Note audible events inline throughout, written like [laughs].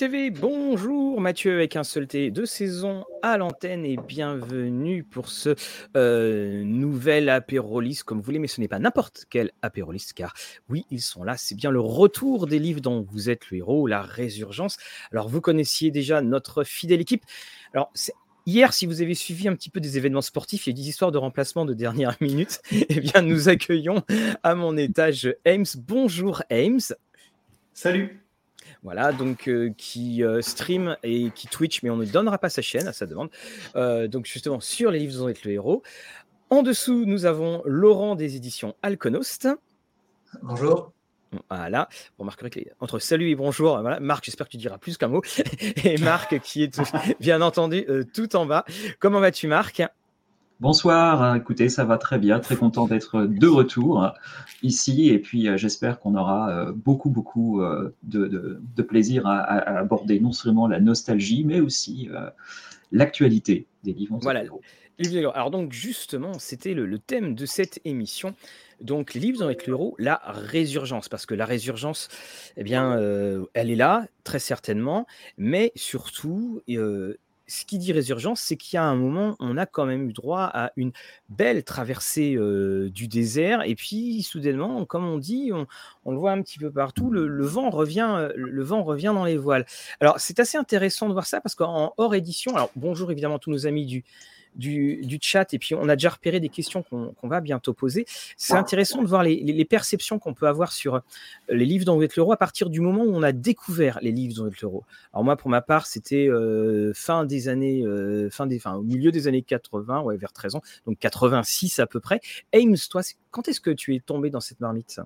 TV, bonjour Mathieu avec un seul T de saison à l'antenne et bienvenue pour ce euh, nouvel apérolis comme vous voulez, mais ce n'est pas n'importe quel apérolis car oui, ils sont là, c'est bien le retour des livres dont vous êtes le héros, la résurgence. Alors vous connaissiez déjà notre fidèle équipe. Alors Hier, si vous avez suivi un petit peu des événements sportifs et des histoires de remplacement de dernière [laughs] minute, eh bien, nous accueillons à mon étage Ames. Bonjour Ames. Salut. Voilà, donc euh, qui euh, stream et qui Twitch, mais on ne donnera pas sa chaîne à sa demande. Euh, donc justement sur les livres dont être le héros. En dessous, nous avons Laurent des éditions Alconost. Bonjour. Voilà, vous remarquerez que entre salut et bonjour, voilà. Marc, j'espère que tu diras plus qu'un mot. [laughs] et Marc, qui est [laughs] bien entendu tout en bas. Comment vas-tu, Marc? Bonsoir, écoutez, ça va très bien, très content d'être de retour ici. Et puis euh, j'espère qu'on aura euh, beaucoup, beaucoup euh, de, plaisir à, aborder non seulement la nostalgie mais aussi l'actualité des livres. Voilà. Alors donc justement, c'était le, thème de cette émission. Donc les livres dans les l'euro, la résurgence, parce que la résurgence, eh bien, elle est là, très certainement, mais surtout, ce qui dit résurgence, c'est qu'il y a un moment, on a quand même eu droit à une belle traversée du désert, et puis soudainement, comme on dit, on, le voit un petit peu partout, le, vent revient, le vent revient dans les voiles. Alors c'est assez intéressant de voir ça parce qu'en hors édition, alors bonjour évidemment tous nos amis du du, chat, et puis on a déjà repéré des questions qu'on va bientôt poser. C'est intéressant de voir les, perceptions qu'on peut avoir sur euh, les livres d'Henriette Leroux à partir du moment où on a découvert les livres d'Henriette Leroux. Alors moi, pour ma part, c'était euh, fin des années, euh, fin des, fin, au milieu des années 80, ouais, vers 13 ans, donc 86 à peu près. Ames, toi, quand est-ce que tu es tombé dans cette marmite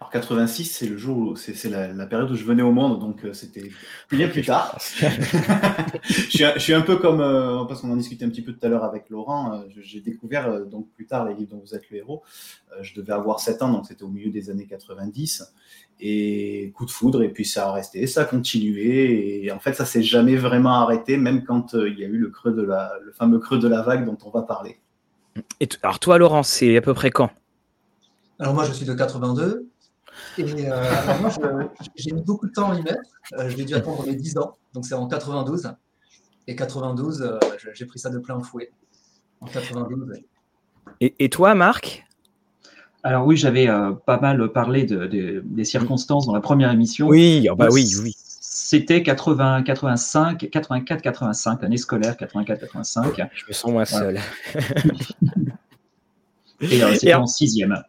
alors 86, c'est le jour, c'est la, période où je venais au monde, donc euh, c'était bien plus tard. [laughs] je, suis, un peu comme, euh, parce qu'on en discutait un petit peu tout à l'heure avec Laurent, euh, j'ai découvert donc plus tard les livres dont vous êtes le héros. je devais avoir 7 ans, donc c'était au milieu des années 90. Et coup de foudre, et puis ça a resté, ça a continué, et en fait ça s'est jamais vraiment arrêté, même quand il y a eu le creux de la, le fameux creux de la vague dont on va parler. Et alors toi Laurent, c'est à peu près quand? Alors moi, je suis de 82. Et euh, moi, j'ai mis beaucoup de temps à y mettre. Euh, j'ai dû attendre mes 10 ans. Donc c'est en 92. Et 92, euh, j'ai pris ça de plein fouet. En 92. Et, toi, Marc? Alors oui, j'avais pas mal parlé des circonstances dans la première émission. Oui, ah bah oui, oui. C'était 80, 85, 84, 85, l'année scolaire 84, 85. Je me sens moins seul. et c'était en sixième.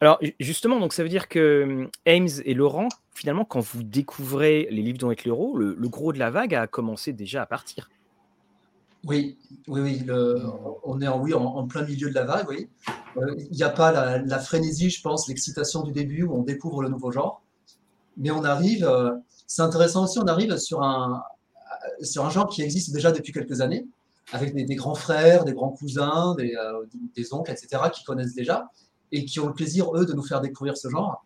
Alors justement, donc ça veut dire que hum, Ames et Laurent, finalement, quand vous découvrez les livres dont est l'euro, le, gros de la vague a commencé déjà à partir. Oui, oui, oui. on est en, oui, en, plein milieu de la vague, oui. Euh, il n'y a pas la, frénésie, je pense, l'excitation du début où on découvre le nouveau genre. Mais on arrive, euh, c'est intéressant aussi, on arrive sur un, sur un genre qui existe déjà depuis quelques années, avec des, grands frères, des grands cousins, des, euh, des oncles, etc., qui connaissent déjà et qui ont le plaisir, eux, de nous faire découvrir ce genre.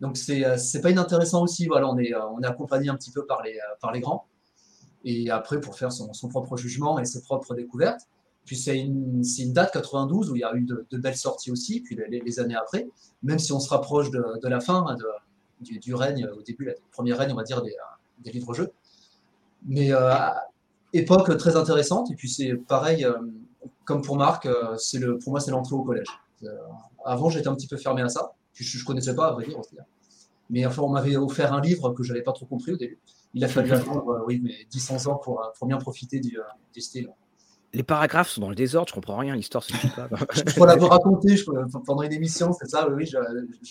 Donc, c'est euh, pas inintéressant aussi. Voilà, on est, euh, on est accompagné un petit peu par les, euh, par les grands. Et après, pour faire son, son propre jugement et ses propres découvertes. Puis, c'est une, une, date 92 où il y a eu de, belles sorties aussi, puis les, années après, même si on se rapproche de, de la fin, hein, du, règne, au début, le premier règne, on va dire, des, des livres-jeux. Mais époque très intéressante. Et puis, c'est pareil, comme pour Marc, c'est le, pour moi, c'est l'entrée au collège. Avant, j'étais un petit peu fermé à ça. Je ne connaissais pas, à vrai dire. Mais enfin, on m'avait offert un livre que je n'avais pas trop compris au début. Il a fallu attendre euh, oui, mais 10 ans pour, euh, pour bien profiter du, euh, du, style. Les paragraphes sont dans le désordre, je comprends rien, l'histoire se suit pas. [laughs] je pourrais vous raconter pendant une émission, c'est ça, oui, je,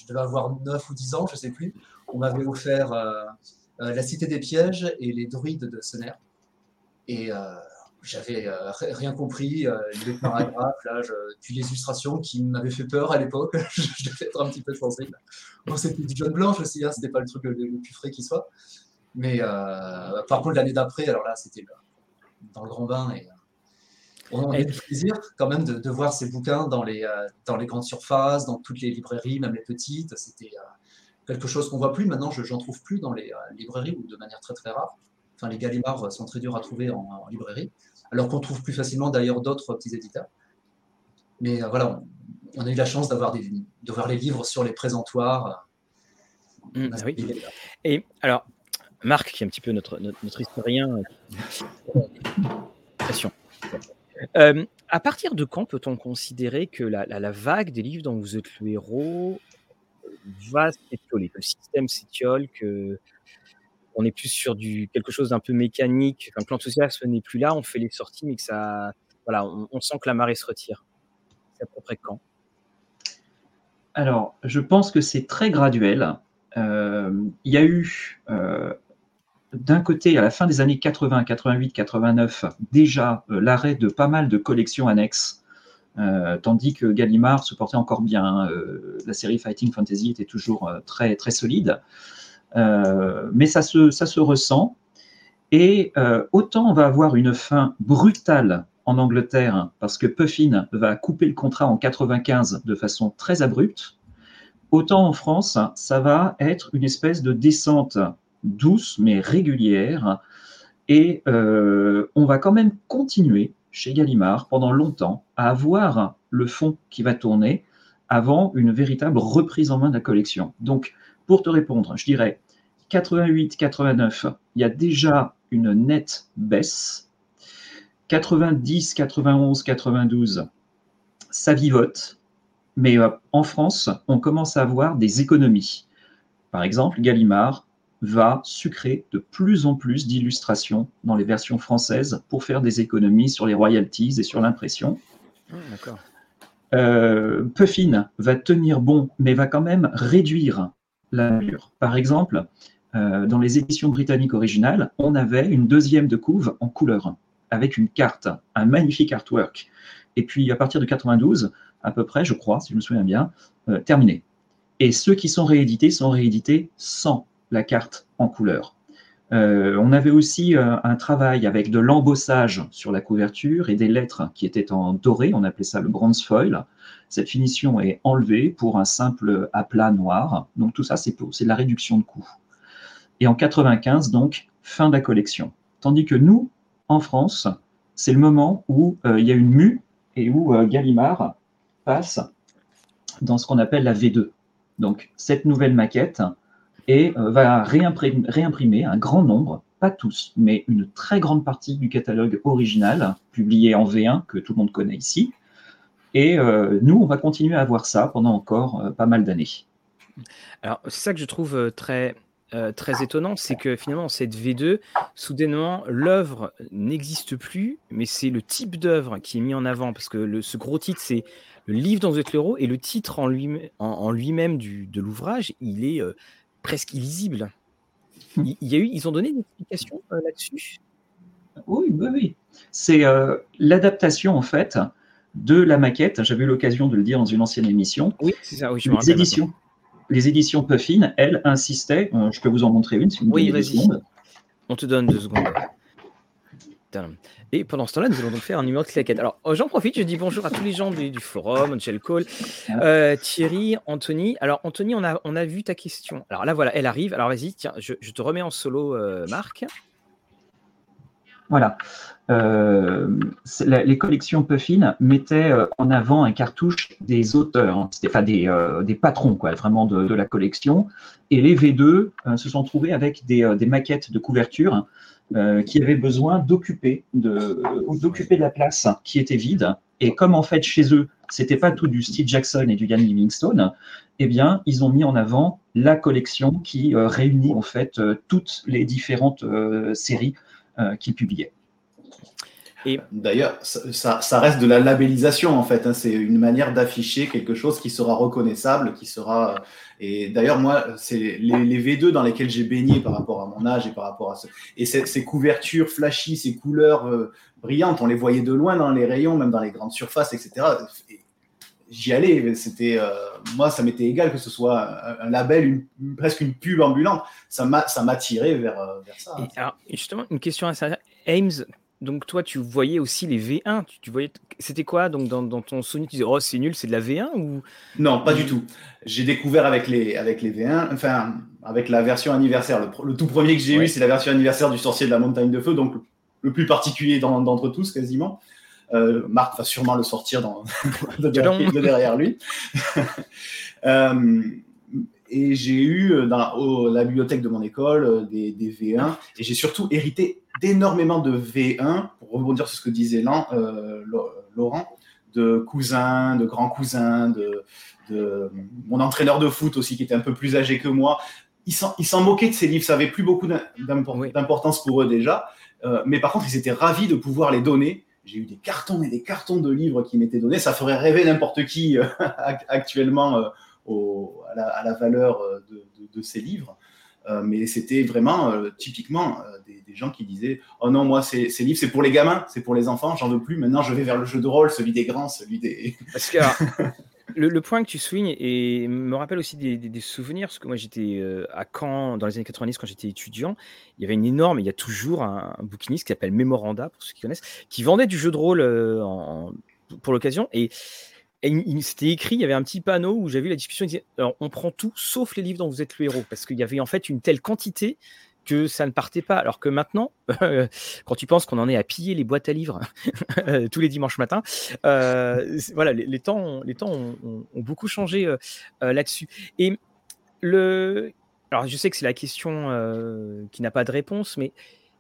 devais avoir 9 ou 10 ans, je ne sais plus. On m'avait offert La Cité des Pièges et Les Druides de Sener. Et j'avais euh, rien compris, euh, les paragraphes, puis les illustrations qui m'avaient fait peur à l'époque, [laughs] je devais être un petit peu sensible. Bon, c'était du jaune blanche aussi, hein, c'était pas le truc le, plus frais qui soit. Mais euh, par contre, l'année d'après, alors là, c'était dans le grand bain et on a eu du plaisir quand même de, voir ces bouquins dans les, grandes surfaces, dans toutes les librairies, même les petites. C'était quelque chose qu'on voit plus. Maintenant, je n'en trouve plus dans les librairies ou de manière très très rare. Enfin, les Gallimards sont très durs à trouver en librairie alors qu'on trouve plus facilement d'ailleurs d'autres petits éditeurs. Mais euh, voilà, on, a eu la chance d'avoir de voir les livres sur les présentoirs. Mmh, ah oui. Et alors, Marc, qui est un petit peu notre, notre, historien. Euh, à partir de quand peut-on considérer que la, la, vague des livres dont vous êtes le héros va s'étioler, que le système s'étiole, que on est plus sur du quelque chose d'un peu mécanique, quand l'enthousiasme n'est plus là, on fait les sorties, mais ça, voilà, on, sent que la marée se retire. C'est à peu près quand? Alors, je pense que c'est très graduel. Euh, il y a eu euh, d'un côté, à la fin des années 80, 88, 89, déjà euh, l'arrêt de pas mal de collections annexes, tandis que Gallimard se portait encore bien. la série Fighting Fantasy était toujours très solide. Mais ça se, ça se ressent. Et autant on va avoir une fin brutale en Angleterre, parce que Puffin va couper le contrat en 95 de façon très abrupte, autant en France, ça va être une espèce de descente douce mais régulière. Et euh, on va quand même continuer chez Gallimard pendant longtemps à avoir le fond qui va tourner avant une véritable reprise en main de la collection. Donc, pour te répondre, je dirais 88-89, il y a déjà une nette baisse 90, 91, 92, ça vivote, mais euh, en France, on commence à avoir des économies. Par exemple, Gallimard va sucrer de plus en plus d'illustrations dans les versions françaises pour faire des économies sur les royalties et sur l'impression. Euh, Puffin va tenir bon, mais va quand même réduire Par exemple, euh, dans les éditions britanniques originales, on avait une deuxième de couve en couleur avec une carte, un magnifique artwork. Et puis à partir de 92, à peu près, je crois, si je me souviens bien, euh, terminé. Et ceux qui sont réédités sont réédités sans la carte en couleur. Euh, on avait aussi euh, un travail avec de l'embossage sur la couverture et des lettres qui étaient en doré, on appelait ça le bronze foil. Cette finition est enlevée pour un simple aplat noir. Donc tout ça, c'est de la réduction de coût. Et en 95, donc, fin de la collection. Tandis que nous, en France, c'est le moment où euh, il y a une mue et où Gallimard passe dans ce qu'on appelle la V2. Donc, cette nouvelle maquette et euh, va réimprimer, un grand nombre, pas tous, mais une très grande partie du catalogue original, publié en V1, que tout le monde connaît ici. Et nous, on va continuer à avoir ça pendant encore pas mal d'années. Alors, c'est ça que je trouve très euh, très étonnant, c'est que finalement, cette V2, soudainement, l'œuvre n'existe plus, mais c'est le type d'œuvre qui est mis en avant, parce que ce gros titre, c'est le livre dont vous êtes et le titre en lui-même en, lui-même de l'ouvrage, il est euh, presque illisible. Hmm. Il, y a eu, ils ont donné une explication euh, là-dessus? Oui, oui, oui. C'est l'adaptation, en fait, de la maquette. J'avais eu l'occasion de le dire dans une ancienne émission. Oui, c'est ça, oui, je me rappelle. éditions les éditions Puffin, elles, insistaient, euh, je peux vous en montrer une si vous oui, vas-y. On te donne deux secondes. Et pendant ce temps-là, nous allons donc faire un numéro de claquette. Alors, euh, j'en profite, je dis bonjour à tous les gens du, forum, Angel Cole, euh, Thierry, Anthony. Alors, Anthony, on a, on a vu ta question. Alors là, voilà, elle arrive. Alors, vas-y, tiens, je, te remets en solo, Marc. Voilà. Euh, les collections Puffin mettaient euh, en avant un cartouche des auteurs, hein. enfin des, euh, des, patrons vraiment de, la collection. Et les V2 se sont trouvés avec des, maquettes de couverture qui avaient besoin d'occuper de, d'occuper de la place qui était vide. Et comme en fait chez eux, c'était pas tout du Steve Jackson et du Ian Livingstone, eh bien ils ont mis en avant la collection qui réunit en fait toutes les différentes séries qu'ils publiaient. Et d'ailleurs, ça, ça, reste de la labellisation en fait. Hein. C'est une manière d'afficher quelque chose qui sera reconnaissable, qui sera. Et d'ailleurs, moi, c'est les, les, V2 dans lesquels j'ai baigné par rapport à mon âge et par rapport à ce. Et ces, couvertures flashy, ces couleurs euh, brillantes, on les voyait de loin dans les rayons, même dans les grandes surfaces, etc. J'y allais. C'était euh, moi, ça m'était égal que ce soit un, label, une, presque une pub ambulante. Ça m'a, ça vers, euh, vers ça. alors, justement, une question à ça. Ames, donc toi, tu voyais aussi les V1. Tu, voyais, c'était quoi donc dans, ton Sony Tu disais oh c'est nul, c'est de la V1 ou? Non, pas du tout. J'ai découvert avec les avec les V1, enfin avec la version anniversaire. Le, tout premier que j'ai eu, c'est la version anniversaire du Sorcier de la Montagne de Feu, donc le plus particulier d'entre tous quasiment. Euh, Marc va sûrement le sortir dans, [laughs] de, derrière, lui. [laughs] Euh, et j'ai eu dans la bibliothèque de mon école des, des V1 et j'ai surtout hérité d'énormément de V1 pour rebondir sur ce que disait Laurent de cousins, de grands cousins, de, de, mon entraîneur de foot aussi qui était un peu plus âgé que moi. Ils s'en moquaient de ces livres, ça avait plus beaucoup d'importance pour eux déjà. Euh, mais par contre, ils étaient ravis de pouvoir les donner. J'ai eu des cartons et des cartons de livres qui m'étaient donnés. Ça ferait rêver n'importe qui euh, [laughs] actuellement euh, au, à, la, à, la, valeur de, de, de ces livres. mais c'était vraiment typiquement des, des, gens qui disaient Oh non, moi, ces, ces livres, c'est pour les gamins, c'est pour les enfants, j'en veux plus. Maintenant, je vais vers le jeu de rôle, celui des grands, celui des. Parce que [laughs] le, point que tu soulignes me rappelle aussi des, souvenirs, parce que moi j'étais euh, à Caen dans les années 90 quand j'étais étudiant, il y avait une énorme, il y a toujours un, bouquiniste qui s'appelle Memoranda, pour ceux qui connaissent, qui vendait du jeu de rôle euh, pour l'occasion. Et, il, s'était écrit, il y avait un petit panneau où j'avais vu la discussion, il disait, on prend tout sauf les livres dont vous êtes le héros, parce qu'il y avait en fait une telle quantité que ça ne partait pas. Alors que maintenant, [laughs] quand tu penses qu'on en est à piller les boîtes à livres [laughs] tous les dimanches matins, euh, voilà, les, temps, les temps ont, beaucoup changé euh, euh, là-dessus. Et le, alors je sais que c'est la question qui n'a pas de réponse, mais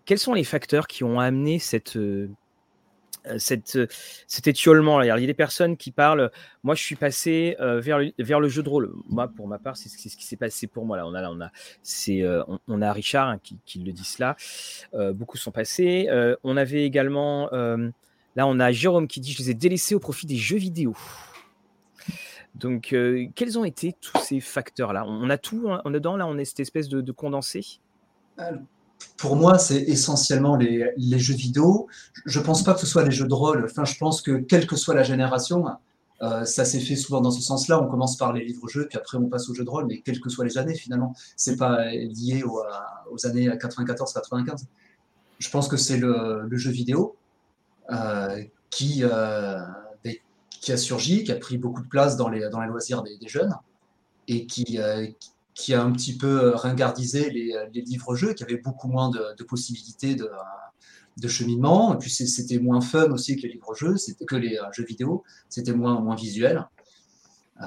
quels sont les facteurs qui ont amené cette cette, euh, cet étiolement. Il y a des personnes qui parlent. Moi, je suis passé euh, vers, le, jeu de rôle. Moi, pour ma part, c'est ce qui s'est passé pour moi. Là, on a, on a, on, a Richard hein, qui, le dit cela. beaucoup sont passés. on avait également. là, on a Jérôme qui dit Je les ai délaissés au profit des jeux vidéo. Donc, quels ont été tous ces facteurs-là? On, a tout on a dedans, là, on est cette espèce de condensé? Pour moi, c'est essentiellement les, jeux vidéo. Je ne pense pas que ce soit les jeux de rôle. Enfin, je pense que quelle que soit la génération, euh, ça s'est fait souvent dans ce sens-là. On commence par les livres-jeux, puis après on passe aux jeux de rôle, mais quelles que soient les années, finalement, c'est pas lié aux, années 94-95. Je pense que c'est le, jeu vidéo euh, qui, euh, qui a surgi, qui a pris beaucoup de place dans les, dans les loisirs des, des jeunes et qui, qui a un petit peu euh, ringardisé les, les livres-jeux, qui avaient beaucoup moins de, possibilités de, de, cheminement. Et puis c'était moins fun aussi que les livres-jeux, que les euh, jeux vidéo, c'était moins, moins visuel. Euh,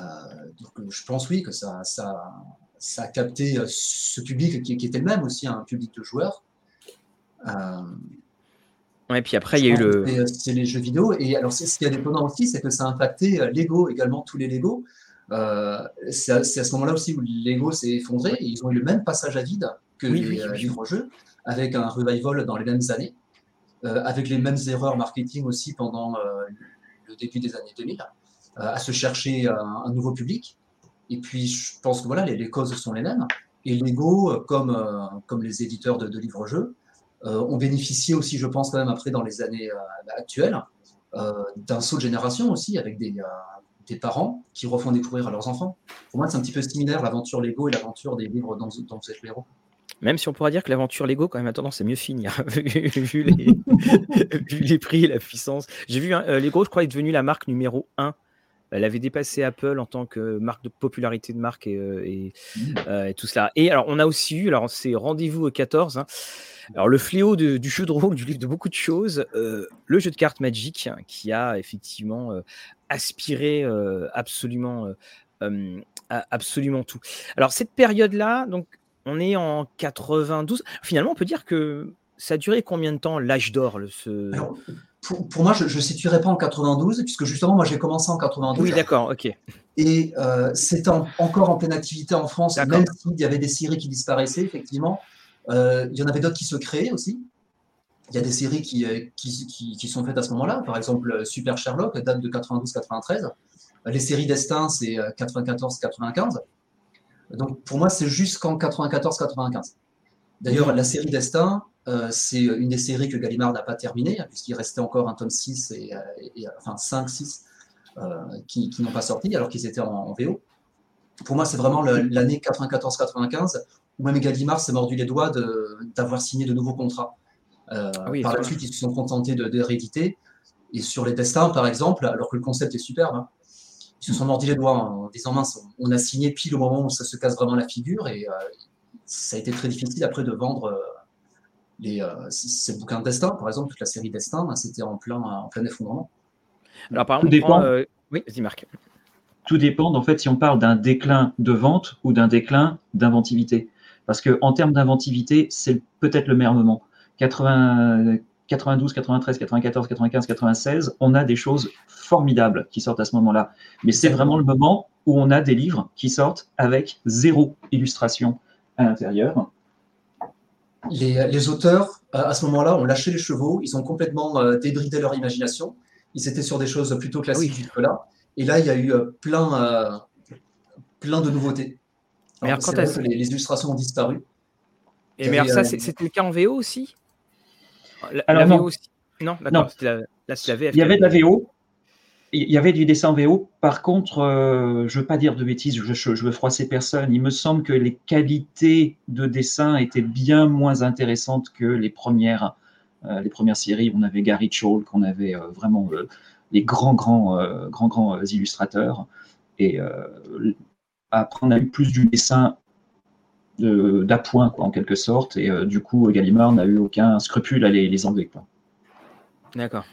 donc je pense oui que ça, ça, ça a capté ce public qui, qui, était le même aussi, un public de joueurs. Euh, et puis après, il y a eu le. C'est les jeux vidéo. Et alors, ce qui est étonnant aussi, c'est que ça a impacté Lego également, tous les Lego. Euh, c'est à, ce moment-là aussi où Lego s'est effondré et ils ont eu le même passage à vide que les oui, livres-jeux, avec un revival dans les mêmes années, euh, avec les mêmes erreurs marketing aussi pendant euh, le début des années 2000, à se chercher un, nouveau public. Et puis, je pense que voilà, les, causes sont les mêmes. Et Lego, comme, comme les éditeurs de, de livres-jeux, ont bénéficié aussi, je pense, quand même après dans les années actuelles, d'un saut de génération aussi, avec des, des parents qui refont découvrir à leurs enfants. Pour moi, c'est un petit peu similaire l'aventure Lego et l'aventure des livres dont, dont vous êtes le héros. Même si on pourrait dire que l'aventure Lego, quand même, a tendance à mieux finir, [laughs] vu, les, [laughs] vu, les, prix et la puissance. J'ai vu euh, Lego, je crois, est devenu la marque numéro 1. Elle avait dépassé Apple en tant que marque de popularité de marque et, euh, mmh. euh, et, tout cela. Et alors, on a aussi eu, alors c'est rendez-vous au 14. Hein. alors, le fléau de, du jeu de rôle, du livre de beaucoup de choses, le jeu de cartes Magic, hein, qui a effectivement aspirer absolument, absolument tout. Alors cette période-là, donc on est en 92. Finalement, on peut dire que ça a duré combien de temps l'âge d'or ce... pour, moi, je ne situerai pas en 92, puisque justement, moi j'ai commencé en 92. Oui, d'accord, ok. Et euh, c'était encore en pleine activité en France, même s'il y avait des séries qui disparaissaient, effectivement. il y en avait d'autres qui se créaient aussi. Il y a des séries euh, qui, sont faites à ce moment-là. Par exemple, euh, Super Sherlock date de 92-93. Les séries Destin, c'est 94-95. Euh, Donc pour moi, c'est jusqu'en 94-95. D'ailleurs, la série Destin, c'est une des séries que Gallimard n'a pas terminée, puisqu'il restait encore un tome 6, et, enfin 5-6 qui, qui n'ont pas sorti, alors qu'ils étaient en, VO. Pour moi, c'est vraiment l'année 94-95 où même Gallimard s'est mordu les doigts d'avoir signé de nouveaux contrats. Euh, ah par la suite, ils se sont contentés de, de Et sur les destins, par exemple, alors que le concept est superbe, hein, ils se sont mordis les doigts en disant mince, on a signé pile au moment où ça se casse vraiment la figure et euh, ça a été très difficile après de vendre euh, les, ces bouquins de destin, par exemple, toute la série Destin, ben, c'était en plein, en plein effondrement. Alors, par exemple, oui, vas-y, Marc. tout dépend en fait si on parle d'un déclin de vente ou d'un déclin d'inventivité. Parce qu'en termes d'inventivité, c'est peut-être le meilleur moment. 80, 92, 93, 94, 95, 96, on a des choses formidables qui sortent à ce moment-là. Mais c'est vraiment le moment où on a des livres qui sortent avec zéro illustration à l'intérieur. Les, auteurs, à ce moment-là, ont lâché les chevaux, ils ont complètement euh, débridé leur imagination. Ils étaient sur des choses plutôt classiques jusque-là. Et là, il y a eu euh, plein, euh, plein de nouveautés. Alors, quand les, les, illustrations ont disparu. Et mais ça, c'était le cas en VO aussi? Alors, non. Non, d'accord. La, VF. Il y avait de la VO. Il y avait du dessin en VO. Par contre, euh, je ne veux pas dire de bêtises, je, veux froisser personne. Il me semble que les qualités de dessin étaient bien moins intéressantes que les premières, euh, les premières séries. On avait Gary Chalk, qu'on avait euh, vraiment les grands, grands, grands, grands illustrateurs. Et après, on a eu plus du dessin d'appoint, en quelque sorte. Et euh, du coup, Gallimard n'a eu aucun scrupule à les, les enlever. D'accord.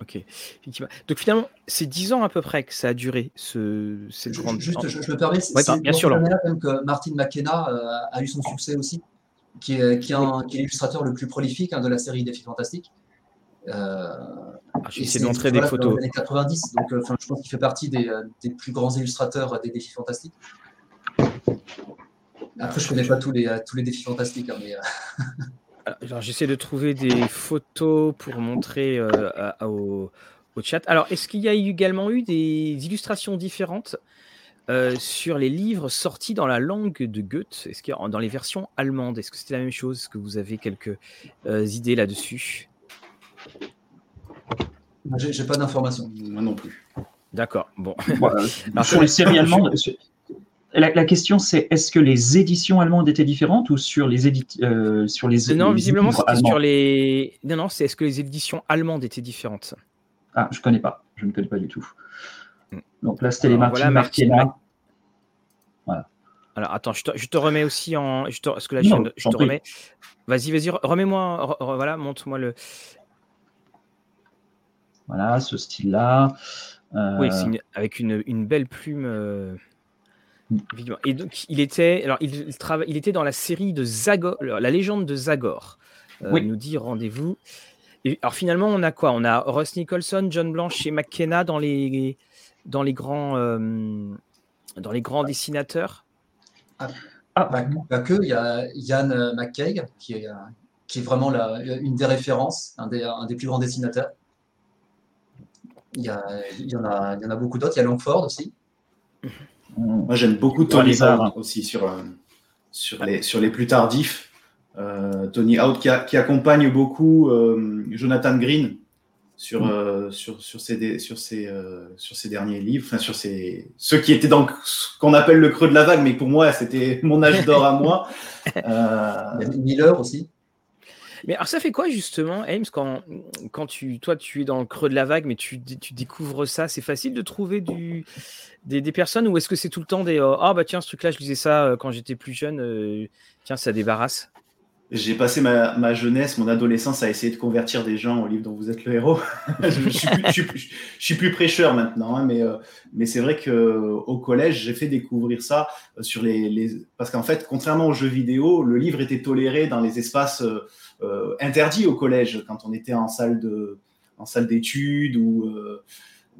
Ok. Donc finalement, c'est dix ans à peu près que ça a duré ce, cette grande. Juste, je, me permets, c'est bien sûr. Même que Martin McKenna euh, a eu son succès aussi, qui est, qui est, l'illustrateur le plus prolifique hein, de la série Défis Fantastiques. Euh, ah, J'essaie de montrer des photos. Dans les années 90, donc euh, je pense qu'il fait partie des, des, plus grands illustrateurs des Défis Fantastiques. Après, je connais pas tous les, euh, tous les défis fantastiques. Hein, mais, euh. [laughs] Alors, j'essaie de trouver des photos pour montrer euh, au, au, chat. Alors, est-ce qu'il y a également eu des illustrations différentes sur les livres sortis dans la langue de Goethe? Est-ce qu'il y a, dans les versions allemandes Est-ce que c'était la même chose? Est-ce que vous avez quelques idées là-dessus? J'ai pas d'informations. Moi non plus. D'accord. Bon. [laughs] sur les séries allemandes, la, question, c'est est-ce que les éditions allemandes étaient différentes ou sur les éditions euh, sur les Non, visiblement, c'était sur les. Non, non, c'est est-ce que les éditions allemandes étaient différentes? Ah, je connais pas. Je ne connais pas du tout. Hmm. Donc là, c'était les Martin voilà, Voilà. Alors, attends, je te, remets aussi en. Je te, parce que là, je, te remets. Vas-y, vas-y, remets-moi. voilà, montre-moi le. Voilà, ce style-là. Oui, euh, avec une, une, belle plume. Euh, et donc, il était, alors, il, il était dans la série de Zagor, la légende de Zagor. Euh, oui. Nous dit rendez-vous. Alors, finalement, on a quoi? On a Ross Nicholson, John Blanche et McKenna dans les, dans les, grands, euh, dans les grands dessinateurs. Ah, ah. Pas, que, il y a Yann McKay, qui est, qui est vraiment la, une des références, un des, un des plus grands dessinateurs. Il y, a, il y, en, a, il y en a beaucoup d'autres. Il y a Longford aussi. Moi, j'aime beaucoup Tony Out aussi sur, euh, sur, les, sur les plus tardifs. Euh, Tony Out qui, accompagne beaucoup euh, Jonathan Green sur, mm. sur, sur, ses, sur, ses, sur ses derniers livres, enfin sur ses, ceux qui étaient dans ce qu'on appelle le creux de la vague, mais pour moi, c'était mon âge d'or à moi. [laughs] Miller aussi. Mais alors ça fait quoi justement, Ames, quand, quand tu, toi tu es dans le creux de la vague, mais tu, tu découvres ça, c'est facile de trouver des, des personnes ou est-ce que c'est tout le temps des euh, ah bah tiens ce truc-là je lisais ça euh, quand j'étais plus jeune, euh, tiens ça débarrasse. J'ai passé ma, ma, jeunesse, mon adolescence à essayer de convertir des gens au livre dont vous êtes le héros. [laughs] je, je, suis plus, prêcheur maintenant, hein, mais, mais c'est vrai que au collège, j'ai fait découvrir ça sur les, les... parce qu'en fait, contrairement aux jeux vidéo, le livre était toléré dans les espaces interdit au collège quand on était en salle de en salle d'études ou euh,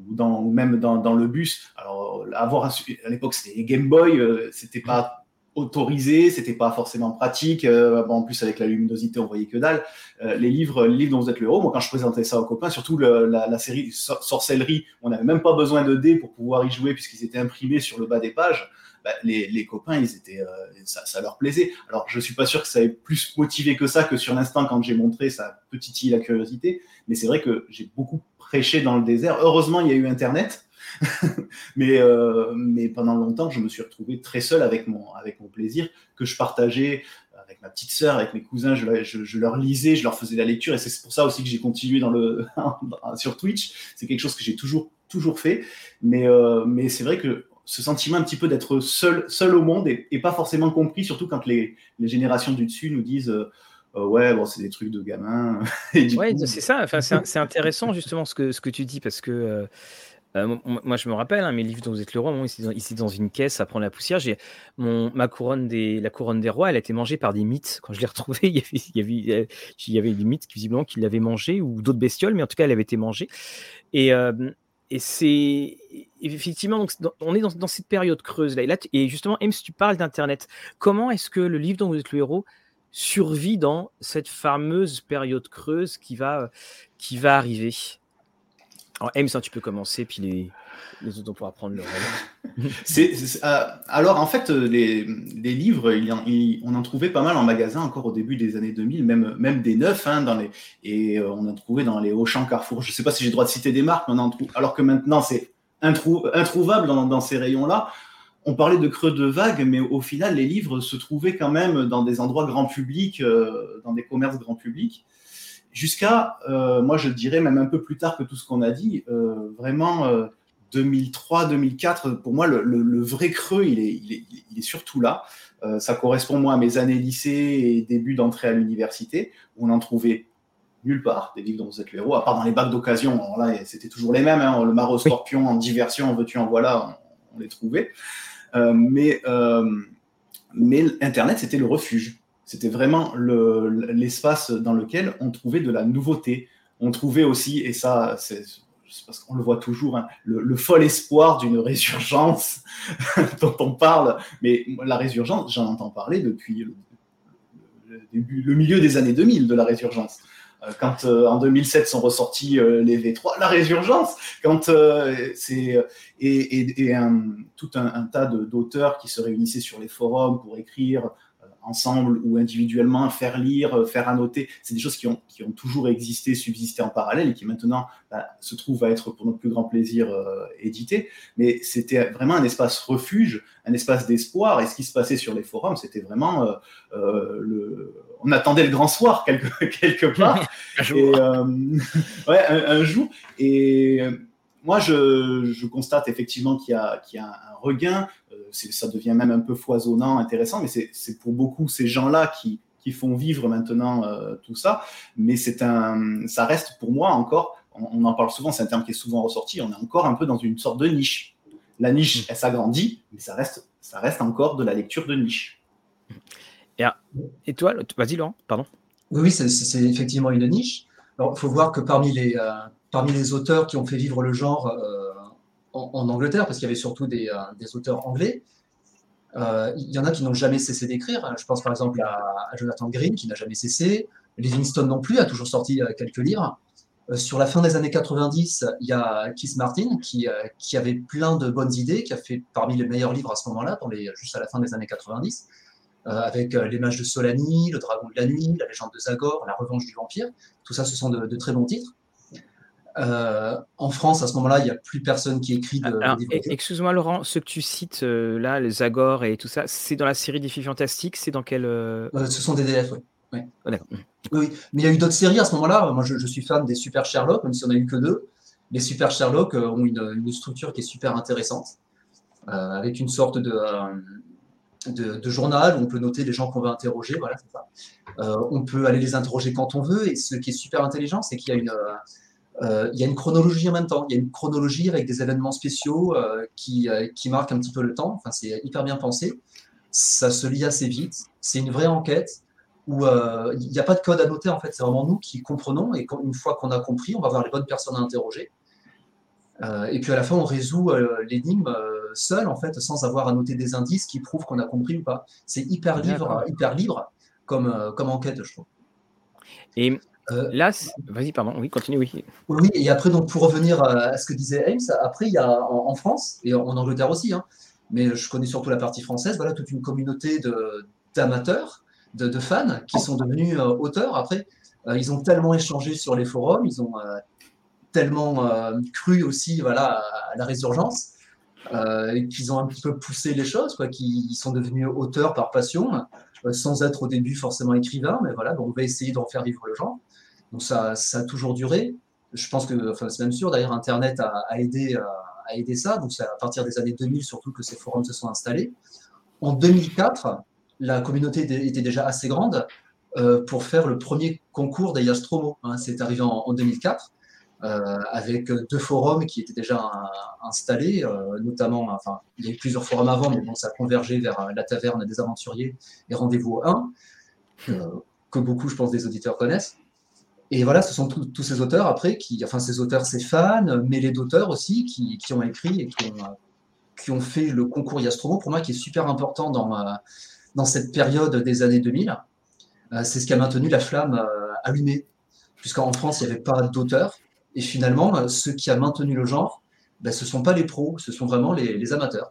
ou, dans, même dans, dans, le bus. Alors, avoir à l'époque, c'était Game Boy, euh, c'était pas autorisé, c'était pas forcément pratique. Euh, en plus, avec la luminosité, on voyait que dalle. Euh, les livres, les livres dont vous êtes le héros, moi, quand je présentais ça aux copains, surtout la, série Sorcellerie, on n'avait même pas besoin de dés pour pouvoir y jouer puisqu'ils étaient imprimés sur le bas des pages. Bah, les, copains, ils étaient, euh, ça, leur plaisait. Alors, je suis pas sûr que ça ait plus motivé que ça que sur l'instant quand j'ai montré, ça petit la curiosité. Mais c'est vrai que j'ai beaucoup prêché dans le désert. Heureusement, il y a eu Internet. [laughs] mais, euh, mais pendant longtemps, je me suis retrouvé très seul avec mon, avec mon plaisir que je partageais avec ma petite sœur, avec mes cousins. Je, leur lisais, je leur faisais la lecture. Et c'est pour ça aussi que j'ai continué dans le, [laughs] sur Twitch. C'est quelque chose que j'ai toujours, toujours fait. Mais, euh, mais c'est vrai que ce sentiment un petit peu d'être seul, seul au monde et, pas forcément compris, surtout quand les, les générations du dessus nous disent euh, euh, ouais, bon, c'est des trucs de gamins. [laughs] ouais, c'est ça. Enfin, c'est intéressant justement ce que, ce que tu dis parce que Euh, moi, je me rappelle, hein, mes livres dont vous êtes le roi, ici, dans, une caisse à prendre la poussière. J'ai mon ma couronne des la couronne des rois, elle a été mangée par des mythes. Quand je l'ai retrouvée, [laughs] il y avait il y avait, il y avait des mythes visiblement qui l'avaient mangée ou d'autres bestioles, mais en tout cas, elle avait été mangée. Et et c'est effectivement, donc, on est dans, cette période creuse là. Et, justement, si tu parles d'Internet, comment est-ce que le livre dont vous êtes le héros survit dans cette fameuse période creuse qui va, qui va arriver? Alors, M, ça, tu peux commencer, puis les, les autres, on pourra prendre le relais. [laughs] Euh, alors, en fait, euh, les, livres, on en trouvait pas mal en magasin encore au début des années 2000, même, même des neufs, hein, dans les, et euh, on en trouvait dans les Auchan, Carrefour. Je ne sais pas si j'ai le droit de citer des marques, mais on en trouve. Alors que maintenant, c'est introuvable dans, ces rayons-là. On parlait de creux de vague, mais au final, les livres se trouvaient quand même dans des endroits grand public, dans des commerces grand public jusqu'à, moi je dirais même un peu plus tard que tout ce qu'on a dit, vraiment 2003-2004, pour moi, le, vrai creux, il est, il est, surtout là. Euh, ça correspond, moi, à mes années lycée et début d'entrée à l'université, où on en trouvait nulle part, des livres dont vous êtes le héros, à part dans les bacs d'occasion. Alors là, c'était toujours les mêmes. Hein, le Maro Scorpion en diversion, en veux-tu, en voilà, on, les trouvait. Euh, mais, euh, mais Internet, c'était le refuge. C'était vraiment l'espace dans lequel on trouvait de la nouveauté. On trouvait aussi, et ça, c'est parce qu'on le voit toujours, hein, le, fol espoir d'une [laughs] résurgence [laughs] dont on parle. Mais la résurgence, j'en entends parler depuis le, milieu des années 2000 de la résurgence. Euh, quand euh, en 2007 sont ressortis euh, les V3, la résurgence, quand c'est et, et, tout un, un tas d'auteurs qui se réunissaient sur les forums pour écrire ensemble ou individuellement, faire lire, euh, faire annoter, c'est des choses qui ont, qui ont toujours existé, subsisté en parallèle et qui maintenant bah, se trouvent à être pour notre plus grand plaisir euh, édité. Mais c'était vraiment un espace refuge, un espace d'espoir. Et ce qui se passait sur les forums, c'était vraiment euh, le. On attendait le grand soir quelque, [laughs] quelque part. [laughs] un jour. Et, [laughs] ouais, un, jour. Et moi, je, je constate effectivement qu'il y, y, a un regain ça devient même un peu foisonnant, intéressant, mais c'est pour beaucoup ces gens-là qui, qui, font vivre maintenant euh, tout ça. Mais c'est un, ça reste pour moi encore, on, en parle souvent, c'est un terme qui est souvent ressorti, on est encore un peu dans une sorte de niche. La niche, mm. elle s'agrandit, mais ça reste, ça reste encore de la lecture de niche. Et, et toi, vas-y Laurent, pardon. Oui, oui c'est effectivement une niche. Il faut voir que parmi les, euh, parmi les auteurs qui ont fait vivre le genre, euh, en, Angleterre, parce qu'il y avait surtout des, euh, auteurs anglais. Il y en a qui n'ont jamais cessé d'écrire. Je pense par exemple à, Jonathan Green, qui n'a jamais cessé. Livingstone non plus, a toujours sorti quelques livres. sur la fin des années 90, il y a Keith Martin qui, qui, avait plein de bonnes idées, qui a fait parmi les meilleurs livres à ce moment-là, juste à la fin des années 90, avec Les Mages de Solani, Le Dragon de la Nuit, La Légende de Zagor, La Revanche du Vampire. Tout ça, ce sont de très bons titres. Euh, en France, à ce moment-là, il n'y a plus personne qui écrit de, Excuse-moi, Laurent, ce que tu cites euh, là, les Zagor et tout ça, c'est dans la série des filles fantastiques C'est dans quelle. Euh ce sont des DF, oui. Ah, oui. Mais il y a eu d'autres séries à ce moment-là. Moi, je, suis fan des Super Sherlock, même si on n'a eu que deux. Les Super Sherlock ont une, structure qui est super intéressante, avec une sorte de, de, journal où on peut noter les gens qu'on veut interroger. Voilà, ça. on peut aller les interroger quand on veut. Et ce qui est super intelligent, c'est qu'il y a une euh, il y a une chronologie en même temps. Il y a une chronologie avec des événements spéciaux euh, qui, euh, qui, marquent un petit peu le temps. Enfin, c'est hyper bien pensé. Ça se lit assez vite. C'est une vraie enquête où il n'y a pas de code à noter. En fait, c'est vraiment nous qui comprenons. Et une fois qu'on a compris, on va voir les bonnes personnes à interroger. et puis à la fin, on résout l'énigme seul, en fait, sans avoir à noter des indices qui prouvent qu'on a compris ou pas. C'est hyper libre, hyper libre comme, comme enquête, je trouve. Et euh, Là, vas-y, pardon, oui, continue, oui. Oui, et après, donc, pour revenir à ce que disait Ames, après, il y a en, France, et en, Angleterre aussi, hein, mais je connais surtout la partie française, voilà, toute une communauté d'amateurs, de, fans, qui sont devenus euh, auteurs. Après, euh, ils ont tellement échangé sur les forums, ils ont tellement cru aussi voilà, à la résurgence, qu'ils ont un petit peu poussé les choses, quoi, qu'ils sont devenus auteurs par passion, sans être au début forcément écrivains, mais voilà, donc on va essayer d'en faire vivre le genre. Donc ça, ça a toujours duré. Je pense que, enfin c'est même sûr, d'ailleurs Internet a, aidé, a, aidé ça. Donc c'est à partir des années 2000 surtout que ces forums se sont installés. En 2004, la communauté était déjà assez grande euh, pour faire le premier concours d'Ayastromo. Hein, c'est arrivé en, 2004. Avec deux forums qui étaient déjà installés, notamment, enfin, il y a eu plusieurs forums avant, mais bon, ça a convergé vers la taverne des aventuriers et Rendez-vous 1, que beaucoup, je pense, des auditeurs connaissent. Et voilà, ce sont tous ces auteurs après, enfin ces auteurs, ces fans, mêlés d'auteurs aussi, qui, ont écrit et qui ont, fait le concours Yastromo, pour moi, qui est super important dans, euh, dans cette période des années 2000. Euh, c'est ce qui a maintenu la flamme euh, allumée, puisqu'en France, il n'y avait pas d'auteurs. Et finalement, ce qui a maintenu le genre, ben, ce ne sont pas les pros, ce sont vraiment les, les amateurs.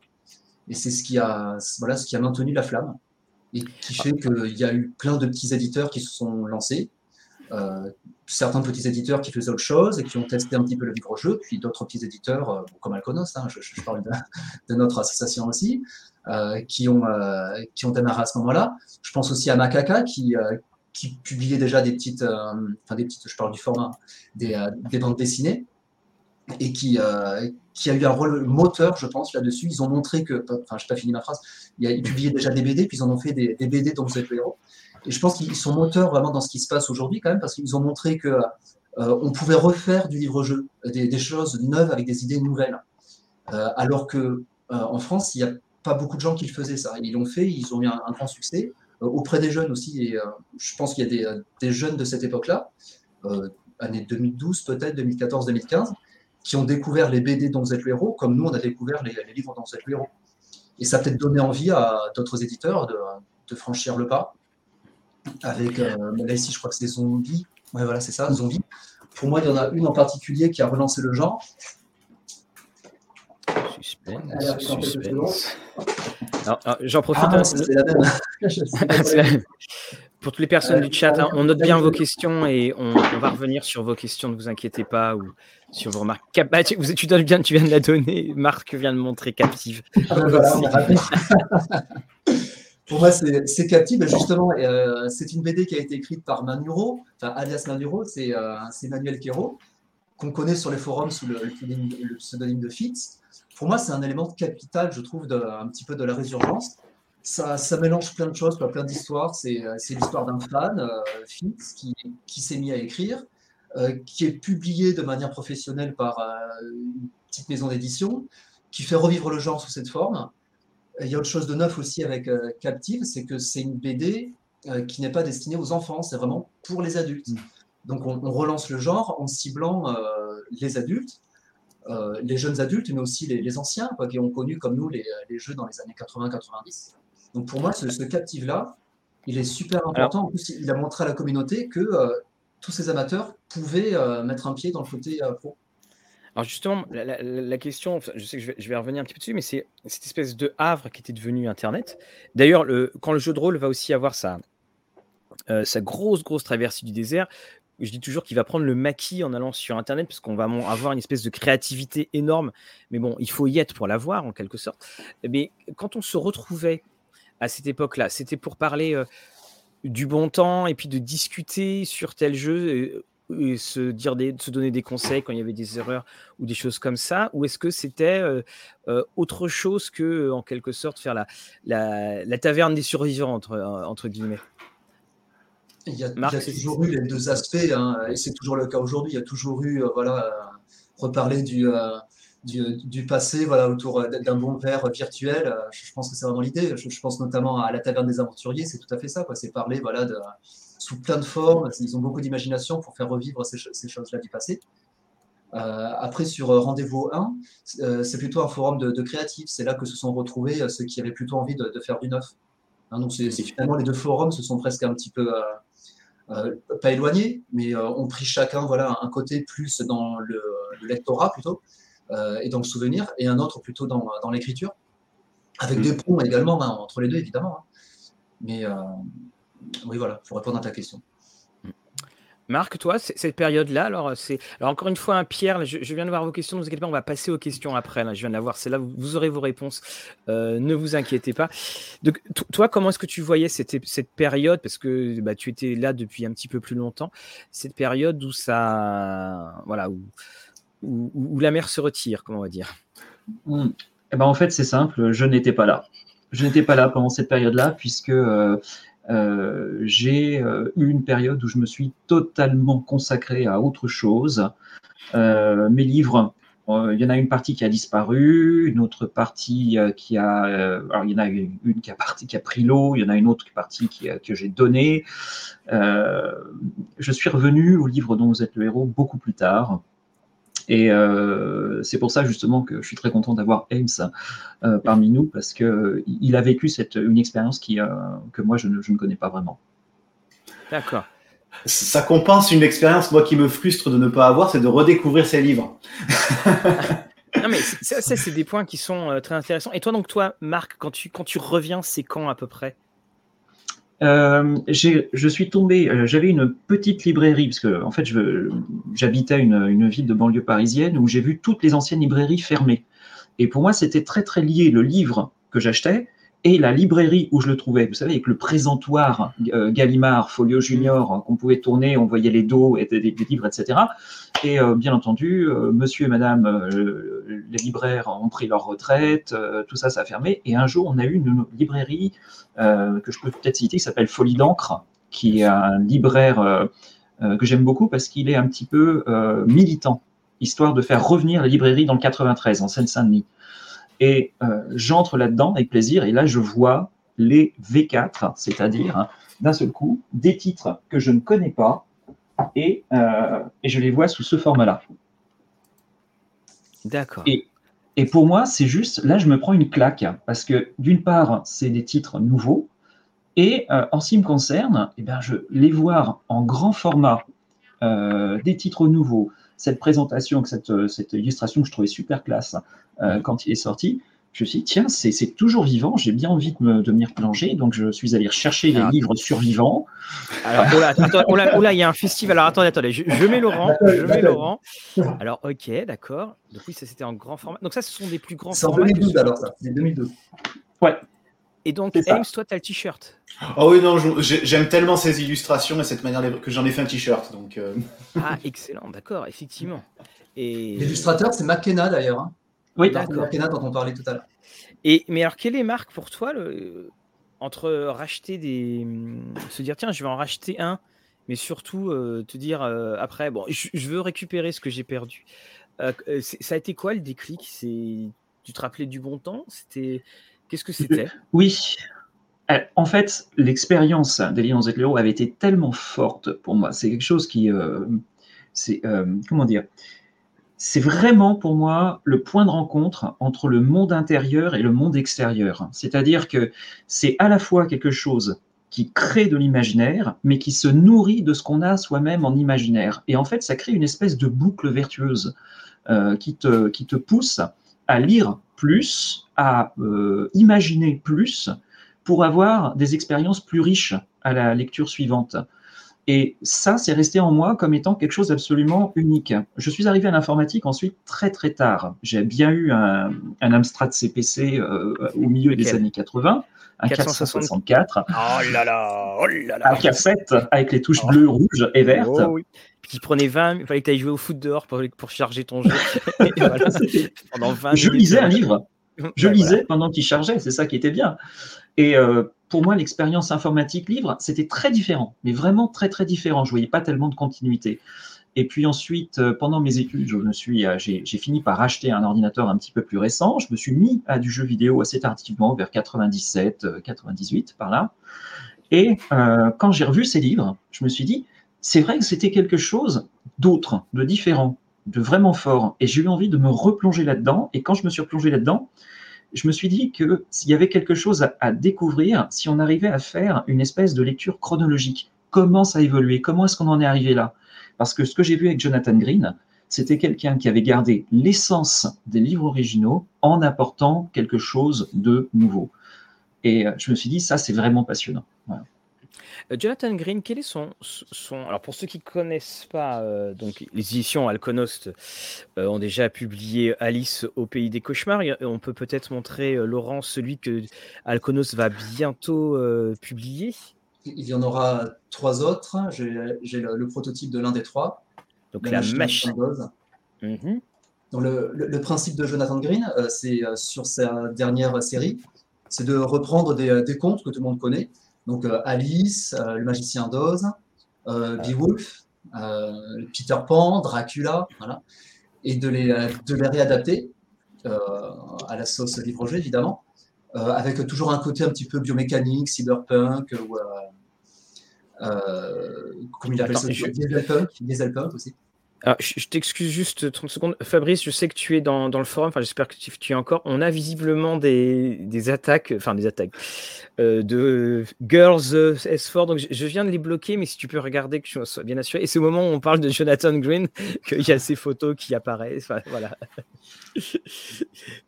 Et c'est ce, qui a, voilà, ce qui a maintenu la flamme et qui fait qu'il y a eu plein de petits éditeurs qui se sont lancés euh, certains petits éditeurs qui faisaient autre chose et qui ont testé un petit peu le livre-jeu, puis d'autres petits éditeurs, euh, comme Alconos, hein, je, parle de, notre association aussi, euh, qui, ont, qui ont démarré à ce moment-là. Je pense aussi à Macaca, qui, qui publiait déjà des petites, enfin des petites, je parle du format, des, des bandes dessinées, et qui, qui a eu un rôle moteur, je pense, là-dessus. Ils ont montré que, enfin, je n'ai pas fini ma phrase, ils publiaient déjà des BD, puis ils en ont fait des, BD dont vous êtes le héros. Et je pense qu'ils sont moteurs vraiment dans ce qui se passe aujourd'hui quand même, parce qu'ils ont montré que euh, on pouvait refaire du livre-jeu, des, choses neuves avec des idées nouvelles. Euh, alors que euh, en France, il n'y a pas beaucoup de gens qui le faisaient ça. Ils l'ont fait, ils ont eu un, grand succès auprès des jeunes aussi. Et je pense qu'il y a des, jeunes de cette époque-là, année 2012 peut-être, 2014-2015, qui ont découvert les BD dont vous êtes le héros, comme nous on a découvert les, livres dont vous êtes le héros. Et ça a peut-être donné envie à d'autres éditeurs de franchir le pas avec, euh, là ici je crois que c'est Zombie, ouais voilà c'est ça, Zombie. Pour moi il y en a une en particulier qui a relancé le genre. Suspense, J'en profite. Ah. Pour toutes les personnes du chat, hein, on note bien vos questions et on, va revenir sur vos questions, ne vous inquiétez pas, ou sur vos remarques. Bah, tu, tu, bien, tu viens de la donner, Marc vient de montrer captive. Ah, [laughs] Pour moi, c'est captif. Justement, euh, c'est une BD qui a été écrite par Manuro, enfin, alias Manuro, c'est euh, Manuel Quero, qu'on connaît sur les forums sous le, pseudonyme de Fitz. Pour moi, c'est un élément capital, je trouve, de, un petit peu de la résurgence. Ça, ça mélange plein de choses, plein d'histoires. C'est l'histoire d'un fan, euh, Fitz, qui, qui s'est mis à écrire, euh, qui est publié de manière professionnelle par une petite maison d'édition, qui fait revivre le genre sous cette forme il y a autre chose de neuf aussi avec euh, Captive, c'est que c'est une BD euh, qui n'est pas destinée aux enfants, c'est vraiment pour les adultes. Mm. Donc on, relance le genre en ciblant euh, les adultes, les jeunes adultes, mais aussi les, anciens, quoi, qui ont connu comme nous les, jeux dans les années 80-90. Donc pour moi, ce, Captive-là, il est super important. en plus, il a montré à la communauté que tous ces amateurs pouvaient mettre un pied dans le côté pro. Alors justement, la, question, je sais que je vais, revenir un petit peu dessus, mais c'est cette espèce de havre qui était devenu Internet. D'ailleurs, quand le jeu de rôle va aussi avoir sa, euh, sa grosse, grosse traversée du désert, je dis toujours qu'il va prendre le maquis en allant sur Internet, parce qu'on va avoir une espèce de créativité énorme. Mais bon, il faut y être pour l'avoir, en quelque sorte. Mais quand on se retrouvait à cette époque-là, c'était pour parler euh, du bon temps et puis de discuter sur tel jeu et se, dire des, se donner des conseils quand il y avait des erreurs ou des choses comme ça Ou est-ce que c'était euh, euh, autre chose que, en quelque sorte, faire la, la, taverne des survivants, entre, entre guillemets? Il y, a, toujours eu les deux aspects, hein, et c'est toujours le cas aujourd'hui. Il y a toujours eu, euh, voilà, reparler du, du, du, passé, voilà, autour d'un bon verre virtuel. Je, pense que c'est vraiment l'idée. Je, je, pense notamment à la taverne des aventuriers, c'est tout à fait ça. C'est parler, voilà, de, sous plein de formes. Ils ont beaucoup d'imagination pour faire revivre ces, choses-là du passé. Euh, après, sur euh, Rendez-vous 1, euh, c'est plutôt un forum de, créatifs. C'est là que se sont retrouvés ceux qui avaient plutôt envie de, faire du neuf. Hein, donc, c'est finalement les deux forums se sont presque un petit peu, pas éloignés, mais ont pris chacun voilà, un côté plus dans le, lectorat plutôt, et dans le souvenir, et un autre plutôt dans, l'écriture, avec mm. des ponts également hein, entre les deux, évidemment. Hein. Mais oui, voilà, pour répondre à ta question. Marc, toi, cette période-là, alors c'est, alors encore une fois, un Pierre, je, viens de voir vos questions, ne vous inquiétez pas, on va passer aux questions après. Là, je viens de la voir, c'est là, vous, vous aurez vos réponses. Euh, ne vous inquiétez pas. Donc, toi, comment est-ce que tu voyais cette, période, parce que bah, tu étais là depuis un petit peu plus longtemps, cette période où ça, voilà, où, la mer se retire, comment on va dire? Hmm. eh ben, en fait, c'est simple, je n'étais pas là. Je n'étais pas là pendant cette période-là, puisque euh, j'ai eu une période où je me suis totalement consacré à autre chose. mes livres euh, il y en a une partie qui a disparu, une autre partie euh, qui a. Euh, alors, il y en a une, qui, a a pris l'eau, il y en a une autre partie qui que j'ai donnée. je suis revenu au livre dont vous êtes le héros beaucoup plus tard. Et c'est pour ça justement que je suis très content d'avoir Ames parmi nous parce qu'il a vécu cette, une expérience qui, que moi je ne connais pas vraiment. D'accord ça compense une expérience, moi, qui me frustre de ne pas avoir, c'est de redécouvrir ces livres. [laughs] non, mais ça, c'est des points qui sont euh, très intéressants. Et toi, donc, toi, Marc, quand tu, quand tu reviens, c'est quand à peu près? Euh, je suis tombé, euh, j'avais une petite librairie, parce que en fait, j'habitais une, une ville de banlieue parisienne où j'ai vu toutes les anciennes librairies fermées. Et pour moi, c'était très très lié. Le livre que j'achetais, et la librairie où je le trouvais, vous savez, avec le présentoir euh, Gallimard, Folio Junior, hein, qu'on pouvait tourner, on voyait les dos et des, livres, etc. Et euh, bien entendu, euh, monsieur et madame les libraires ont pris leur retraite, tout ça, ça a fermé. Et un jour, on a eu une librairie que je peux peut-être citer, qui s'appelle Folie d'encre, qui est un libraire que j'aime beaucoup parce qu'il est un petit peu militant, histoire de faire revenir la librairie dans le 93, en Seine-Saint-Denis. Et euh, j'entre là-dedans avec plaisir, et là, je vois les V4, c'est-à-dire hein, d'un seul coup des titres que je ne connais pas, et, euh, et je les vois sous ce format-là. D'accord. Et, et, pour moi, c'est juste, là, je me prends une claque, parce que d'une part, c'est des titres nouveaux, et euh, en ce qui me concerne, eh bien, je les voir en grand format, des titres nouveaux, cette présentation, cette, cette illustration que je trouvais super classe, euh, quand il est sorti, je me suis dit, tiens, c'est toujours vivant, j'ai bien envie de, me, venir donc je suis allé chercher les livres survivants. Alors, oh là, oh là, oh là, il y a un festival. Alors, attendez, attendez, je, mets Laurent, je mets Laurent. Alors, ok, d'accord. Donc, oui, ça c'était en grand format. Donc, ça, ce sont des plus grands formats. C'est en 2012, alors, ça, c'est 2012. Ouais. Et donc, Ames, toi, tu as le t-shirt. Ah oui, non, j'aime tellement ces illustrations et cette manière que j'en ai fait un t-shirt. Donc, euh. Ah, excellent, d'accord, effectivement. Et... L'illustrateur, c'est McKenna d'ailleurs. Hein. Oui, d'accord. dont on parlait tout à l'heure. Et, mais alors, quelle est, Marc, pour toi, le, entre racheter des. se dire, tiens, je vais en racheter un, mais surtout euh, te dire euh, après, bon, je, veux récupérer ce que j'ai perdu. Euh, ça a été quoi le déclic? C'est Tu te rappelais du bon temps? C'était Qu'est-ce que c'était? Oui. En fait, l'expérience des Lions et avait été tellement forte pour moi. C'est quelque chose qui. c'est comment dire? C'est vraiment pour moi le point de rencontre entre le monde intérieur et le monde extérieur. C'est-à-dire que c'est à la fois quelque chose qui crée de l'imaginaire, mais qui se nourrit de ce qu'on a soi-même en imaginaire. Et en fait, ça crée une espèce de boucle vertueuse euh, qui, te, qui te pousse à lire plus, à euh, imaginer plus, pour avoir des expériences plus riches à la lecture suivante. Et ça, c'est resté en moi comme étant quelque chose d'absolument unique. Je suis arrivé à l'informatique ensuite très très tard. J'ai bien eu un, un Amstrad CPC euh, au milieu des années 80, un 464. Oh là là, oh là là. Un cassette avec les touches bleues, rouges et vertes. Oh, oui. Puis qui prenait 20, il fallait que tu ailles jouer au foot dehors pour, pour charger ton jeu. [laughs] [laughs] pendant 20 Je lisais un livre. Je lisais pendant qu'il chargeait, c'est ça qui était bien. Et euh, pour moi, l'expérience informatique livre, c'était très différent, mais vraiment très très différent. Je voyais pas tellement de continuité. Et puis ensuite, euh, pendant mes études, je me suis, euh, j'ai, fini par acheter un ordinateur un petit peu plus récent. Je me suis mis à du jeu vidéo assez tardivement, vers 97, 98 par là. Et quand j'ai revu ces livres, je me suis dit, c'est vrai que c'était quelque chose d'autre, de différent, de vraiment fort. Et j'ai eu envie de me replonger là-dedans. Et quand je me suis replongé là-dedans, je me suis dit que s'il y avait quelque chose à, découvrir, si on arrivait à faire une espèce de lecture chronologique, comment ça a évolué, comment est-ce qu'on en est arrivé là Parce que ce que j'ai vu avec Jonathan Green, c'était quelqu'un qui avait gardé l'essence des livres originaux en apportant quelque chose de nouveau. Et euh, je me suis dit, ça, c'est vraiment passionnant. Euh, Jonathan Green, quel est son. Alors pour ceux qui connaissent pas, euh, donc les éditions Alconost ont déjà publié Alice au pays des cauchemars. on peut peut-être montrer, Laurent, celui que Alconost va bientôt publier. Il y en aura trois autres. J'ai le, prototype de l'un des trois. Donc la, machine. Mhm. le, le, principe de Jonathan Green, c'est sur sa dernière série, c'est de reprendre des, des contes que tout le monde connaît Donc Alice, le magicien d'Oz, Beowulf, Peter Pan, Dracula, voilà, et de les, de les réadapter à la sauce livre-jeu évidemment, avec toujours un côté un petit peu biomécanique, cyberpunk ou comme il appelle ça, dieselpunk, dieselpunk aussi. Alors, je, t'excuse juste 30 secondes. Fabrice, je sais que tu es dans, dans le forum, enfin j'espère que tu, tu, es encore. On a visiblement des, des attaques, enfin des attaques euh, de Girls S4, donc je, viens de les bloquer, mais si tu peux regarder que je sois bien assuré. Et c'est au moment où on parle de Jonathan Green [laughs] qu'il y a ces photos qui apparaissent. Enfin, voilà.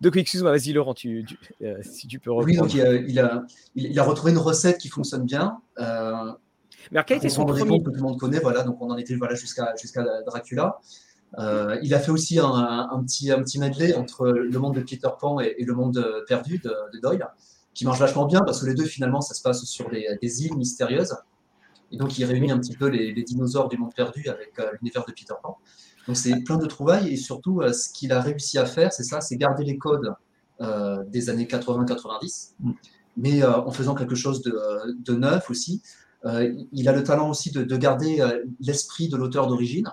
donc excuse-moi, vas-y Laurent, tu, euh, si tu peux reprendre. Oui, donc il a, il, a, il a, retrouvé une recette qui fonctionne bien. Euh, mais quel était son premier que tout le monde connaît, voilà, donc on en était voilà, jusqu'à jusqu'à Dracula. Euh, il a fait aussi un, petit, un petit medley entre le monde de Peter Pan et, le monde perdu de, Doyle, qui marche vachement bien parce que les deux, finalement, ça se passe sur des, îles mystérieuses. Et donc, il réunit un petit peu les, dinosaures du monde perdu avec euh, l'univers de Peter Pan. Donc, c'est plein de trouvailles et surtout, euh, ce qu'il a réussi à faire, c'est ça c'est garder les codes des années 80-90, mm. mais en faisant quelque chose de, de neuf aussi. Euh, il a le talent aussi de, garder euh, l'esprit de l'auteur d'origine.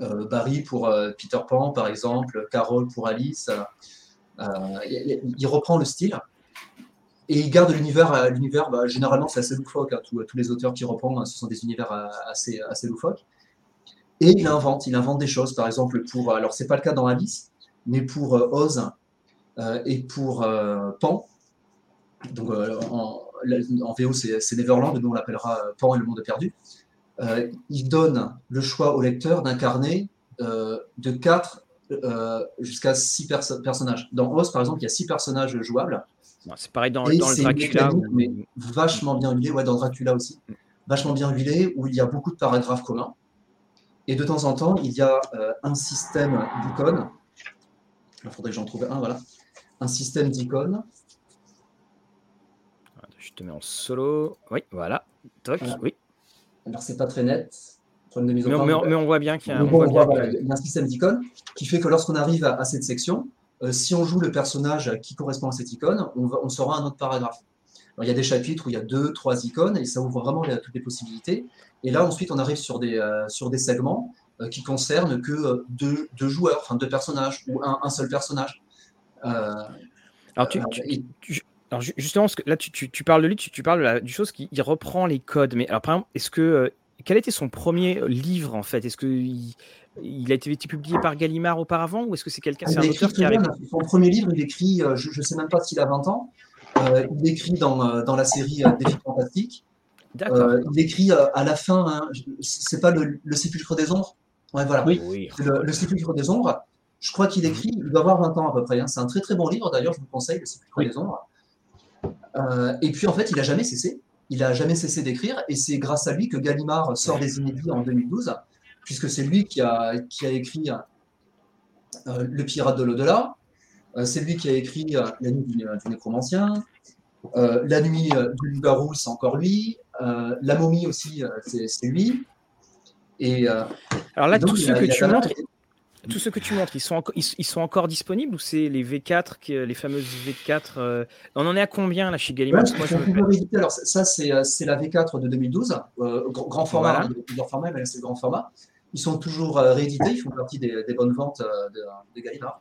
Euh, Barry pour Peter Pan, par exemple, Carol pour Alice. il, reprend le style et il garde l'univers. L'univers, bah, généralement, c'est assez loufoque. Hein, tous, les auteurs qui reprennent, ce sont des univers assez, assez loufoques. Et il invente, il invente des choses. Par exemple, pour, alors c'est pas le cas dans Alice, mais pour Oz et pour Pan. Donc en, en VO c'est Neverland, nous on l'appellera Pan et le monde perdu. Euh, il donne le choix au lecteur d'incarner euh, de 4 euh, jusqu'à 6 personnages. Dans Oz, par exemple, il y a 6 personnages jouables. C'est pareil dans, dans le Dracula. Mais vachement bien huilé, ouais, dans Dracula aussi. Vachement bien huilé, où il y a beaucoup de paragraphes communs. Et de temps en temps, il y a un système d'icônes. Il faudrait que j'en trouve un, voilà. Un système d'icônes je te mets en solo. Oui, voilà. Toc, oui. Alors, c'est pas très net. mais, on, voit bien qu'il y a, un système d'icônes qui fait que lorsqu'on arrive à, cette section, euh, si on joue le personnage qui correspond à cette icône, on, va, on saura un autre paragraphe. il y a des chapitres où il y a deux, trois icônes et ça ouvre vraiment toutes les possibilités. Et là, ensuite, on arrive sur des, euh, sur des segments euh, qui concernent que deux, deux, joueurs, enfin deux personnages ou un, un seul personnage. Alors, tu, alors justement, là, tu, parles de lui, tu, parles de du chose qui reprend les codes. Mais alors, par exemple, est-ce que euh, quel était son premier livre en fait? Est-ce que il, a été, publié par Gallimard auparavant ou est-ce que c'est quelqu'un, c'est un auteur qui a Son premier livre, il écrit, euh, je ne sais même pas s'il a 20 ans. Euh, il écrit dans, dans la série Défi fantastique. il écrit à la fin, hein, c'est pas le, sépulcre des ombres? Ouais, voilà. Oui. Le, sépulcre des ombres. Je crois qu'il écrit, il doit avoir 20 ans à peu près. Hein. C'est un très très bon livre d'ailleurs, je vous conseille, Le sépulcre des ombres. Euh, et puis en fait, il n'a jamais cessé. Il n'a jamais cessé d'écrire, et c'est grâce à lui que Gallimard sort des inédits en 2012, puisque c'est lui qui a, qui a écrit euh, Le pirate de l'au-delà, euh, c'est lui qui a écrit La nuit du, nécromancien, La nuit du loup-garou, c'est encore lui, La momie aussi, c'est lui. Et, Alors là, tout ce que tu montres, tous ceux que tu montres, ils sont, ils, sont encore disponibles ou c'est les V4, les fameuses V4 euh, On en est à combien là chez Gallimard? Alors ça, c'est, c'est la V4 de 2012, euh, grand, format, il y a plusieurs formats, mais c'est le grand format. Ils sont toujours euh, réédités, ils font partie des, bonnes ventes de, de Gallimard.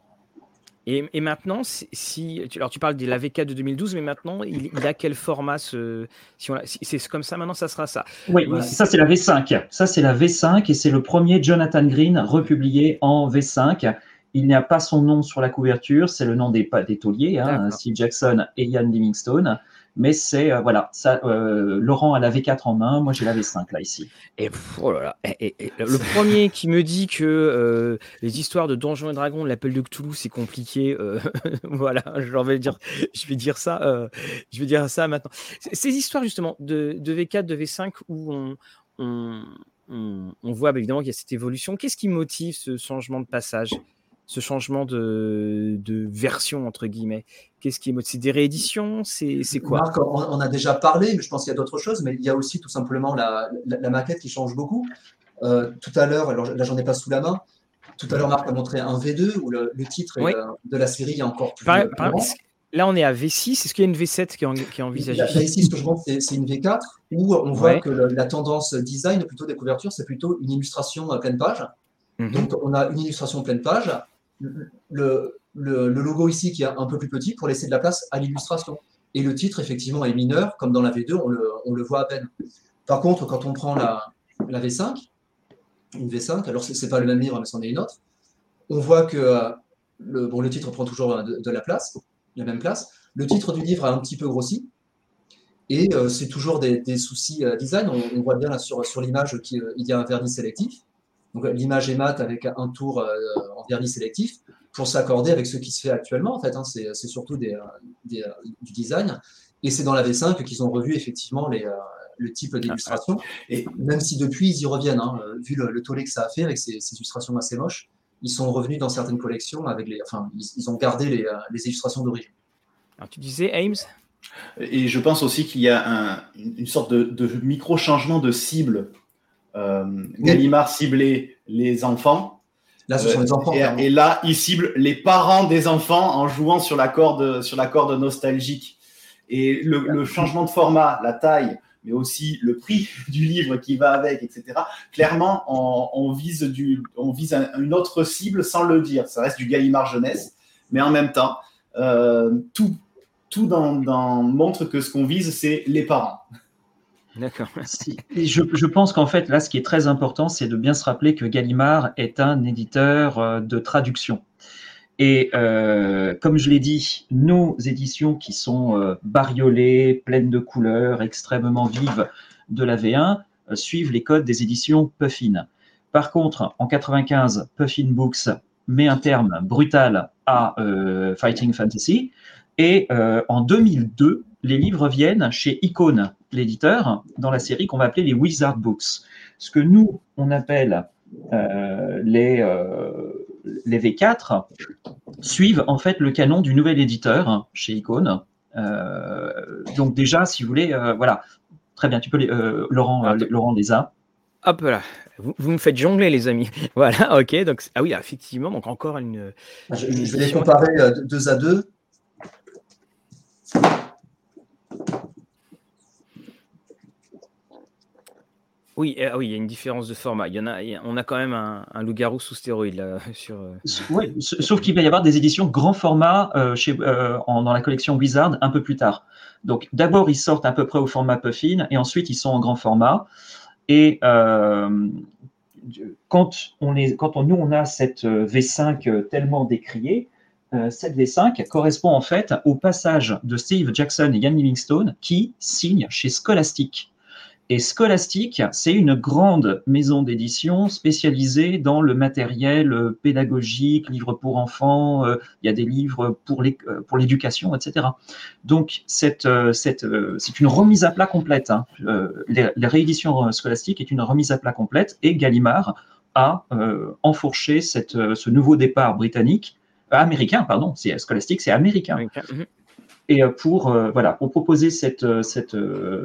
Et, maintenant, si, alors tu parles de la V4 de 2012, mais maintenant, il, a quel format ce, si, c'est comme ça, maintenant, ça sera ça. Oui, ça c'est la V5. Ça c'est la V5 et c'est le premier Jonathan Green republié en V5. Il n'y a pas son nom sur la couverture, c'est le nom des, des tauliers, hein, Steve Jackson et Ian Livingstone. Mais c'est, euh, voilà, ça, euh, Laurent a la V4 en main, moi j'ai la V5 là, ici. Et, oh là là, et, le premier [laughs] qui me dit que euh, les histoires de Donjons et Dragons, l'appel de Cthulhu, c'est compliqué, [laughs] voilà, je vais dire, je vais dire ça, je vais dire ça maintenant. Ces histoires justement de, de V4, de V5 où on, on, on voit bah, évidemment qu'il y a cette évolution, qu'est-ce qui motive ce changement de passage? Ce changement de, version, entre guillemets? Qu'est-ce qui est C'est des rééditions? C'est quoi? Marc, on, a déjà parlé, mais je pense qu'il y a d'autres choses, mais il y a aussi tout simplement la, maquette qui change beaucoup. Euh, tout à l'heure, alors là j'en ai pas sous la main, tout à l'heure Marc a montré un V2 où le, titre de la série est encore plus. là, on est à V6. Est-ce qu'il y a une V7 qui est, qui est envisagée? Ici, ce que je montre, c'est une V4 où on voit que le- la tendance design, plutôt des couvertures, c'est plutôt une illustration à pleine page. Mhm. Donc, on a une illustration pleine page. Le, le- logo ici qui est un peu plus petit pour laisser de la place à l'illustration. Et le titre, effectivement, est mineur, comme dans la V2, on le, on le voit à peine. Par contre, quand on prend la, la V5, une V5, alors c'est pas le même livre, mais c'en est une autre, on voit que euh, le, bon, le titre prend toujours euh, de, la place, la même place. Le titre du livre a un petit peu grossi. Et euh, c'est toujours des, soucis design. On, voit bien sur, sur l'image qu'il y a un vernis sélectif. Donc l'image est mate avec un tour euh, en vernis sélectif pour s'accorder avec ce qui se fait actuellement. En fait, hein. c'est c'est surtout des, euh, des, euh, du design. Et c'est dans la V5 qu'ils ont revu effectivement les, euh, le type d'illustration. Et- même si depuis ils y reviennent, hein, euh, vu le, le tollé que ça a fait avec ces, ces illustrations assez moches, ils sont revenus dans certaines collections avec les, enfin, ils, ils ont gardé les, euh, les illustrations d'origine. Alors, tu disais, Ames? Et je pense aussi qu'il y a un- une une sorte de, de micro-changement de cible. Euh, Gallimard ciblait les enfants. Là, ce sont Euh, les enfants. et, là, il cible les parents des enfants en jouant sur la corde, sur la corde nostalgique. Et le, le changement de format, la taille, mais aussi le prix [laughs] du livre qui va avec, etc. Clairement, on, on vise, du, on vise un- une autre cible sans le dire. Ça reste du Gallimard jeunesse, mais en même temps, euh, tout, tout dans, dans- montre que ce qu'on vise, c'est les parents. D'accord. Et je, pense qu'en fait, là, ce qui est très important, c'est de bien se rappeler que Gallimard est un éditeur euh, de traduction. Et euh, comme je l'ai dit, nos éditions qui sont euh, bariolées, pleines de couleurs, extrêmement vives de la V1, euh, suivent les codes des éditions Puffin. Par contre, en 95, Puffin Books met un terme brutal à Fighting Fantasy. Et en 2002, les livres viennent chez Icon, l'éditeur, dans la série qu'on va appeler les Wizard Books. Ce que nous, on appelle euh, les, euh, les V4 suivent en fait le canon du nouvel éditeur chez Icon. Euh, donc déjà, si vous voulez, euh, voilà, très bien. Tu peux les, euh, Laurent, euh, Laurent les a. Hop là. Vous, vous me faites jongler, les amis. [laughs] Voilà, ok. Donc, ah oui, effectivement, donc encore une. Je, une je vais les comparer deux à deux. Oui, euh, ah oui, il y a une différence de format. Il y en a, on a quand même un, loup-garou sous stéroïde [laughs] sur. euh, Oui, sauf qu'il va y avoir des éditions grand format euh, chez, euh, dans la collection Wizard un peu plus tard. Donc d'abord ils sortent à peu près au format Puffin et ensuite ils sont en grand format. Et quand, on les, quand on, nous on a cette euh, V5 tellement décriée, cette V5 correspond en fait au passage de Steve Jackson et Ian Livingstone qui signent chez Scholastic. Et Scholastic, c'est une grande maison d'édition spécialisée dans le matériel euh, pédagogique, livres pour enfants, euh, il y a des livres pour les- euh, l'éducation, etc. Donc, c'est une remise à plat complète. hein. Les- la réédition euh, Scholastic est une remise à plat complète et Gallimard a enfourché ce nouveau départ britannique, américain, pardon, c'est c'est américain américain. Et euh, pour euh, voilà pour proposer cette euh, cette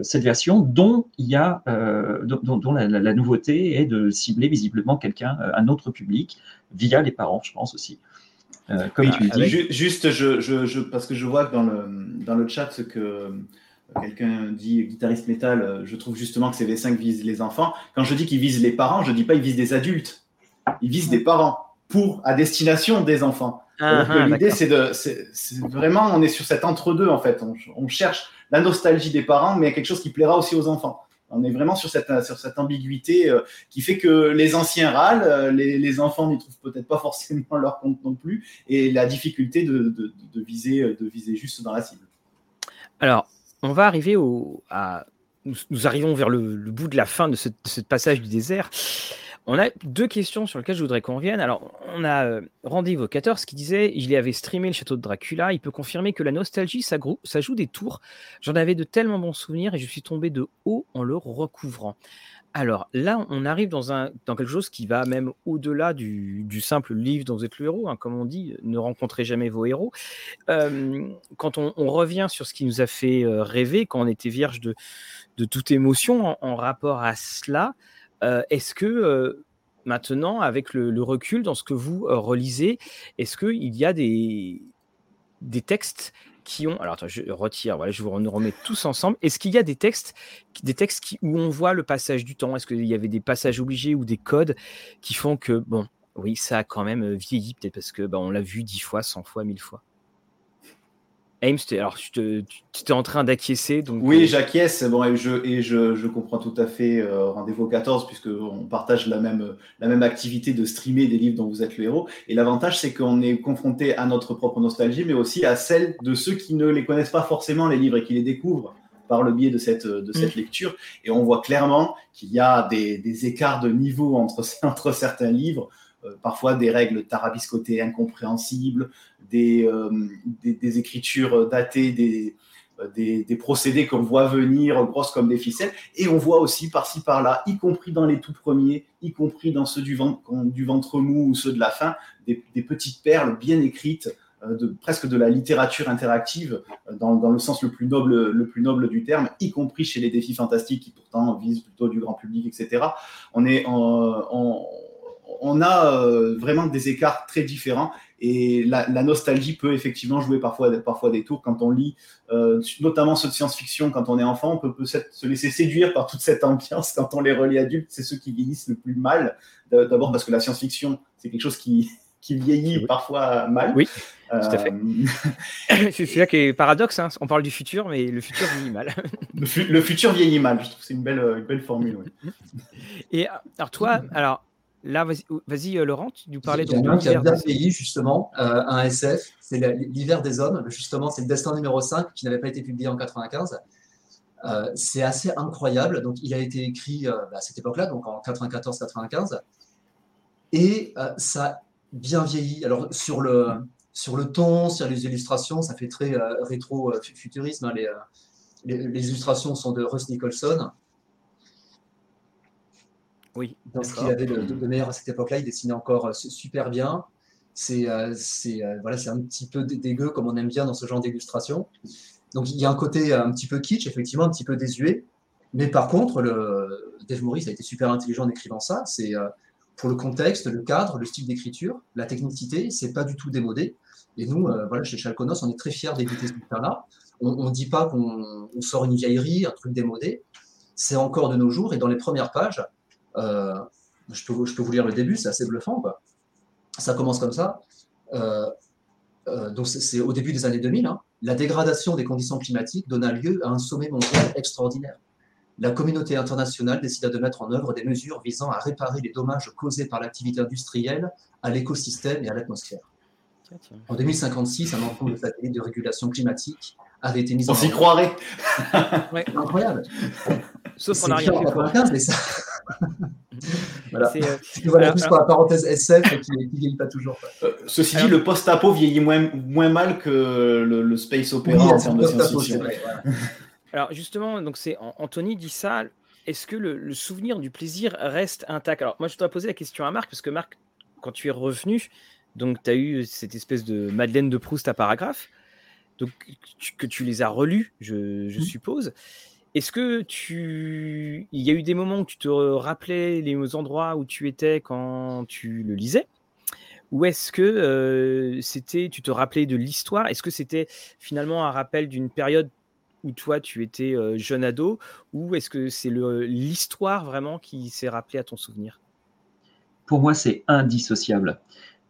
cette version dont il y a dont, la, la- la nouveauté est de cibler visiblement quelqu'un un autre public via les parents je pense aussi comme Oui, tu dis avec- Juste, je, je, je- parce que je vois que dans le, dans le chat ce que quelqu'un dit, guitariste métal, je trouve justement que ces V5 visent les enfants. Quand je dis qu'ils visent les parents, je dis pas qu'ils visent des adultes. Ils visent des parents pour, à destination des enfants. Ah, euh, ah, L'idée, c'est de, c'est c'est vraiment, on est sur cet entre-deux en fait. On, on cherche la nostalgie des parents, mais quelque chose qui plaira aussi aux enfants. On est vraiment sur cette, sur cette ambiguïté euh, qui fait que les anciens râlent, euh, les, les enfants n'y trouvent peut-être pas [laughs] forcément leur compte non plus, et la difficulté de, de, de viser, de viser juste dans la cible. Alors, on va arriver au. À, nous, nous arrivons vers le, le bout de la fin de ce, de ce passage du désert. On a deux questions sur lesquelles je voudrais qu'on revienne. Alors, on a euh, Randy Vocateur qui disait il avait streamé le château de Dracula. Il peut confirmer que la nostalgie, ça, ça joue des tours. J'en avais de tellement bons souvenirs et je suis tombé de haut en le recouvrant. Alors là, on arrive dans, un, dans quelque chose qui va même au-delà du, du simple livre dont vous êtes le héros. hein. Comme on dit, ne rencontrez jamais vos héros. Euh, quand on, revient sur ce qui nous a fait euh, rêver, quand on était vierge de, de toute émotion en, rapport à cela, est-ce que euh, maintenant, avec le, le recul dans ce que vous euh, relisez, est-ce qu'il y a des, des textes qui ont. Alors, attends, je retire, voilà, je vous remets tous ensemble. Est-ce qu'il y a des textes, des textes qui, où on voit le passage du temps? Est-ce qu'il y avait des passages obligés ou des codes qui font que, bon, oui, ça a quand même vieilli, peut-être parce que bah, on l'a vu dix fois, cent fois, mille fois? Ames, alors tu, étais en train d'acquiescer. Donc... Oui, euh, j'acquiesce. Bon, et je, et je, je, comprends tout à fait euh, Rendez-vous 14, puisqu'on partage la même, la même activité de streamer des livres dont vous êtes le héros. Et l'avantage, c'est qu'on est confronté à notre propre nostalgie, mais aussi à celle de ceux qui ne les connaissent pas forcément, les livres, et qui les découvrent par le biais de cette, de cette mm. lecture. Et on voit clairement qu'il y a des, des, écarts de niveau entre, [laughs] entre certains livres. Euh, parfois des règles tarabiscotées incompréhensibles, des, euh, des, écritures datées, euh, des, des, procédés qu'on voit venir, grosses comme des ficelles, et on voit aussi par-ci par-là, y compris dans les tout premiers, y compris dans ceux du ventre, mou ou ceux de la fin, des, petites perles bien écrites, de, presque de la littérature interactive, dans, dans, le sens le plus, noble, le plus noble du terme, y compris chez les défis fantastiques qui pourtant visent plutôt du grand public, etc. On est en on a euh, vraiment des écarts très différents et la, nostalgie peut effectivement jouer parfois, parfois des tours quand on lit, euh, notamment ceux de science-fiction, quand on est enfant, on peut, peut se laisser séduire par toute cette ambiance. Quand on les relit adultes, c'est ceux qui vieillissent le plus mal. D'abord parce que la science-fiction, c'est quelque chose qui, qui vieillit parfois mal. Oui, tout à fait. [laughs] Euh, c'est là qui est paradoxe. Hein. On parle du futur, mais le futur vieillit mal. [laughs] le, futur vieillit mal. Je trouve c'est une belle, une belle formule. Et alors toi, alors Là, vas-y, euh, Laurent, tu nous parlais de. Il y a un qui a bien vieilli, justement, euh, un SF, c'est L'hiver des hommes, justement, c'est le destin numéro 5 qui n'avait pas été publié en 95. Euh, c'est assez incroyable. Donc, il a été écrit bah, à cette époque-là, donc en 94-95. Et ça a bien vieilli. Alors, sur le, sur le ton, sur les illustrations, ça fait très rétro-futurisme. Hein, les, les, illustrations sont de Russ Nicholson. Oui. Dans ce qu'il avait de, meilleur à cette époque-là, il dessinait encore euh, super bien. C'est euh, euh, voilà, c'est un petit peu dégueu comme on aime bien dans ce genre d'illustration. Donc il y a un côté un petit peu kitsch, effectivement, un petit peu désuet. Mais par contre, le, Dave Morris a été super intelligent en écrivant ça. C'est pour le contexte, le cadre, le style d'écriture, la technicité, c'est pas du tout démodé. Et nous, voilà, chez Chalconos, on est très fiers d'éditer ce bouquin-là. On ne dit pas qu'on sort une vieillerie, un truc démodé. C'est encore de nos jours. Et dans les premières pages, euh, je, peux, je peux vous lire le début, c'est assez bluffant. Quoi. Ça commence comme ça. Euh, euh, donc c'est au début des années 2000. Hein. La dégradation des conditions climatiques donna lieu à un sommet mondial extraordinaire. La communauté internationale décida de mettre en œuvre des mesures visant à réparer les dommages causés par l'activité industrielle à l'écosystème et à l'atmosphère. En 2056, un ensemble de satellites de régulation climatique avait été mis en œuvre. On s'y croirait. Incroyable. Sauf qu'on a rien. mais ça, [laughs] voilà. Euh, voilà juste pour la parenthèse SF qui ne vieillit pas toujours. Euh, ceci dit, le post-apo vieillit moins, moins mal que le, space opéra en termes de science-fiction. [laughs] Alors justement, donc c'est Anthony dit ça. Est-ce que le, souvenir du plaisir reste intact? Alors moi, je dois poser la question à Marc parce que Marc, quand tu es revenu, donc tu as eu cette espèce de Madeleine de Proust à paragraphe, donc que tu les as relus, je, je mmh. suppose. Est-ce que tu. Il y a eu des moments où tu te rappelais les endroits où tu étais quand tu le lisais? Ou est-ce que c'était. Tu te rappelais de l'histoire? Est-ce que c'était finalement un rappel d'une période où toi tu étais jeune ado? Ou est-ce que c'est l'histoire vraiment qui s'est rappelée à ton souvenir? Pour moi, c'est indissociable.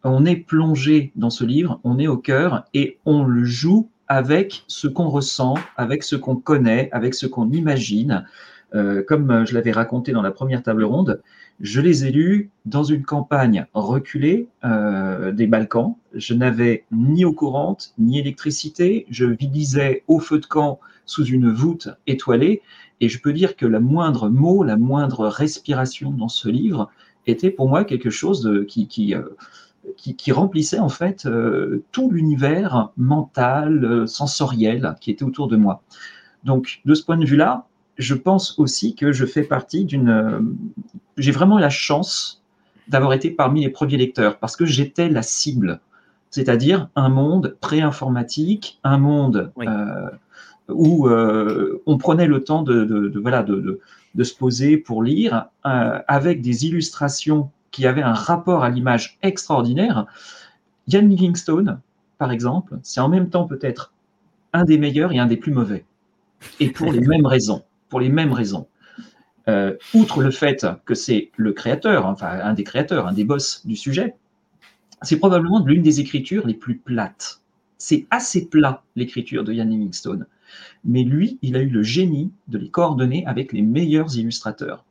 On est plongé dans ce livre, on est au cœur et on le joue avec ce qu'on ressent, avec ce qu'on connaît, avec ce qu'on imagine. Euh, comme euh, je l'avais raconté dans la première table ronde, je les ai lus dans une campagne reculée euh, des Balkans. Je n'avais ni eau courante, ni électricité. Je lisais au feu de camp sous une voûte étoilée. Et je peux dire que la moindre mot, la moindre respiration dans ce livre était pour moi quelque chose de, qui, qui qui, remplissait en fait euh, tout l'univers mental, euh, sensoriel qui était autour de moi. Donc, de ce point de vue-là, je pense aussi que je fais partie d'une. Euh, j'ai vraiment la chance d'avoir été parmi les premiers lecteurs parce que j'étais la cible, c'est-à-dire un monde pré-informatique, un monde où on prenait le temps de, voilà, de, de, se poser pour lire avec des illustrations qui avait un rapport à l'image extraordinaire. Ian Livingstone, par exemple, c'est en même temps peut-être un des meilleurs et un des plus mauvais. Et pour les mêmes raisons. Pour les mêmes raisons. Euh, outre le fait que c'est le créateur, enfin un des créateurs, un des boss du sujet, c'est probablement l'une des écritures les plus plates. C'est assez plat l'écriture de Ian Livingstone. Mais lui, il a eu le génie de les coordonner avec les meilleurs illustrateurs.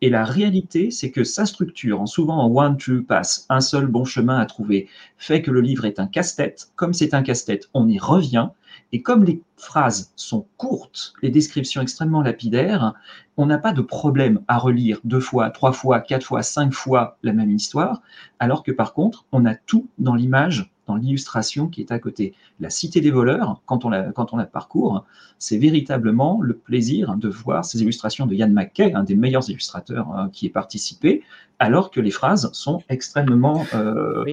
Et la réalité, c'est que sa structure, en souvent en one true pass, un seul bon chemin à trouver, fait que le livre est un casse-tête. Comme c'est un casse-tête, on y revient. Et comme les phrases sont courtes, les descriptions extrêmement lapidaires, on n'a pas de problème à relire deux fois, trois fois, quatre fois, cinq fois la même histoire, alors que par contre, on a tout dans l'image, dans l'illustration qui est à côté. La cité des voleurs, quand on la, quand on la parcourt, c'est véritablement le plaisir de voir ces illustrations de Yann McKay, un des meilleurs illustrateurs hein, qui ait participé, alors que les phrases sont extrêmement... Euh,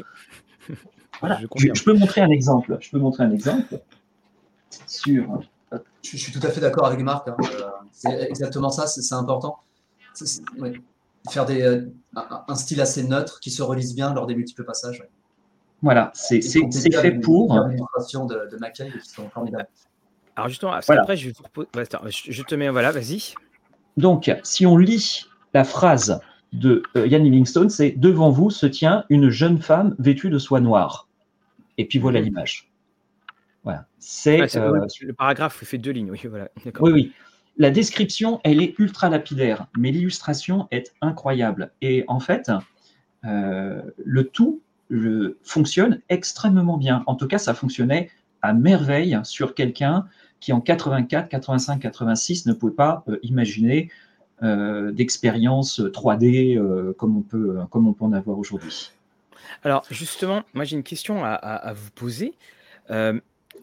voilà. je, peux montrer un exemple. Je peux montrer un exemple sur. Je, suis tout à fait d'accord avec Marc. Hein. Euh, c'est exactement ça, c'est important. Faire des, euh, un, style assez neutre qui se relise bien lors des multiples passages. Voilà, c'est fait pour. De, de Mackay qui sont formidables. Alors justement, après, je, je te mets, voilà, vas-y. Donc, si on lit la phrase de euh, Ian Livingstone, c'est Devant vous se tient une jeune femme vêtue de soie noire. Et puis voilà mhm. l'image. Voilà. C'est euh, le paragraphe fait deux lignes. Oui, voilà. oui, oui. La description, elle est ultra lapidaire, mais l'illustration est incroyable. Et en fait, euh, le tout fonctionne extrêmement bien. En tout cas, ça fonctionnait à merveille sur quelqu'un qui en 84, 85, 86 ne pouvait pas euh, imaginer d'expérience 3D comme, on peut, comme on peut en avoir aujourd'hui. Alors justement, moi j'ai une question à, vous poser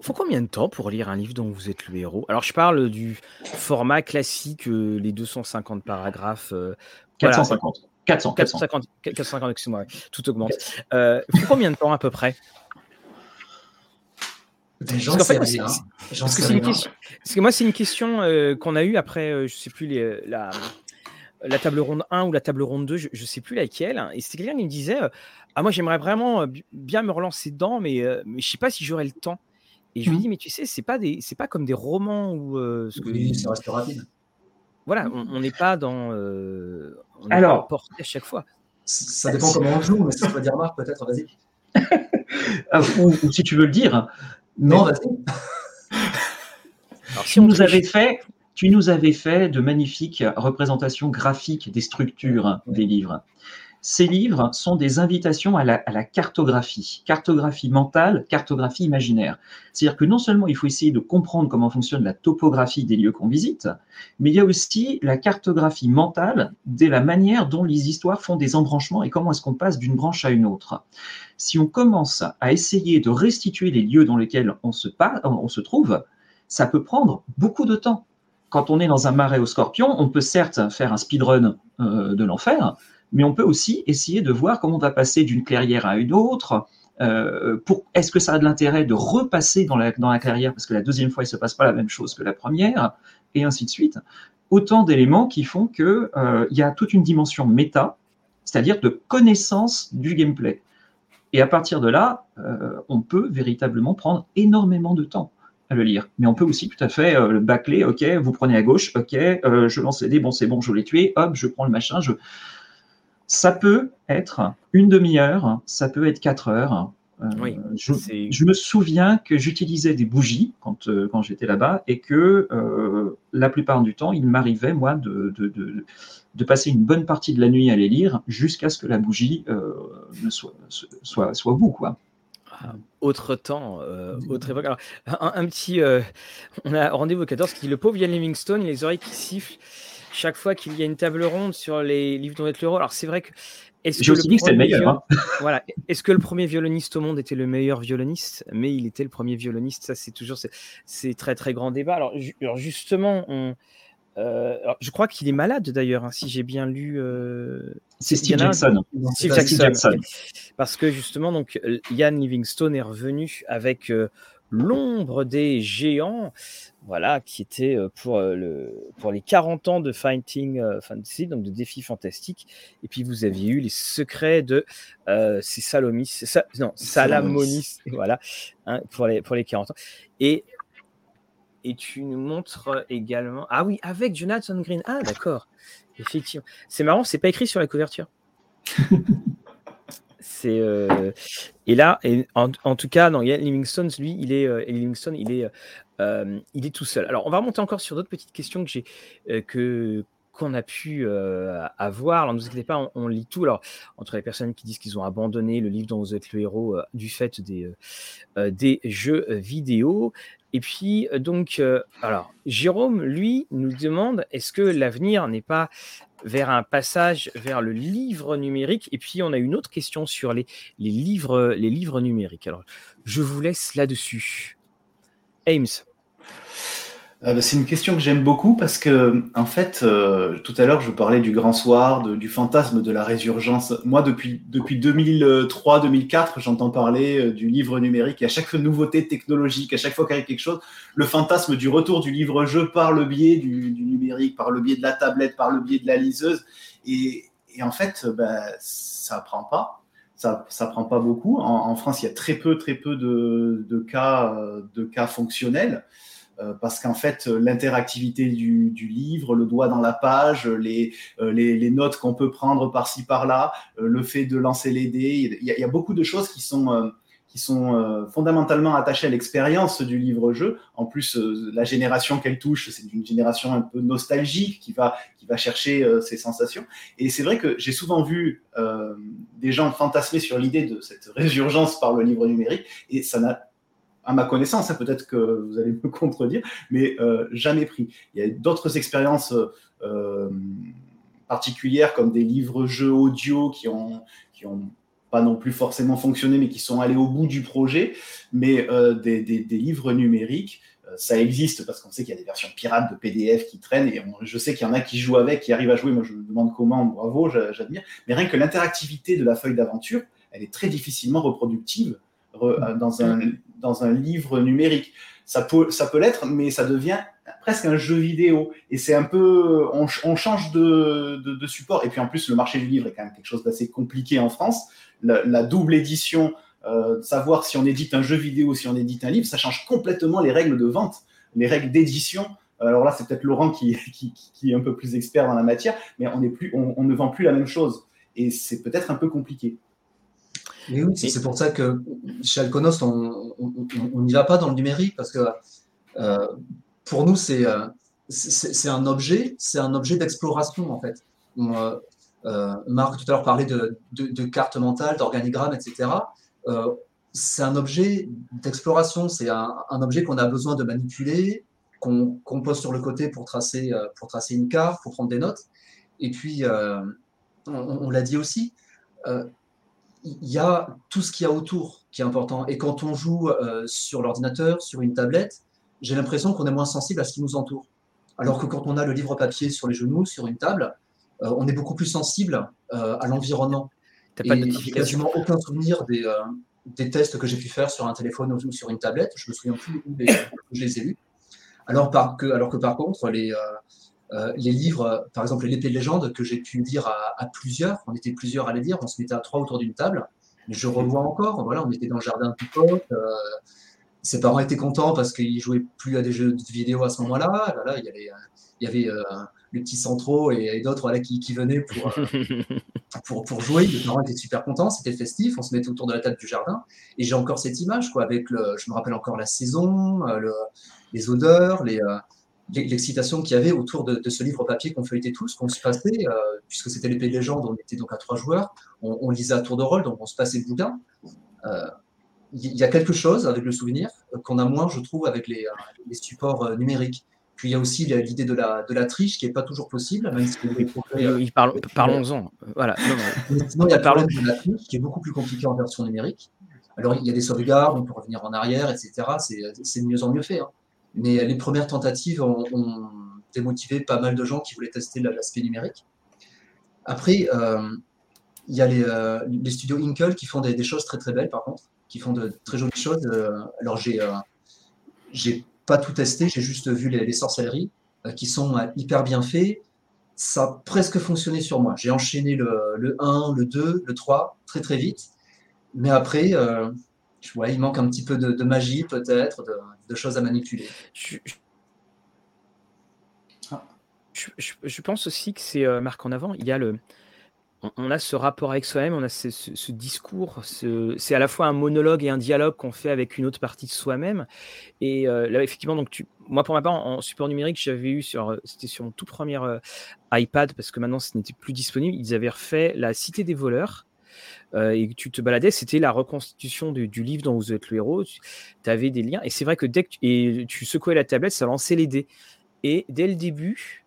faut combien de temps pour lire un livre dont vous êtes le héros? Alors, je parle du format classique, euh, les 250 paragraphes. 450. 400, 450, 450, excuse-moi, tout augmente. Euh, combien de temps à peu près? Hein. Parce que c'est une question. Parce que moi, c'est une question euh, qu'on a eue après, je sais plus les, la la table ronde 1 ou la table ronde 2, je ne sais plus laquelle. Et c'était quelqu'un qui me disait Ah, moi, j'aimerais vraiment bien me relancer dedans, mais, mais je ne sais pas si j'aurai le temps. Et je lui mmh. dis, mais tu sais, c'est pas des, c'est pas comme des romans où. Euh, ce que, oui, ça reste rapide. Voilà, on n'est pas dans. Euh, on Alors. Pas porté à chaque fois. Ça dépend comment on joue, mais ça peut dire Marc, peut-être, vas-y. [laughs] Ah, ou, si tu veux le dire. Non, vas-y. [laughs] Alors, si tu, nous avais fait, tu nous avais fait de magnifiques représentations graphiques des structures des livres. Ces livres sont des invitations à la, cartographie, cartographie mentale, cartographie imaginaire. C'est-à-dire que non seulement il faut essayer de comprendre comment fonctionne la topographie des lieux qu'on visite, mais il y a aussi la cartographie mentale de la manière dont les histoires font des embranchements et comment est-ce qu'on passe d'une branche à une autre. Si on commence à essayer de restituer les lieux dans lesquels on se, trouve, ça peut prendre beaucoup de temps. Quand on est dans un marais au scorpion, on peut certes faire un speedrun euh, de l'enfer, mais on peut aussi essayer de voir comment on va passer d'une clairière à une autre. Euh, est-ce que ça a de l'intérêt de repasser dans la, dans la clairière parce que la deuxième fois il se passe pas la même chose que la première et ainsi de suite. Autant d'éléments qui font que euh, il y a toute une dimension méta, c'est-à-dire de connaissance du gameplay. Et à partir de là, euh, on peut véritablement prendre énormément de temps à le lire. Mais on peut aussi tout à fait le bâcler, ok, vous prenez à gauche, ok, je lance les dés, bon c'est bon, je l'ai tué, hop, je prends le machin, je, ça peut être une demi-heure, ça peut être quatre heures. Euh, je, me souviens que j'utilisais des bougies quand, euh, quand j'étais là-bas et que euh, la plupart du temps, il m'arrivait, moi, de, de, de, passer une bonne partie de la nuit à les lire jusqu'à ce que la bougie ne soit, soit, soit au bout. Quoi. Ah, autre temps, autre époque. un, petit. on a rendez-vous au 14 qui dit le pauvre Ian Livingstone, les oreilles qui sifflent chaque fois qu'il y a une table ronde sur les livres dont est l'euro. Alors c'est vrai que. J'ai aussi dit que c'était le meilleur. Hein. voilà. Est-ce que le premier violoniste au monde était le meilleur violoniste? Mais il était le premier violoniste. Ça, c'est toujours c'est très très grand débat. Alors, justement, on, euh, je crois qu'il est malade d'ailleurs, hein, si j'ai bien lu. Euh, c'est Steve Jackson. Steve Jackson. Parce que justement, donc, Ian Livingstone est revenu avec euh, l'ombre des géants voilà, qui était euh, pour, euh, le, pour les 40 ans de Fighting euh, Fantasy, donc de défis fantastiques. Et puis vous aviez eu les secrets de euh, c'est Salomis, non, Salamonis, [laughs] voilà, hein, pour, les, pour les 40 ans. Et et tu nous montres également. Ah oui, avec Jonathan Green. Ah, d'accord. Effectivement. C'est marrant, c'est pas écrit sur la couverture. [laughs] euh, et là, en, tout cas, non, Livingstone, lui, il est, euh, Livingstone, il est, euh, il est tout seul. Alors, on va remonter encore sur d'autres petites questions que j'ai que qu'on a pu avoir. Alors, ne vous inquiétez pas, on, lit tout. Alors, entre les personnes qui disent qu'ils ont abandonné le livre dont vous êtes le héros du fait des, des jeux vidéo, et puis, euh, donc, euh, alors, Jérôme, lui, nous demande est-ce que l'avenir n'est pas vers un passage vers le livre numérique? Et puis, on a une autre question sur les, les, livres, les livres numériques. Alors, je vous laisse là-dessus. Ames. Euh, bah, c'est une question que j'aime beaucoup parce que, en fait, euh, tout à l'heure, je parlais du grand soir, du fantasme de la résurgence. Moi, depuis, depuis 2003-2004, j'entends parler euh, du livre numérique et à chaque nouveauté technologique, à chaque fois qu'il arrive quelque chose, le fantasme du retour du livre-jeu par le biais du, numérique, par le biais de la tablette, par le biais de la liseuse. Et, en fait, bah, ça prend pas. Ça, ça prend pas beaucoup. En, France, il y a très peu, très peu de, de cas, de cas fonctionnels. Euh, parce qu'en fait, l'interactivité du, livre, le doigt dans la page, les, euh, les, notes qu'on peut prendre par-ci par-là, euh, le fait de lancer les dés, il y, a, beaucoup de choses qui sont, qui sont fondamentalement attachées à l'expérience du livre-jeu. En plus, la génération qu'elle touche, c'est une génération un peu nostalgique qui va, qui va chercher ces sensations. Et c'est vrai que j'ai souvent vu des gens fantasmer sur l'idée de cette résurgence par le livre numérique, et ça n'a à ma connaissance, hein, peut-être que vous allez me [laughs] contredire, mais euh, jamais pris. Il y a d'autres expériences euh, particulières comme des livres-jeux audio qui ont, qui ont pas non plus forcément fonctionné, mais qui sont allés au bout du projet. Mais euh, des, livres numériques, ça existe parce qu'on sait qu'il y a des versions pirates de PDF qui traînent et je sais qu'il y en a qui jouent avec, qui arrivent à jouer. Moi, je me demande comment, bravo, j'admire. Mais rien que l'interactivité de la feuille d'aventure, elle est très difficilement reproductive dans un, dans un livre numérique. Ça peut, ça peut l'être, mais ça devient presque un jeu vidéo. Et c'est un peu, on, change de, de, support. Et puis en plus, le marché du livre est quand même quelque chose d'assez compliqué en France. La, double édition, euh, savoir si on édite un jeu vidéo, si on édite un livre, ça change complètement les règles de vente, les règles d'édition. Alors là, c'est peut-être Laurent qui, [laughs] qui, qui, est un peu plus expert dans la matière, mais on, est plus, on, on ne vend plus la même chose. Et c'est peut-être un peu compliqué oui, c'est pour ça que chez Alconos, on n'y va pas dans le numérique parce que euh, pour nous, euh, c'est un objet, c'est un objet d'exploration en fait. Euh, Marc tout à l'heure parlait de, de, cartes mentales, d'organigrammes, etc. c'est un objet d'exploration, c'est un, objet qu'on a besoin de manipuler, qu'on pose sur le côté pour tracer, pour tracer une carte, pour prendre des notes. Et puis, on, on l'a dit aussi, il y a tout ce qu'il y a autour qui est important. Et quand on joue euh, sur l'ordinateur, sur une tablette, j'ai l'impression qu'on est moins sensible à ce qui nous entoure. Alors que quand on a le livre papier sur les genoux, sur une table, euh, on est beaucoup plus sensible euh, à l'environnement. pas de quasiment aucun souvenir des, des tests que j'ai pu faire sur un téléphone ou sur une tablette. Je me souviens plus où, je les ai lus. Alors, par que, alors que par contre, les, euh, les livres, par exemple l'épée de légende, que j'ai pu lire à, plusieurs, on était plusieurs à les lire, on se mettait à trois autour d'une table, je revois encore, voilà, on était dans le jardin du pote, euh, ses parents étaient contents parce qu'ils jouaient plus à des jeux de vidéo à ce moment-là, il y avait, il y avait euh, le petit Centro et, d'autres voilà, qui, venaient pour, [laughs] pour, pour, jouer, les parents étaient super contents, c'était festif, on se mettait autour de la table du jardin, et j'ai encore cette image, quoi, avec le, je me rappelle encore la saison, les odeurs, les l'excitation qu'il y avait autour de, ce livre papier qu'on feuilletait tous, qu'on se passait, euh, puisque c'était l'épée de légende, on était donc à trois joueurs, on, lisait à tour de rôle, donc on se passait le bouquin. Euh, il y a quelque chose avec le souvenir qu'on a moins, je trouve, avec les, euh, supports numériques. Puis il y a aussi l'idée de la, de la triche qui n'est pas toujours possible, même si Parlons-en. Voilà. sinon, il y a le problème de la triche qui est beaucoup plus compliqué en version numérique. Alors, il y a des sauvegardes, on peut revenir en arrière, etc. C'est de mieux en mieux fait. Hein. Mais les premières tentatives ont, démotivé pas mal de gens qui voulaient tester l'aspect numérique. Après, euh, il y a euh, les, studios Inkle qui font des, choses très très belles par contre, qui font de très jolies choses. Euh, alors j'ai j'ai pas tout testé, j'ai juste vu les, sorcelleries qui sont hyper bien faits. Ça a presque fonctionné sur moi. J'ai enchaîné le, le, 1, le 2, le 3 très très vite. Mais après, il manque un petit peu de, magie peut-être, de, choses à manipuler. Je, je, pense aussi que c'est euh, marqué en avant. Il y a le, on, a ce rapport avec soi-même, on a ce, discours. C'est à la fois un monologue et un dialogue qu'on fait avec une autre partie de soi-même. Et euh, là, effectivement, donc moi, pour ma part, en, support numérique, j'avais eu sur, c'était sur mon tout premier iPad parce que maintenant ce n'était plus disponible. Ils avaient refait La Cité des voleurs. Et tu te baladais, c'était la reconstitution du, livre dont vous êtes le héros. Tu avais des liens. Et c'est vrai que dès que tu, secouais la tablette, ça lançait les dés. Et dès le début,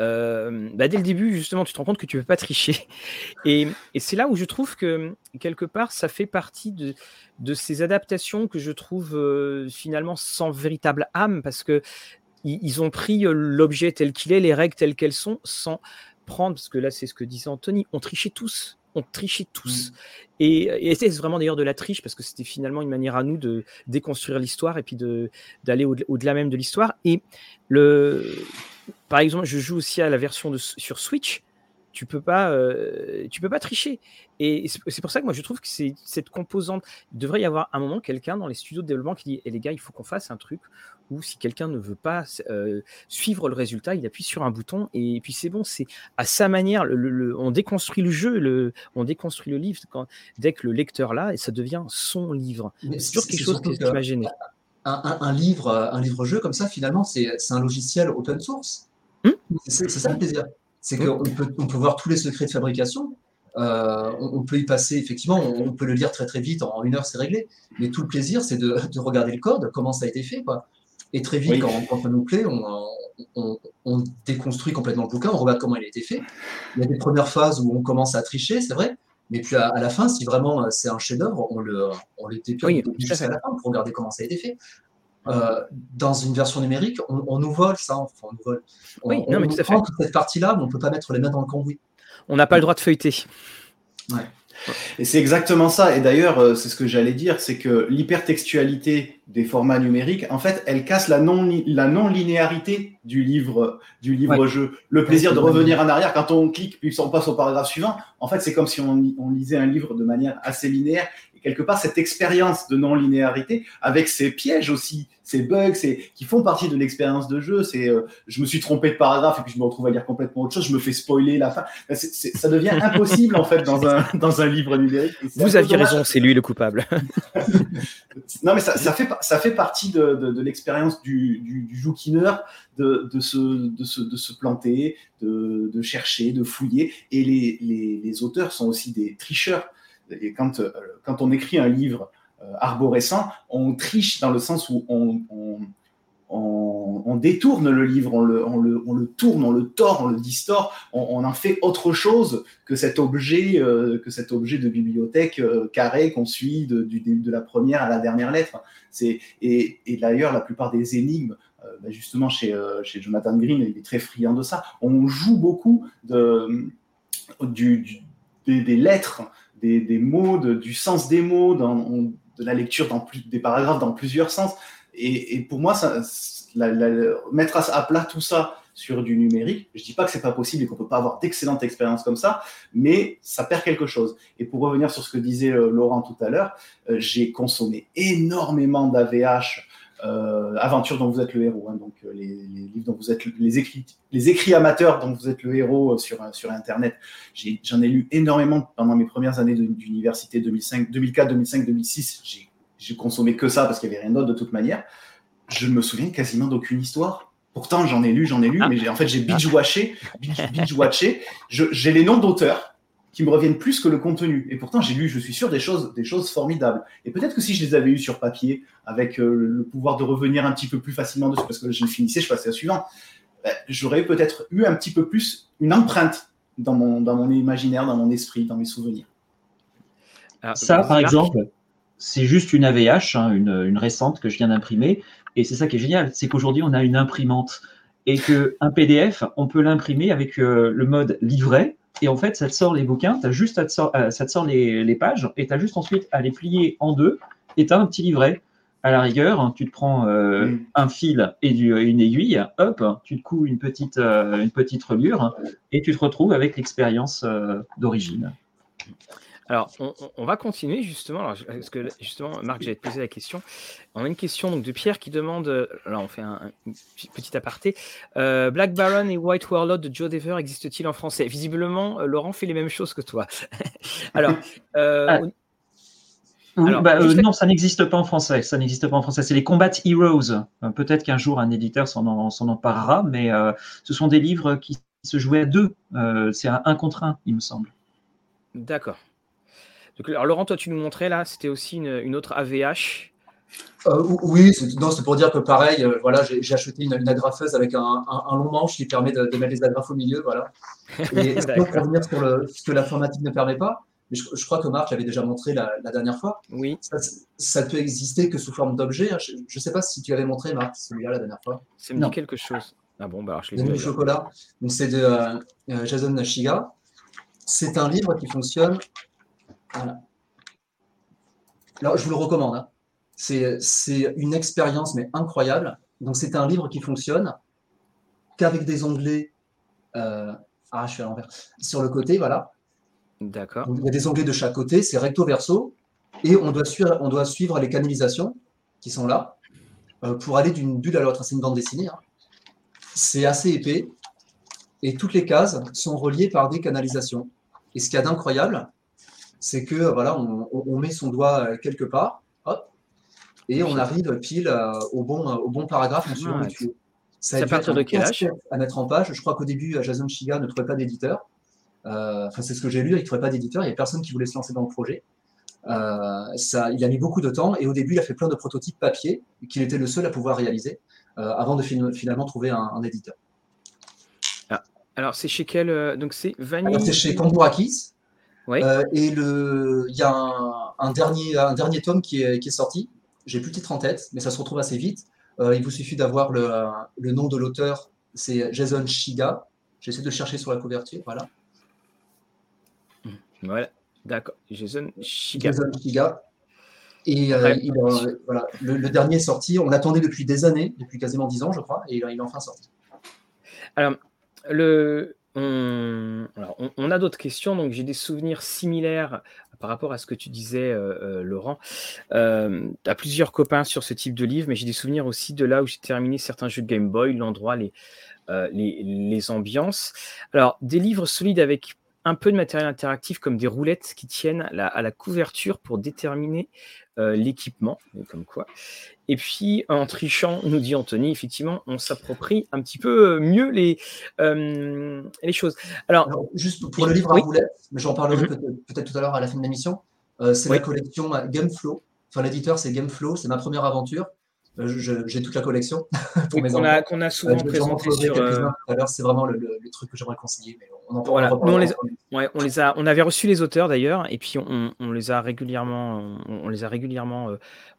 euh, bah dès le début, justement, tu te rends compte que tu ne peux pas tricher. [laughs] Et, c'est là où je trouve que, quelque part, ça fait partie de, ces adaptations que je trouve euh, finalement sans véritable âme, parce que ils, ont pris euh, l'objet tel qu'il est, les règles telles qu'elles sont, sans prendre, parce que là, c'est ce que disait Anthony, on trichait tous on trichait tous. Mmh. Et, et c'est vraiment d'ailleurs de la triche parce que c'était finalement une manière à nous de déconstruire l'histoire et puis d'aller au-delà même de l'histoire. Et le, par exemple, je joue aussi à la version de, sur Switch tu peux pas, euh, tu peux pas tricher. Et c'est pour ça que moi je trouve que c'est cette composante. Il devrait y avoir un moment quelqu'un dans les studios de développement qui dit "Eh les gars, il faut qu'on fasse un truc où si quelqu'un ne veut pas euh, suivre le résultat, il appuie sur un bouton et puis c'est bon. C'est à sa manière. Le, on déconstruit le jeu, le, on déconstruit le livre quand, dès que le lecteur là et ça devient son livre. C'est toujours quelque chose qui m'a gêné. Un, un, livre, un livre jeu comme ça, finalement, c'est un logiciel open source. Hum c'est ça le plaisir c'est qu'on peut, on peut voir tous les secrets de fabrication. Euh, on, peut y passer, effectivement, on, peut le lire très très vite, en une heure c'est réglé. Mais tout le plaisir, c'est de, regarder le code, comment ça a été fait. Quoi. Et très vite, quand, ça nous plaît, on, déconstruit complètement le bouquin, on regarde comment il a été fait. Il y a des premières phases où on commence à tricher, c'est vrai. Mais puis à, la fin, si vraiment euh, c'est un chef-d'œuvre, on le, on le oui, jusqu'à la fin pour regarder comment ça a été fait. Euh, dans une version numérique, on, nous vole ça. Enfin, on nous vole. oui, non, mais tout à fait. toute cette partie-là, mais on ne peut pas mettre les mains dans le cambouis. On n'a pas le droit de feuilleter. Ouais. Et c'est exactement ça. Et d'ailleurs, euh, c'est ce que j'allais dire, c'est que l'hypertextualité des formats numériques, en fait, elle casse la non la non linéarité du livre du livre jeu. Le plaisir de revenir en arrière quand on clique puis on passe au paragraphe suivant. En fait, c'est comme si on, on lisait un livre de manière assez linéaire quelque part cette expérience de non-linéarité avec ses pièges aussi, ces bugs, qui font partie de l'expérience de jeu. C'est, euh, je me suis trompé de paragraphe et puis je me retrouve à lire complètement autre chose. Je me fais spoiler la fin. ça devient [laughs] impossible en fait dans un dans un livre numérique. Vous aviez raison, c'est lui le coupable. [laughs] [laughs] non mais ça, ça, fait ça fait partie de, de, l'expérience du, du, du de, de, se, de, se, de se planter, de, de chercher, de fouiller. Et les, les, les auteurs sont aussi des tricheurs. Et quand, euh, quand on écrit un livre euh, arborescent, on triche dans le sens où on, on, détourne le livre, on le, on, le, on le, tourne, on le tord, on le distord, on, en fait autre chose que cet objet, euh, que cet objet de bibliothèque carré qu'on suit de, de la première à la dernière lettre. Et, et d'ailleurs, la plupart des énigmes, bah, justement chez, chez Jonathan Green, il est très friand de ça. On joue beaucoup de, du, des, lettres des, mots, du sens des mots, de la lecture dans des paragraphes dans plusieurs sens. Et, pour moi, ça, mettre à, plat tout ça sur du numérique, je dis pas que c'est pas possible et qu'on peut pas avoir d'excellentes expériences comme ça, mais ça perd quelque chose. Et pour revenir sur ce que disait euh, Laurent tout à l'heure, euh, j'ai consommé énormément d'AVH euh, aventure dont vous êtes le héros, hein, donc euh, les, livres dont vous êtes les écrits, les écrits amateurs dont vous êtes le héros euh, sur sur Internet. J'en ai, lu énormément pendant mes premières années d'université 2005, 2004, 2005, 2006. J'ai consommé que ça parce qu'il n'y avait rien d'autre de toute manière. Je me souviens quasiment d'aucune histoire. Pourtant, j'en ai lu, j'en ai lu, ah. mais en fait, j'ai binge-watché, binge-watché. J'ai les noms d'auteurs, qui me reviennent plus que le contenu. Et pourtant, j'ai lu, je suis sûr, des choses, des choses formidables. Et peut-être que si je les avais eues sur papier, avec euh, le pouvoir de revenir un petit peu plus facilement dessus, parce que je finissais, je passais au suivant, ben, j'aurais peut-être eu un petit peu plus une empreinte dans mon, dans mon imaginaire, dans mon esprit, dans mes souvenirs. ça, par exemple, c'est juste une AVH, hein, une, une, récente que je viens d'imprimer. Et c'est ça qui est génial, c'est qu'aujourd'hui, on a une imprimante. Et qu'un PDF, on peut l'imprimer avec euh, le mode livret, et en fait, ça te sort les bouquins, as juste à te euh, ça te sort les, les pages, et tu as juste ensuite à les plier en deux, et tu as un petit livret. À la rigueur, tu te prends euh, mm. un fil et du, une aiguille, hop, tu te couds une petite, euh, une petite reliure, et tu te retrouves avec l'expérience d'origine. Alors, on, va continuer justement. Alors, parce que justement, Marc, j'allais te poser la question. On a une question donc de Pierre qui demande. Euh, alors, on fait un, petit aparté. Euh, Black Baron et White Warlord de Joe Dever existent-ils en français? Visiblement, euh, Laurent fait les mêmes choses que toi. [laughs] alors. Ah. Bah, non, ça n'existe pas en français. Ça n'existe pas en français. C'est les Combat Heroes. Peut-être qu'un jour un éditeur s'en emparera, mais ce sont des livres qui se jouaient à deux. C'est un, un contre un, il me semble. D'accord alors Laurent, toi tu nous montrais là, c'était aussi une, autre AVH. Euh, oui, c'est pour dire que pareil, euh, voilà, j'ai acheté une, agrafeuse avec un, long manche qui permet de, mettre les agrafes au milieu, voilà. [laughs] Et pour revenir sur ce que l'informatique ne permet pas, mais je, crois que Marc l'avait déjà montré la, dernière fois. Oui. Ça, peut exister que sous forme d'objet. Hein. Je ne sais pas si tu avais montré Marc celui-là la dernière fois. Ça me dit quelque chose. Ah bon, bah je l'ai chocolat. Donc c'est de euh, Jason Nashiga. C'est un livre qui fonctionne alors, je vous le recommande. Hein. C'est une expérience, mais incroyable. Donc, c'est un livre qui fonctionne qu'avec des onglets. Euh, ah, je suis à l'envers. Sur le côté, voilà. D'accord. Il y a des onglets de chaque côté, c'est recto verso. Et on doit, suivre, on doit suivre les canalisations qui sont là euh, pour aller d'une bulle à l'autre. C'est une bande dessinée. Hein. C'est assez épais. Et toutes les cases sont reliées par des canalisations. Et ce qu'il y a d'incroyable, c'est que voilà, on, met son doigt euh, quelque part, hop, et on arrive pile euh, au, bon, au bon paragraphe en suivant Ça à partir de quel âge À mettre en page. Je crois qu'au début, Jason Shiga ne trouvait pas d'éditeur. Euh, enfin, c'est ce que j'ai lu, il ne trouvait pas d'éditeur. Il n'y a personne qui voulait se lancer dans le projet. ça, il a mis beaucoup de temps et au début, il a fait plein de prototypes papier qu'il était le seul à pouvoir réaliser avant de finalement trouver un, éditeur. Ah, alors, c'est chez quel Donc, c'est Vanille. C'est chez Kambourakis. Euh, et il y a un, dernier, un dernier tome qui est, qui est sorti. J'ai plus le titre en tête, mais ça se retrouve assez vite. Euh, il vous suffit d'avoir le, le, nom de l'auteur, c'est Jason Shiga. J'essaie de chercher sur la couverture, voilà. Hmm. Voilà, d'accord. Jason Shiga. Jason Shiga. Et euh, il voilà, le, dernier est sorti, on l'attendait depuis des années, depuis quasiment dix ans, je crois, et il est enfin sorti. Alors, le, on, a d'autres questions, donc j'ai des souvenirs similaires par rapport à ce que tu disais, euh, euh, Laurent. Euh, à plusieurs copains sur ce type de livre, mais j'ai des souvenirs aussi de là où j'ai terminé certains jeux de Game Boy, l'endroit, les, les, les, ambiances. Alors, des livres solides avec un peu de matériel interactif comme des roulettes qui tiennent à la couverture pour déterminer l'équipement, comme quoi. Et puis, en trichant, nous dit Anthony, effectivement, on s'approprie un petit peu mieux les, les choses. Alors, juste pour le livre à roulettes, mais j'en parlerai mhm. peut-être tout à l'heure à la fin de l'émission, c'est la collection Gameflow. Enfin, l'éditeur, c'est Gameflow, c'est ma première aventure. Euh, j'ai toute la collection [laughs] pour mes a, qu'on a souvent euh, présenté sur. Euh, c'est vraiment le, truc que j'aimerais conseiller. Mais on, en voilà. on, les, ouais, on les a, on avait reçu les auteurs d'ailleurs, et puis on, on, les a régulièrement, on, les a régulièrement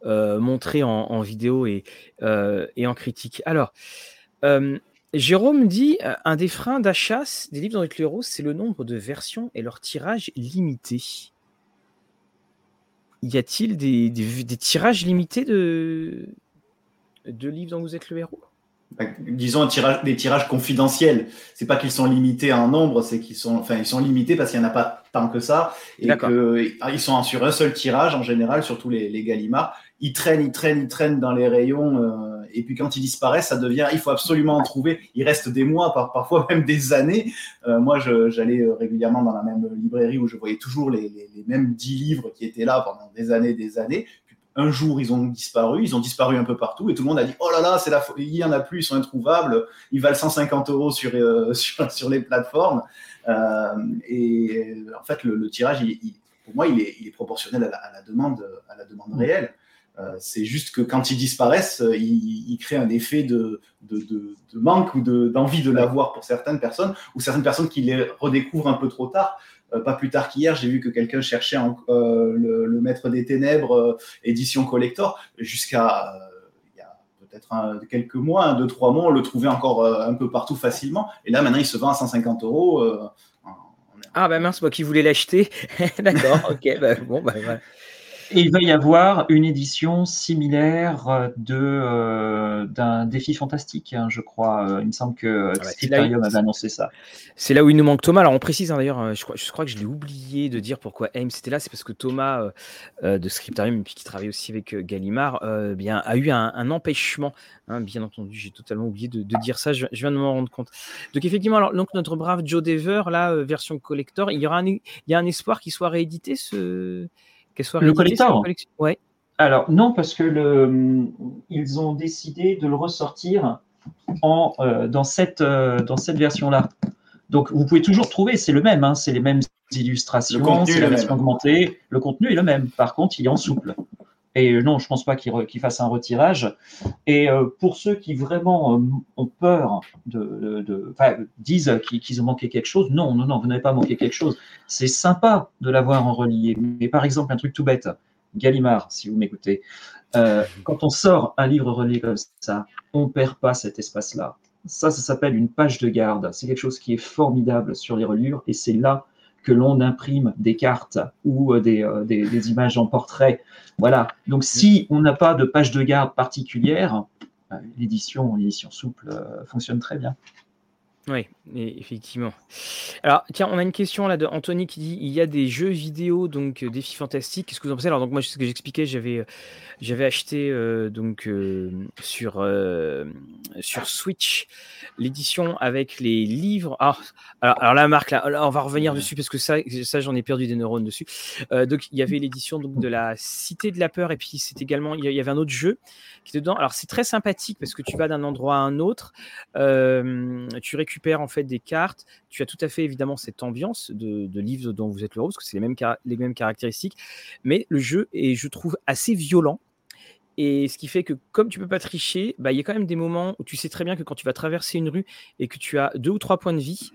euh, montrés en, en, vidéo et, et en critique. Alors. Jérôme dit un des freins d'achat des livres dans les c'est le nombre de versions et leur tirage limité. Y a-t-il des, des, des, tirages limités de, deux livres dont vous êtes le héros bah, disons tirage, des tirages confidentiels. C'est pas qu'ils sont limités en nombre, c'est qu'ils sont, enfin, ils sont limités parce qu'il n'y en a pas tant que ça et qu'ils sont sur un seul tirage en général, surtout les, les Gallimard. Ils traînent, ils traînent, ils traînent dans les rayons euh, et puis quand ils disparaissent, ça devient, il faut absolument en trouver. Il reste des mois, parfois [laughs] même des années. Euh, moi, j'allais euh, régulièrement dans la même librairie où je voyais toujours les, les, les mêmes dix livres qui étaient là pendant des années, des années un jour, ils ont disparu, ils ont disparu un peu partout, et tout le monde a dit Oh là là, c'est la il y en a plus, ils sont introuvables, ils valent 150 euros sur, euh, [laughs] sur, sur, les plateformes. Euh, et en fait, le, tirage, pour moi, il est, proportionnel à la, demande, à la demande réelle. Euh, c'est juste que quand ils disparaissent, ils, créent un effet de, de, de manque ou d'envie de, l'avoir pour certaines personnes, ou certaines personnes qui les redécouvrent un peu trop tard. Euh, pas plus tard qu'hier, j'ai vu que quelqu'un cherchait euh, le, Maître des Ténèbres euh, édition collector jusqu'à il y a peut-être quelques mois, deux, trois mois, on le trouvait encore un peu partout facilement. Et là, maintenant, il se vend à 150 euros. ah, bah mince, moi qui voulais l'acheter. [laughs] D'accord, ok, bah, bon, bah, Et il va y avoir une édition similaire de d'un défi fantastique, hein, je crois. Il me semble que Scriptarium avait annoncé ça. C'est là où il nous manque Thomas. Alors on précise hein, d'ailleurs, je crois, je crois que je l'ai oublié de dire pourquoi Ames était là. C'est parce que Thomas de Scriptarium, puis qui travaille aussi avec Gallimard, bien a eu un, empêchement. Hein, bien entendu, j'ai totalement oublié de, dire ça. Je, viens de m'en rendre compte. Donc effectivement, alors donc notre brave Joe Dever, là version collector, il y aura un, il y a un espoir qu'il soit réédité ce soit le collector Ouais. Alors non, parce que le, ils ont décidé de le ressortir en, euh, dans cette, euh, dans cette version-là. Donc vous pouvez toujours trouver, c'est le même, hein, c'est les mêmes illustrations, c'est la version augmentée, le contenu est le même. Par contre, il est en souple. Et euh, non, je ne pense pas qu'il fasse un retirage. Et pour ceux qui vraiment ont peur de, disent qu'ils ont manqué quelque chose, non, non, non, vous n'avez pas manqué quelque chose. C'est sympa de l'avoir en relié. Mais par exemple, un truc tout bête, Gallimard, si vous m'écoutez, euh, quand on sort un livre relié comme ça, on ne perd pas cet espace-là. Ça, ça s'appelle une page de garde. C'est quelque chose qui est formidable sur les reliures et c'est là que l'on imprime des cartes ou euh, euh, des, images en portrait. Voilà. Donc, si on n'a pas de page de garde particulière, l'édition, l'édition souple fonctionne très bien. Oui, effectivement. Alors, tiens, on a une question là de Anthony qui dit il y a des jeux vidéo donc euh, défis fantastiques. Qu'est-ce que vous en pensez? Alors, donc moi, ce que j'expliquais, j'avais euh, j'avais acheté euh, donc sur sur Switch l'édition avec les livres. Ah, alors, alors la marque là, on va revenir dessus parce que ça, ça j'en ai perdu des neurones dessus. donc, il y avait l'édition donc de la Cité de la peur et puis c'est également il y avait un autre jeu qui était dedans. Alors, c'est très sympathique parce que tu vas d'un endroit à un autre, tu récupères récupères en fait des cartes. Tu as tout à fait évidemment cette ambiance de, de livre dont vous êtes le héros, parce que c'est les mêmes, les mêmes caractéristiques. Mais le jeu est, je trouve, assez violent. Et ce qui fait que comme tu peux pas tricher, bah, il y a quand même des moments où tu sais très bien que quand tu vas traverser une rue et que tu as deux ou trois points de vie,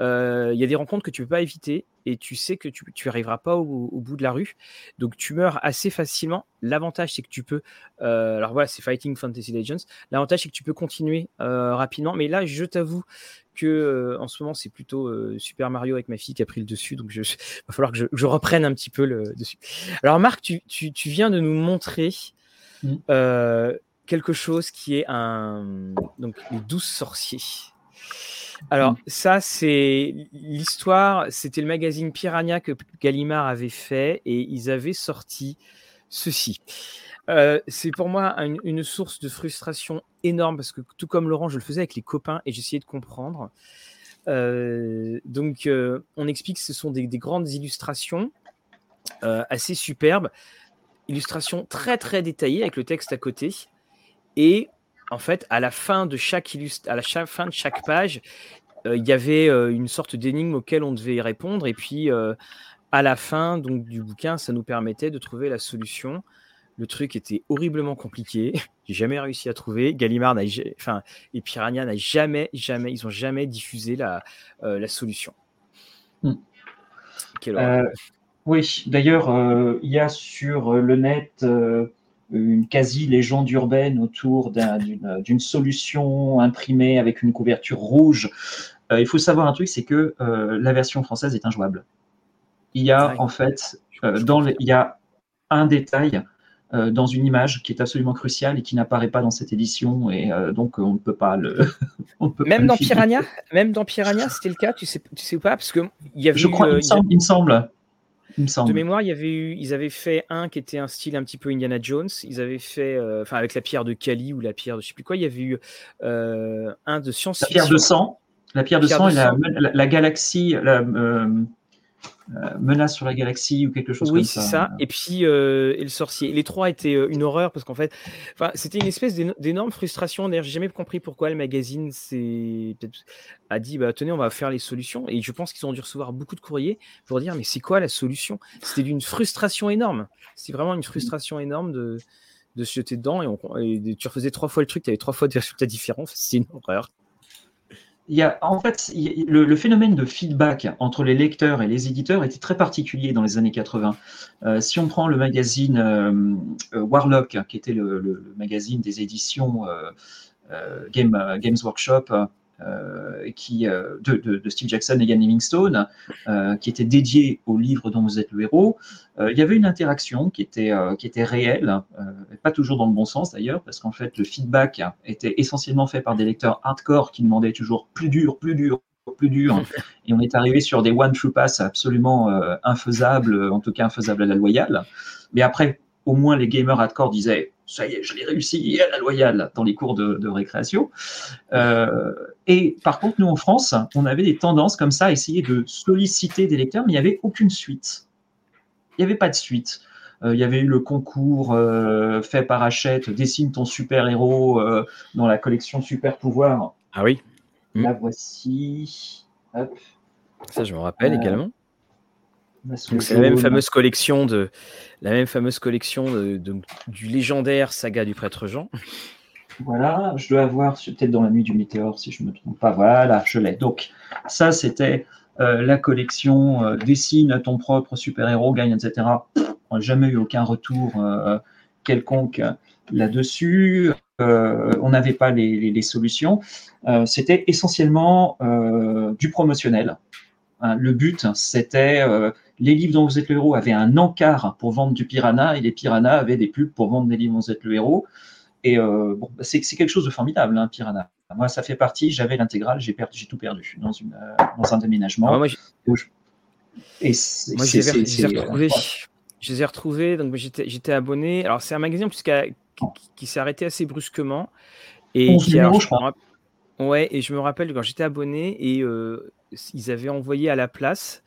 il y a des rencontres que tu peux pas éviter et tu sais que tu, tu arriveras pas au, bout de la rue. Donc tu meurs assez facilement. L'avantage c'est que tu peux, alors voilà, c'est Fighting Fantasy Legends. L'avantage c'est que tu peux continuer rapidement. Mais là, je t'avoue que en ce moment c'est plutôt Super Mario avec ma fille qui a pris le dessus. Donc il [laughs] va falloir que je, reprenne un petit peu le dessus. Alors Marc, tu, tu, tu viens de nous montrer mmh. quelque chose qui est un donc les douze sorciers. Alors, mm. ça, c'est l'histoire. C'était le magazine Piranha que Gallimard avait fait et ils avaient sorti ceci. Euh, c'est pour moi une, source de frustration énorme parce que, tout comme Laurent, je le faisais avec les copains et j'essayais de comprendre. Euh, donc, euh, on explique que ce sont des, des grandes illustrations assez superbes, illustrations très très détaillées avec le texte à côté. Et en fait, à la fin de chaque, à la fin de chaque page, euh, il y avait euh, une sorte d'énigme auquel on devait y répondre. Et puis, euh, à la fin donc, du bouquin, ça nous permettait de trouver la solution. Le truc était horriblement compliqué. [laughs] J'ai jamais réussi à trouver. Gallimard enfin, et Piranha n'a jamais, jamais, ils ont jamais diffusé la, la solution. Hmm. oui, d'ailleurs, il y a sur le net une quasi-légende urbaine autour d'une solution imprimée avec une couverture rouge. Euh, il faut savoir un truc, c'est que euh, la version française est injouable. Il y a en fait, euh, dans il y a un détail dans une image qui est absolument crucial et qui n'apparaît pas dans cette édition et donc on ne peut pas le. [laughs] même, dans Piranha, même dans Piranha, c'était le cas, tu sais, tu sais pas parce que il y avait. Je crois, il, il me semble. De mémoire, il y avait eu, ils avaient fait un qui était un style un petit peu Indiana Jones. Ils avaient fait, euh, enfin avec la pierre de Kali ou la pierre de je sais plus quoi. Il y avait eu euh, un de science-fiction. La pierre de sang. La pierre de sang et la, galaxie, la, euh, menace sur la galaxie ou quelque chose oui, comme ça. Oui, c'est ça. Et puis, euh, et le sorcier. Les trois étaient euh, une horreur parce qu'en fait, c'était une espèce d'énorme frustration. D'ailleurs, j'ai jamais compris pourquoi le magazine a dit bah, tenez, on va faire les solutions. Et je pense qu'ils ont dû recevoir beaucoup de courriers pour dire mais c'est quoi la solution? C'était d'une frustration énorme. C'était vraiment une frustration énorme de, de se jeter dedans. Et, et tu refaisais trois fois le truc, tu avais trois fois des résultats différents. C'est une horreur il y a, en fait, le, phénomène de feedback entre les lecteurs et les éditeurs était très particulier dans les années 80. Euh, si on prend le magazine euh, euh, Warlock, qui était le, magazine des éditions Game, Games Workshop, qui, de, Steve Jackson et Ian Livingstone, qui était dédié au livre dont vous êtes le héros. il y avait une interaction qui était, qui était réelle, pas toujours dans le bon sens d'ailleurs, parce qu'en fait le feedback était essentiellement fait par des lecteurs hardcore qui demandaient toujours plus dur, plus dur, plus dur. [laughs] Et on est arrivé sur des one true pass absolument euh, infaisables, en tout cas infaisables à la loyale. Mais après, au moins les gamers hardcore disaient ça y est, je l'ai réussi à la loyale dans les cours de, récréation. Euh, et par contre, nous en France, on avait des tendances comme ça à essayer de solliciter des lecteurs, mais il n'y avait aucune suite. Il n'y avait pas de suite. Euh, il y avait eu le concours fait par Hachette, dessine ton super-héros dans la collection Super Pouvoir. Ah oui. Hmm. La voici. Ça, je me rappelle euh, également. C'est la même fameuse collection de la même fameuse collection de, du légendaire saga du prêtre Jean. Voilà, je dois avoir peut-être dans la nuit du météore si je ne me trompe pas. Voilà, je l'ai. Donc ça, c'était euh, la collection euh, dessine ton propre super-héros, gagne, etc. On n'a jamais eu aucun retour quelconque là-dessus. Euh, on n'avait pas les, solutions. Euh, c'était essentiellement euh, du promotionnel. Hein, le but, c'était les livres dont vous êtes le héros avaient un encart pour vendre du piranha et les piranhas avaient des pubs pour vendre des livres dont vous êtes le héros. Et bon, bah, c'est quelque chose de formidable, un hein, piranha. Moi, ça fait partie, j'avais l'intégrale, j'ai tout perdu dans, une, dans un déménagement. Ah, moi, et je les ai retrouvés, donc j'étais abonné. Alors, c'est un magazine qui, s'est arrêté assez brusquement. Et qui, je crois. Ouais, et je me rappelle quand j'étais abonné et euh, ils avaient envoyé à la place.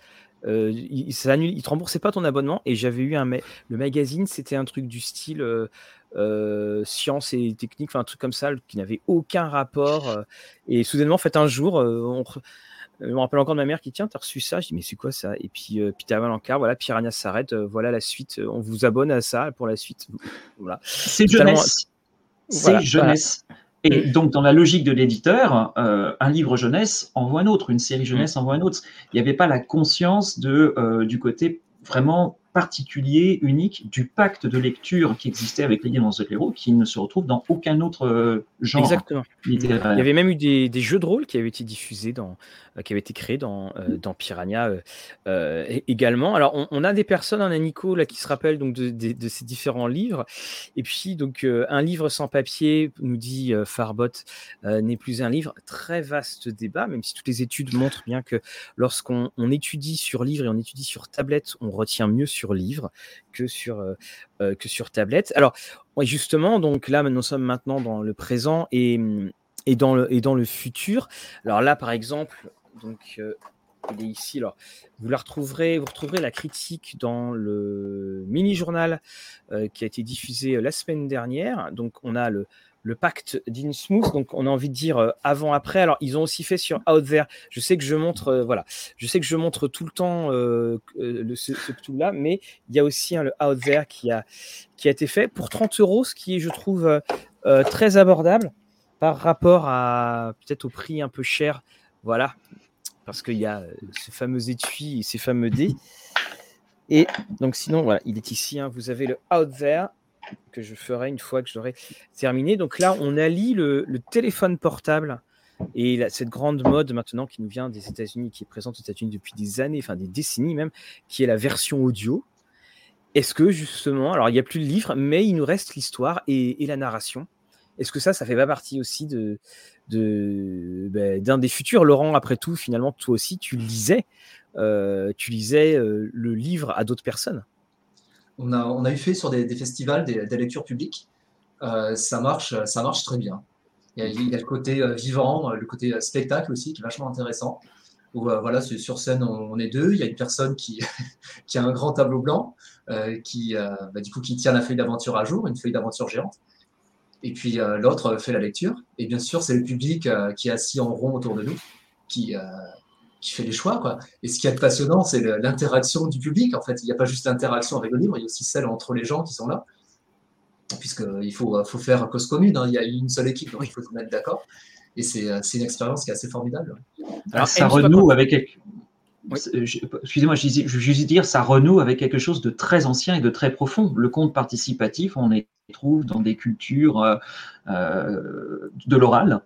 Euh, ils, ne te remboursaient pas ton abonnement et j'avais eu un le magazine c'était un truc du style euh, euh, science et technique enfin un truc comme ça qui n'avait aucun rapport et soudainement en fait un jour on, je me rappelle encore de ma mère qui tient, t'as reçu ça? Je dis mais c'est quoi ça? Et puis euh, t'as l'encart, voilà, Piranha s'arrête, voilà la suite, on vous abonne à ça pour la suite. Voilà. C'est jeunesse. C'est jeunesse. Et donc, dans la logique de l'éditeur, euh, un livre jeunesse envoie un autre, une série jeunesse envoie un autre. Il n'y avait pas la conscience de, euh, du côté vraiment particulier, unique du pacte de lecture qui existait avec les livres de héros, qui ne se retrouve dans aucun autre euh, genre Exactement. littéraire. Il y avait même eu des, des, jeux de rôle qui avaient été diffusés dans, euh, qui avaient été créés dans, euh, dans Piranha également. Alors, on, a des personnes, on a Nico là qui se rappellent donc de, de, ces différents livres. Et puis, donc, un livre sans papier, nous dit Farbot, n'est plus un livre. Très vaste débat, même si toutes les études montrent bien que lorsqu'on étudie sur livre et on étudie sur tablette, on retient mieux sur livre que sur, euh, euh, que sur tablette. Alors, justement, donc là, nous sommes maintenant dans le présent et, et, dans, le, et dans le futur. Alors là, par exemple, donc, euh, il est ici. Alors, vous la retrouverez, vous retrouverez la critique dans le mini-journal qui a été diffusé la semaine dernière. Donc, on a le, le pacte d'Innsmouth. Donc, on a envie de dire euh, avant-après. Alors, ils ont aussi fait sur Out There. Je sais que je montre, euh, voilà, je sais que je montre tout le temps euh, ce, tout là, mais il y a aussi le Out There qui a, qui a été fait pour 30 euros, ce qui est, je trouve, très abordable par rapport à peut-être au prix un peu cher. Voilà, parce qu'il y a ce fameux étui et ces fameux dés. Et donc, sinon, voilà, il est ici. Hein. vous avez le Out There que je ferai une fois que j'aurai terminé. Donc là, on allie le, le téléphone portable et cette grande mode maintenant qui nous vient des États-Unis, qui est présente aux États-Unis depuis des années, enfin des décennies même, qui est la version audio. Est-ce que justement, alors il n'y a plus de livre, mais il nous reste l'histoire et, la narration. Est-ce que ça, ça fait pas partie aussi de ben, d'un des futurs? Laurent, après tout, finalement, toi aussi, tu lisais, euh, tu lisais euh, le livre à d'autres personnes on a, eu fait sur des, festivals des, lectures publiques. Euh, ça, marche, ça marche très bien. Il y, a, le côté euh, vivant, le côté euh, spectacle aussi, qui est vachement intéressant. Où, voilà, sur scène, on, est deux. Il y a une personne qui, [laughs] qui a un grand tableau blanc, qui, bah, du coup, qui tient la feuille d'aventure à jour, une feuille d'aventure géante. Et puis l'autre fait la lecture. Et bien sûr, c'est le public qui est assis en rond autour de nous, qui, qui fait les choix. Quoi. Et ce qui est passionnant, c'est l'interaction du public. En fait, il n'y a pas juste l'interaction avec le livre, il y a aussi celle entre les gens qui sont là. Puisqu'il faut, faut faire cause commune, hein. il y a une seule équipe, donc il faut se mettre d'accord. Et c'est une expérience qui est assez formidable. Alors, ça renoue avec. Excusez-moi, je veux juste dire, ça renoue avec quelque chose de très ancien et de très profond. Le conte participatif, on les trouve dans des cultures euh, euh, de l'oral,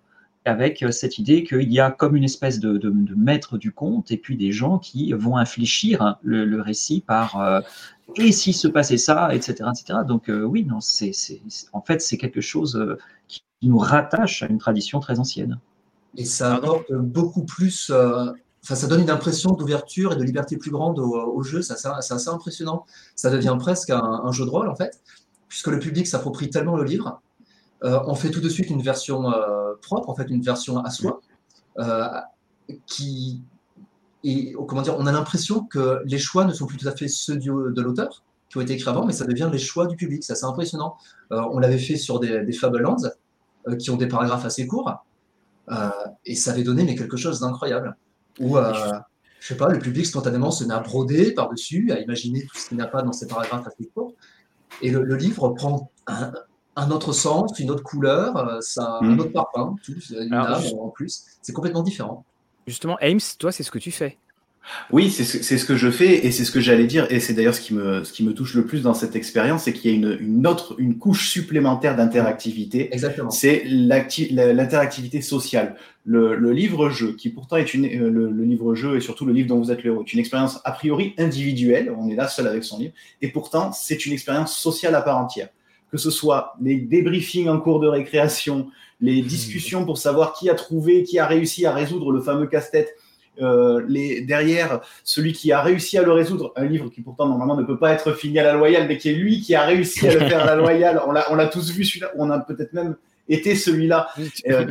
avec cette idée qu'il y a comme une espèce de, maître du conte et puis des gens qui vont infléchir le, récit par et s'il se passait ça, etc. etc. Donc oui, non, c'est, en fait, c'est quelque chose qui nous rattache à une tradition très ancienne. Et ça apporte beaucoup plus ça donne une impression d'ouverture et de liberté plus grande au, jeu. C'est assez, impressionnant. Ça devient presque un, jeu de rôle, en fait, puisque le public s'approprie tellement le livre. Euh, on fait tout de suite une version euh, propre, en fait, une version à soi, euh, qui et comment dire, on a l'impression que les choix ne sont plus tout à fait ceux de l'auteur qui ont été écrits avant, mais ça devient les choix du public. C'est impressionnant. on l'avait fait sur des, des qui ont des paragraphes assez courts, et ça avait donné mais quelque chose d'incroyable où, je sais pas, le public spontanément se met à broder par-dessus, à imaginer tout ce qu'il n'a pas dans ces paragraphes assez courts. Et le, livre prend un, autre sens, une autre couleur, euh, un hmm. autre parfum, tout, une âme en plus. C'est complètement différent. Justement, Ames, toi, c'est ce que tu fais. Oui, c'est ce, que je fais et c'est ce que j'allais dire et c'est d'ailleurs ce qui me ce qui me touche le plus dans cette expérience, c'est qu'il y a une, une, autre une couche supplémentaire d'interactivité. Exactement. C'est l'interactivité sociale. Le, le livre-jeu, qui pourtant est une euh, le, livre-jeu et surtout le livre dont vous êtes le héros, est une expérience a priori individuelle. On est là seul avec son livre et pourtant c'est une expérience sociale à part entière. Que ce soit les débriefings en cours de récréation, les mmh. discussions pour savoir qui a trouvé, qui a réussi à résoudre le fameux casse-tête euh, les, derrière celui qui a réussi à le résoudre, un livre qui pourtant normalement ne peut pas être fini à la loyale, mais qui est lui qui a réussi à le faire à la loyale. On l'a, on l'a tous vu celui-là, on a peut-être même été celui-là. Euh,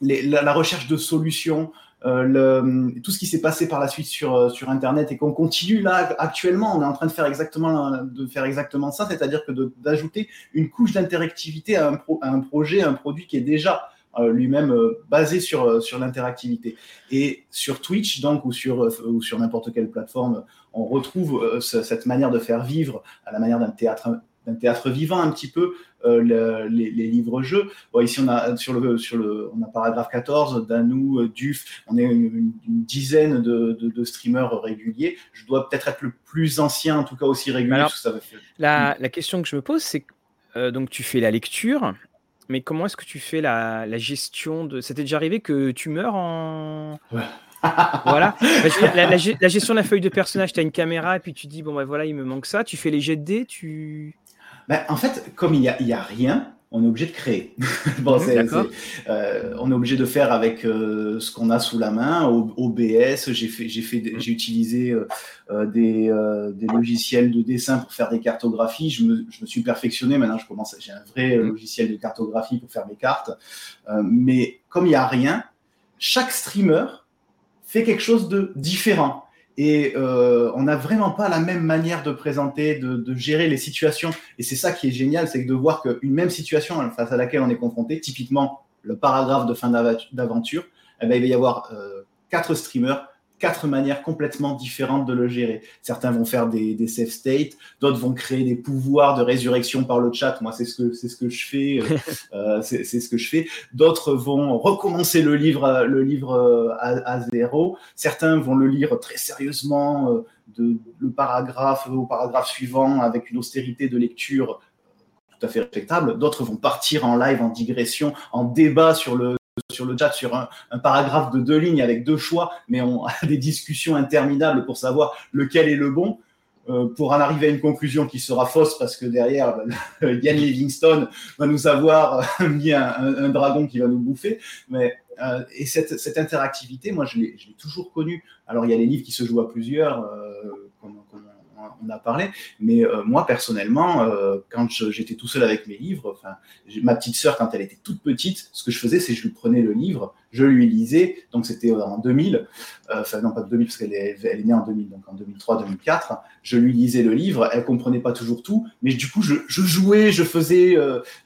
la, recherche de solutions, euh, tout ce qui s'est passé par la suite sur, sur Internet et qu'on continue là actuellement, on est en train de faire exactement, de faire exactement ça, c'est-à-dire que d'ajouter une couche d'interactivité à un, à un projet, à un produit qui est déjà euh, lui-même euh, basé sur, euh, sur l'interactivité. Et sur Twitch, donc, ou sur, ou sur n'importe quelle plateforme, on retrouve cette manière de faire vivre à la manière d'un théâtre d'un théâtre vivant un petit peu les, livres-jeux. ici, on a sur le sur le on a paragraphe 14, Danou, Duf, on est une, dizaine de, de, streamers réguliers. Je dois peut-être être le plus ancien, en tout cas aussi régulier. ça la, la, question que je me pose, c'est donc tu fais la lecture, mais comment est-ce que tu fais la, gestion de. C'était déjà arrivé que tu meurs en. [laughs] voilà. [laughs] La, gestion de la feuille de personnage, tu as une caméra et puis tu dis, bon, ben voilà, il me manque ça. Tu fais les jets de dés, tu. Bah, en fait, comme il n'y a, y a rien, on est obligé de créer. [laughs] bon, euh, on est obligé de faire avec euh, ce qu'on a sous la main. OBS, j'ai fait, j'ai fait, j'ai utilisé euh, des, des, logiciels de dessin pour faire des cartographies. Je me, je me suis perfectionné. Maintenant, je commence. J'ai un vrai mmh. logiciel de cartographie pour faire mes cartes. mais comme il n'y a rien, chaque streamer fait quelque chose de différent. Et euh, on n'a vraiment pas la même manière de présenter, de, gérer les situations. Et c'est ça qui est génial, c'est de voir qu'une même situation face à laquelle on est confronté, typiquement le paragraphe de fin d'aventure, eh ben, il va y avoir euh, quatre streamers quatre manières complètement différentes de le gérer. Certains vont faire des, des safe states, d'autres vont créer des pouvoirs de résurrection par le chat. Moi, c'est ce que c'est ce que je fais. Euh, [laughs] euh c'est ce que je fais. D'autres vont recommencer le livre le livre euh, à, à, zéro. Certains vont le lire très sérieusement, euh, de, le paragraphe au paragraphe suivant avec une austérité de lecture tout à fait respectable. D'autres vont partir en live, en digression, en débat sur le sur le chat sur un, paragraphe de deux lignes avec deux choix, mais on a des discussions interminables pour savoir lequel est le bon. Euh, pour en arriver à une conclusion qui sera fausse parce que derrière, [laughs] Yann Livingstone va nous avoir [laughs] mis un, dragon qui va nous bouffer. Mais, euh, et cette, cette, interactivité, moi, je l'ai toujours connue. Alors, il y a les livres qui se jouent à plusieurs, euh, on a parlé. Mais euh, moi, personnellement, euh, quand j'étais tout seul avec mes livres, ma petite sœur, quand elle était toute petite, ce que je faisais, c'est je lui prenais le livre, je lui lisais. Donc, c'était en 2000. Euh, enfin, non, pas 2000, parce qu'elle est, elle est née en 2000, donc en 2003, 2004. Je lui lisais le livre. Elle comprenait pas toujours tout. Mais du coup, je, jouais, je faisais,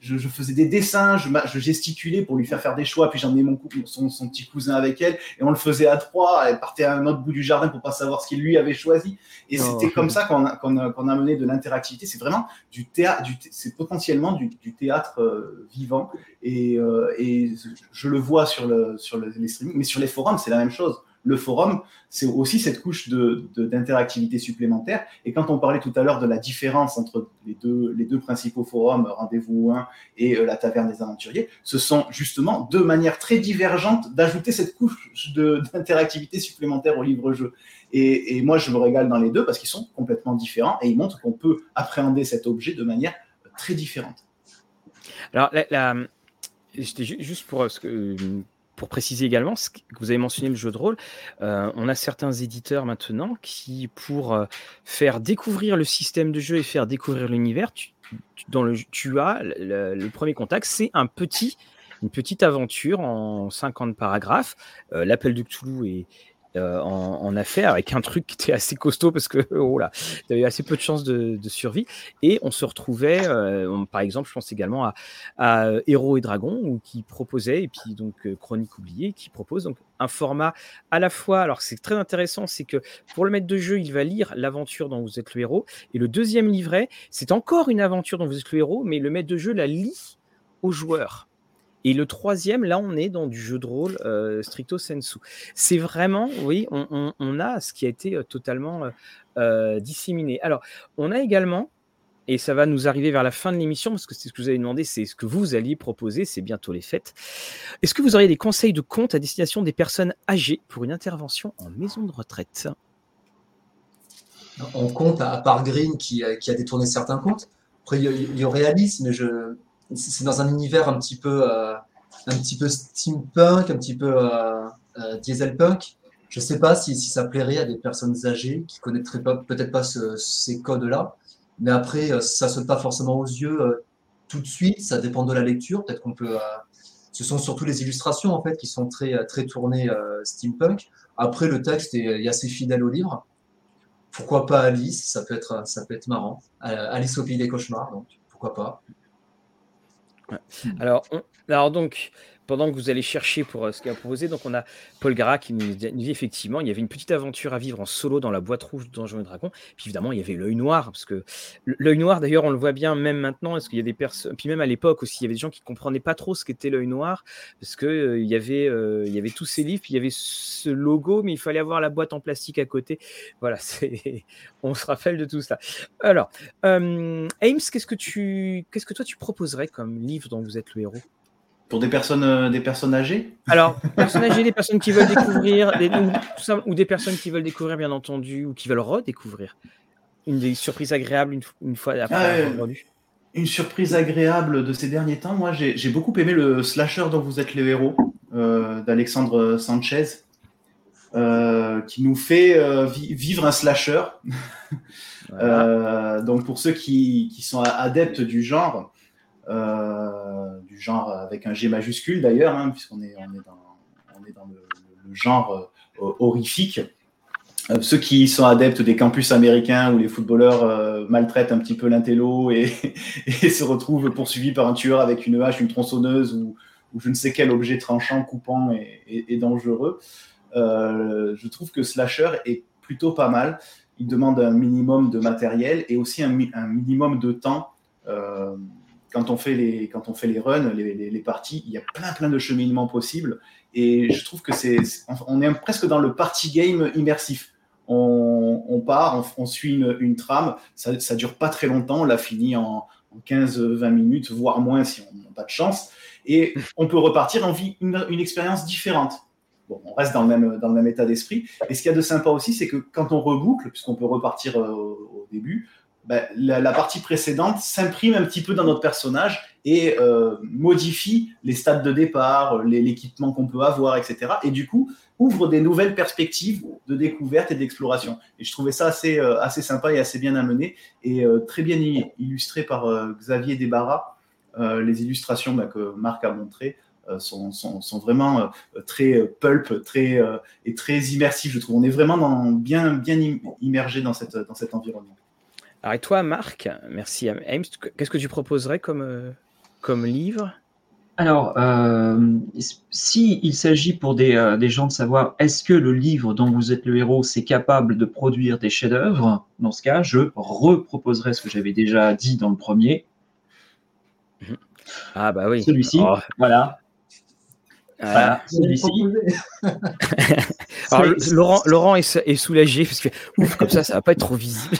je, faisais des dessins, je, je, gesticulais pour lui faire faire des choix. Puis j'emmenais mon son, son petit cousin avec elle. Et on le faisait à trois. Elle partait à un autre bout du jardin pour pas savoir ce qu'il lui avait choisi. Et oh. c'était comme ça qu'on a, qu'on a, mené de l'interactivité. C'est vraiment du théâtre, c'est potentiellement du, théâtre euh, vivant. Et, euh, et, je le vois sur, le, sur les streamings, mais sur les forums, c'est la même chose. le forum, c'est aussi cette couche d'interactivité de, supplémentaire. Et quand on parlait tout à l'heure de la différence entre les deux, les deux principaux forums, Rendez-vous 1 et euh, la Taverne des Aventuriers, ce sont justement deux manières très divergentes d'ajouter cette couche d'interactivité supplémentaire au livre-jeu. Et, et, moi, je me régale dans les deux parce qu'ils sont complètement différents et ils montrent qu'on peut appréhender cet objet de manière très différente. Alors, juste pour, euh, pour préciser également, ce que vous avez mentionné le jeu de rôle, euh, on a certains éditeurs maintenant qui, pour euh, faire découvrir le système de jeu et faire découvrir l'univers, tu, dans le, tu as le, premier contact, c'est un petit, une petite aventure en 50 paragraphes. L'appel de Cthulhu est, euh, en, affaire avec un truc qui était assez costaud parce que [laughs] oh là, tu avais assez peu de chances de, survie. Et on se retrouvait, euh, par exemple, je pense également à, Héros et Dragons qui proposait, et puis donc euh, Chronique oubliée qui propose donc un format à la fois. Alors c'est très intéressant, c'est que pour le maître de jeu, il va lire l'aventure dont vous êtes le héros, et le deuxième livret, c'est encore une aventure dont vous êtes le héros, mais le maître de jeu la lit aux joueurs. Et le troisième, là, on est dans du jeu de rôle euh, stricto sensu. C'est vraiment, oui, on, a ce qui a été euh, totalement euh, disséminé. Alors, on a également, et ça va nous arriver vers la fin de l'émission, parce que c'est ce que vous avez demandé, c'est ce que vous alliez proposer, c'est bientôt les fêtes. Est-ce que vous auriez des conseils de compte à destination des personnes âgées pour une intervention en maison de retraite? On compte, à part Green qui, a détourné certains comptes. Après, il y, a réalisme, mais je, c'est dans un univers un petit peu, euh, un petit peu steampunk, un petit peu euh, euh, dieselpunk. Je sais pas si, ça plairait à des personnes âgées qui connaîtraient peut-être pas ces codes-là. Mais après, ça saute pas forcément aux yeux tout de suite. Ça dépend de la lecture. Peut-être qu'on peut. ce sont surtout les illustrations en fait qui sont très très tournées steampunk. Après, le texte est, assez fidèle au livre. Pourquoi pas Alice? Ça peut être ça peut être marrant. Alice au pays des cauchemars. Donc pourquoi pas. Alors, alors donc, pendant que vous allez chercher pour euh, ce qu'il a proposé, donc on a Paul Gara qui nous dit, effectivement, il y avait une petite aventure à vivre en solo dans la boîte rouge de Donjons et Dragons. Puis évidemment, il y avait l'œil noir, parce que l'œil noir, d'ailleurs, on le voit bien même maintenant, est-ce qu'il y a des personnes, puis même à l'époque aussi, il y avait des gens qui comprenaient pas trop ce qu'était l'œil noir, parce que euh, il y avait, euh, y avait tous ces livres, puis il y avait ce logo, mais il fallait avoir la boîte en plastique à côté. Voilà, [laughs] on se rappelle de tout ça. Alors, Ames, qu'est-ce que tu, qu'est-ce que toi tu proposerais comme livre dont vous êtes le héros? Pour des personnes, euh, des personnes âgées? Alors, personnes âgées, des personnes qui veulent découvrir, ou, des personnes qui veulent découvrir, bien entendu, ou qui veulent redécouvrir. Une des surprises agréables une, fois après ah, avoir Une surprise agréable de ces derniers temps, moi j'ai beaucoup aimé le slasher dont vous êtes le héros, euh, d'Alexandre Sanchez, euh, qui nous fait vivre un slasher. [laughs] donc pour ceux qui, qui, sont adeptes du genre, euh, du genre avec un G majuscule d'ailleurs, hein, puisqu'on est, on est, dans, on est dans le, genre euh, horrifique. Euh, ceux qui sont adeptes des campus américains où les footballeurs maltraitent un petit peu l'intello [laughs] et, se retrouvent poursuivis par un tueur avec une hache, une tronçonneuse ou, je ne sais quel objet tranchant, coupant et, dangereux. je trouve que Slasher est plutôt pas mal. Il demande un minimum de matériel et aussi un minimum de temps quand on fait les, quand on fait les runs, les, parties, il y a plein, plein de cheminements possibles. Et je trouve que c'est, on est presque dans le party game immersif. On, part, on, suit une, trame, ça, ça dure pas très longtemps, on l'a fini en, 15-20 minutes, voire moins si on n'a pas de chance. Et [laughs] on peut repartir, on vit une, expérience différente. Bon, on reste dans le même, dans le même état d'esprit. Et ce qu'il y a de sympa aussi, c'est que quand on reboucle, puisqu'on peut repartir euh, au début, ben, la, partie précédente s'imprime un petit peu dans notre personnage et euh, modifie les stades de départ, l'équipement qu'on peut avoir, etc. Et du coup, ouvre des nouvelles perspectives de découverte et d'exploration. Et je trouvais ça assez, euh, assez sympa et assez bien amené et euh, très bien illustré par Xavier Desbarras. les illustrations ben, que Marc a montrées sont, sont, sont, vraiment très pulp très, et très immersifs, je trouve. On est vraiment dans, bien, bien immergé dans, cette, dans cet environnement. Alors, et toi, Marc, merci Ames, qu'est-ce que tu proposerais comme, euh, comme livre? Alors, euh, si il s'agit pour des, euh, des, gens de savoir est-ce que le livre dont vous êtes le héros c'est capable de produire des chefs-d'œuvre, dans ce cas, je reproposerai ce que j'avais déjà dit dans le premier. Ah bah oui. Celui-ci, oh. voilà. Voilà, celui-ci. [laughs] Alors, Laurent, Laurent est, est, soulagé parce que ouf, comme ça, ça va pas être trop visible.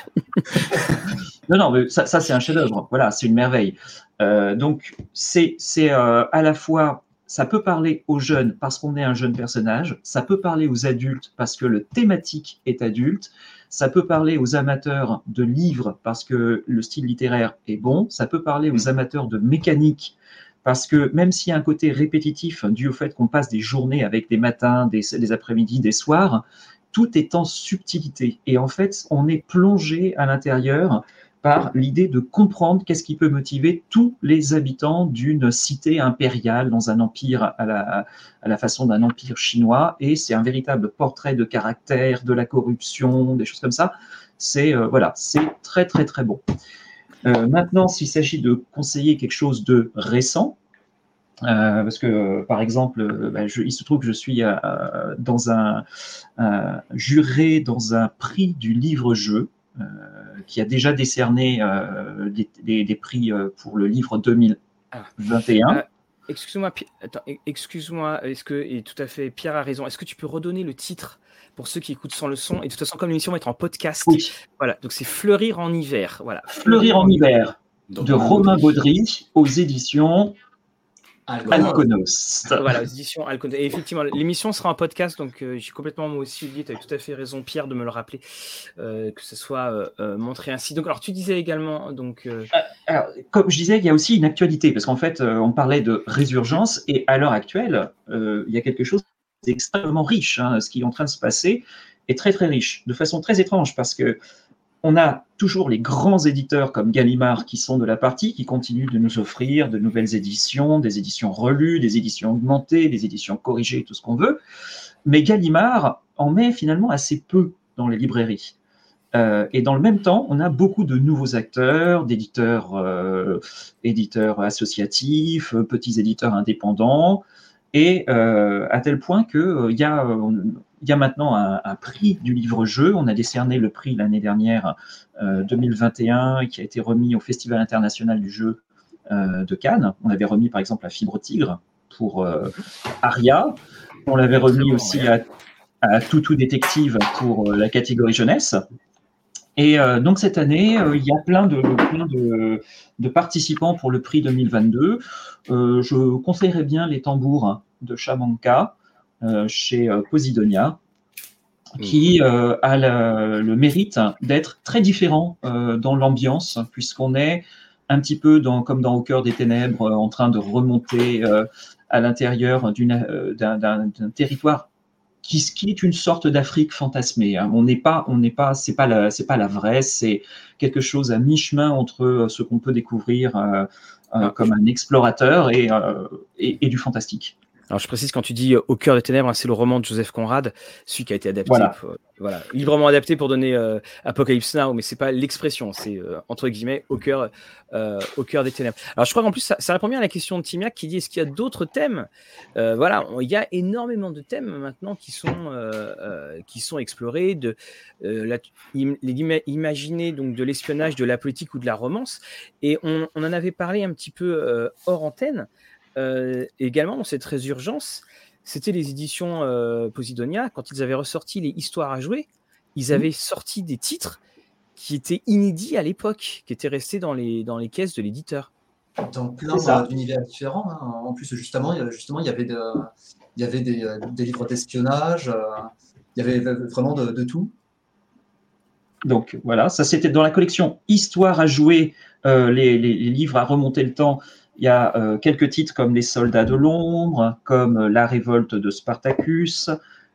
[laughs] non, non, mais ça, ça c'est un chef-d'œuvre. Voilà, c'est une merveille. Euh, donc, c'est euh, à la fois, ça peut parler aux jeunes parce qu'on est un jeune personnage, ça peut parler aux adultes parce que le thématique est adulte, ça peut parler aux amateurs de livres parce que le style littéraire est bon, ça peut parler aux amateurs de mécanique parce que même s'il y a un côté répétitif dû au fait qu'on passe des journées avec des matins, des, après-midi, des soirs, tout est en subtilité. Et en fait, on est plongé à l'intérieur par l'idée de comprendre qu'est-ce qui peut motiver tous les habitants d'une cité impériale dans un empire à la, à la façon d'un empire chinois. Et c'est un véritable portrait de caractère, de la corruption, des choses comme ça. C'est euh, voilà, c'est très très très bon. Euh, maintenant, s'il s'agit de conseiller quelque chose de récent, euh, parce que, par exemple, bah, je, il se trouve que je suis dans un, juré dans un prix du livre-jeu euh, qui a déjà décerné euh, des, prix euh, pour le livre 2021. Excuse-moi, excuse-moi, est-ce que, et tout à fait, Pierre a raison, est-ce que tu peux redonner le titre pour ceux qui écoutent sans le son Et de toute façon, comme l'émission va être en podcast, voilà, donc c'est Fleurir en hiver. Voilà. Fleurir en hiver, de Romain Baudry, aux éditions Alconos. Voilà, édition Alconos. Et effectivement, l'émission sera en podcast, donc euh, j'ai complètement moi aussi oublié, tu as tout à fait raison, Pierre, de me le rappeler, euh, que ce soit euh, montré ainsi. Donc, alors, tu disais également. Donc, alors, comme je disais, il y a aussi une actualité, parce qu'en fait, on parlait de résurgence, et à l'heure actuelle, il y a quelque chose d'extrêmement riche. Hein, ce qui est en train de se passer est très, très riche, de façon très étrange, parce que on a toujours les grands éditeurs comme Gallimard qui sont de la partie, qui continuent de nous offrir de nouvelles éditions, des éditions relues, des éditions augmentées, des éditions corrigées, tout ce qu'on veut. Mais Gallimard en met finalement assez peu dans les librairies. Euh, et dans le même temps, on a beaucoup de nouveaux acteurs, d'éditeurs euh, éditeurs associatifs, petits éditeurs indépendants, et euh, à tel point qu'il y a il y a maintenant un, prix du livre-jeu. On a décerné le prix l'année dernière, 2021, euh, qui a été remis au Festival international du jeu euh, de Cannes. On avait remis par exemple la Fibre Tigre pour euh, Aria. On l'avait remis aussi à, à Toutou Détective pour la catégorie jeunesse. Et donc cette année, il y a plein de, de, participants pour le prix 2022. je conseillerais bien les tambours de Chamanka. Euh, chez euh, Posidonia, qui euh, a le, mérite d'être très différent dans l'ambiance, puisqu'on est un petit peu dans, comme dans Au cœur des ténèbres, en train de remonter à l'intérieur d'un territoire qui, qui, est une sorte d'Afrique fantasmée. Hein. On n'est pas, on n'est pas, c'est pas la, c'est pas la vraie, c'est quelque chose à mi-chemin entre ce qu'on peut découvrir ah. comme un explorateur et, et, du fantastique. Alors je précise quand tu dis euh, Au cœur des ténèbres, hein, c'est le roman de Joseph Conrad, celui qui a été adapté, voilà, librement adapté pour donner euh, Apocalypse Now, mais c'est pas l'expression, c'est euh, entre guillemets au cœur, au cœur des ténèbres. Alors je crois qu'en plus ça, répond bien à la question de Timiak qui dit est-ce qu'il y a d'autres thèmes? Voilà, il y a énormément de thèmes maintenant qui sont qui sont explorés, de la, imaginer donc de l'espionnage, de la politique ou de la romance, et on, on en avait parlé un petit peu hors antenne. Euh, également, dans cette résurgence, c'était les éditions euh, Posidonia, quand ils avaient ressorti les histoires à jouer, ils avaient mmh. sorti des titres qui étaient inédits à l'époque, qui étaient restés dans les, dans les caisses de l'éditeur. Dans plein d'univers différents. Hein. En plus, justement, il y, justement, il y avait, il y avait des, euh, livres d'espionnage, il y avait vraiment de, tout. Donc voilà, ça c'était dans la collection Histoire à jouer, les, livres à remonter le temps. Il y a euh, quelques titres comme Les Soldats de l'ombre, comme euh, La révolte de Spartacus,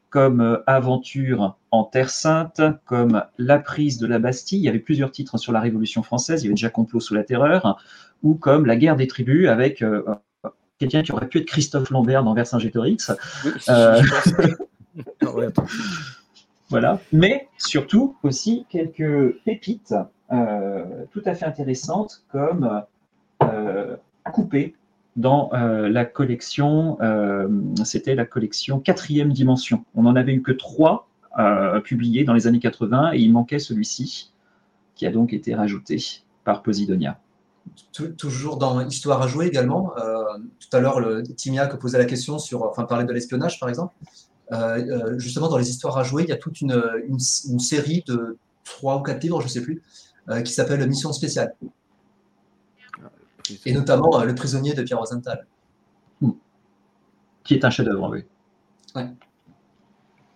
comme euh, Aventure en Terre Sainte, comme La prise de la Bastille. Il y avait plusieurs titres sur la Révolution française. Il y avait déjà Complot sous la terreur, ou comme La guerre des tribus avec quelqu'un qui aurait pu être Christophe Lambert dans Vercingétorix. [laughs] voilà. Mais surtout aussi quelques pépites tout à fait intéressantes comme dans euh, la collection, euh, c'était la collection quatrième dimension. On n'en avait eu que trois euh, publiés dans les années 80 et il manquait celui-ci qui a donc été rajouté par Posidonia. toujours dans Histoire à jouer également. tout à l'heure, Timia posait la question sur, enfin, parler de l'espionnage par exemple. justement, dans les histoires à jouer, il y a toute une, une, série de trois ou quatre livres, je ne sais plus, qui s'appelle Mission spéciale. Et notamment Le prisonnier de Pierre Rosenthal. Hmm. Qui est un chef-d'œuvre, oui. Ouais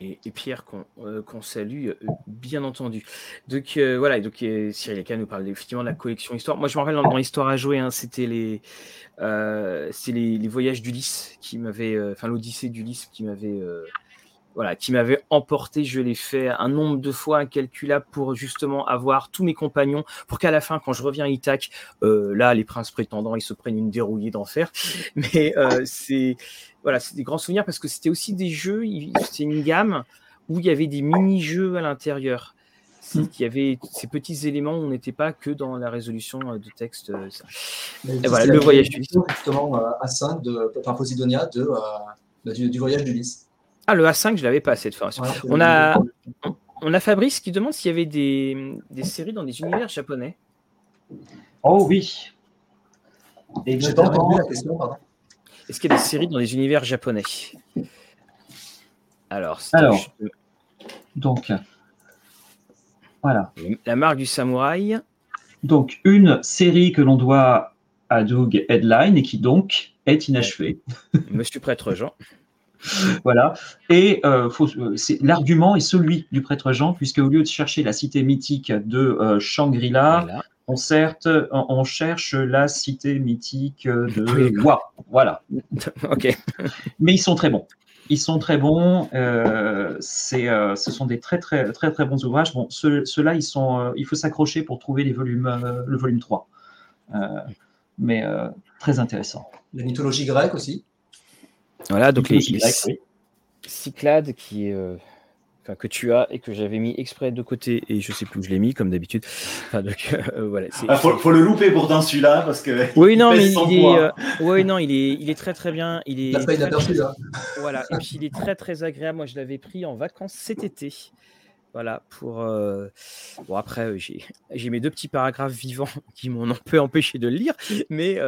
et, Pierre qu'on euh, salue, euh, bien entendu. Donc euh, voilà, donc Cyril Eka nous parle effectivement de la collection histoire. Moi je me rappelle dans, l'histoire à jouer, hein, c'était les, les, les, voyages d'Ulysse qui m'avaient, enfin l'Odyssée d'Ulysse qui m'avait voilà, qui m'avait emporté. Je l'ai fait un nombre de fois incalculable pour justement avoir tous mes compagnons, pour qu'à la fin, quand je reviens à Ithac, euh, là, les princes prétendants, ils se prennent une dérouillée d'enfer. [laughs] Mais euh, c'est voilà, c'est des grands souvenirs parce que c'était aussi des jeux, c'était une gamme où il y avait des mini-jeux à l'intérieur. Mm. Il y avait ces petits éléments où on n'était pas que dans la résolution euh, de texte. Et voilà, le voyage d'Ulysse. Justement, à 5 de, par Posidonia de, du, du voyage d'Ulysse. Ah, le A5, je l'avais pas cette fois. on, a, on a Fabrice qui demande s'il y avait des, des, séries dans des univers japonais. Oh oui. J'ai pas entendu la question, pardon. Est-ce qu'il y a des séries dans des univers japonais? Alors, Alors donc, voilà. La marque du samouraï. Donc, une série que l'on doit à Doug Headline et qui donc est inachevée. Monsieur Prêtre Jean. [laughs] voilà. Et euh, euh l'argument est celui du prêtre Jean, puisque au lieu de chercher la cité mythique de euh, Shangri-La, on, certes, on, cherche la cité mythique de Wa. Voilà. [laughs] ok. Mais ils sont très bons. Ils sont très bons. Euh, c'est, ce sont des très très très très bons ouvrages. Bon, ceux-là, ils sont. il faut s'accrocher pour trouver les volumes, le volume 3. mais très intéressant. La mythologie grecque aussi. Voilà, donc les, Cyclades qui euh, que tu as et que j'avais mis exprès de côté et je sais plus où je l'ai mis comme d'habitude. Enfin, donc, euh, voilà, ah, faut, le louper pourtant celui-là parce que. [laughs] Oui non mais il est, euh, oui, non il est, il est très très bien. Il est. Très, très, [laughs] voilà et puis il est très très agréable. Moi je l'avais pris en vacances cet été. Voilà, pour. Bon, après, j'ai mes deux petits paragraphes vivants [laughs] qui m'ont un peu empêché de le lire, mais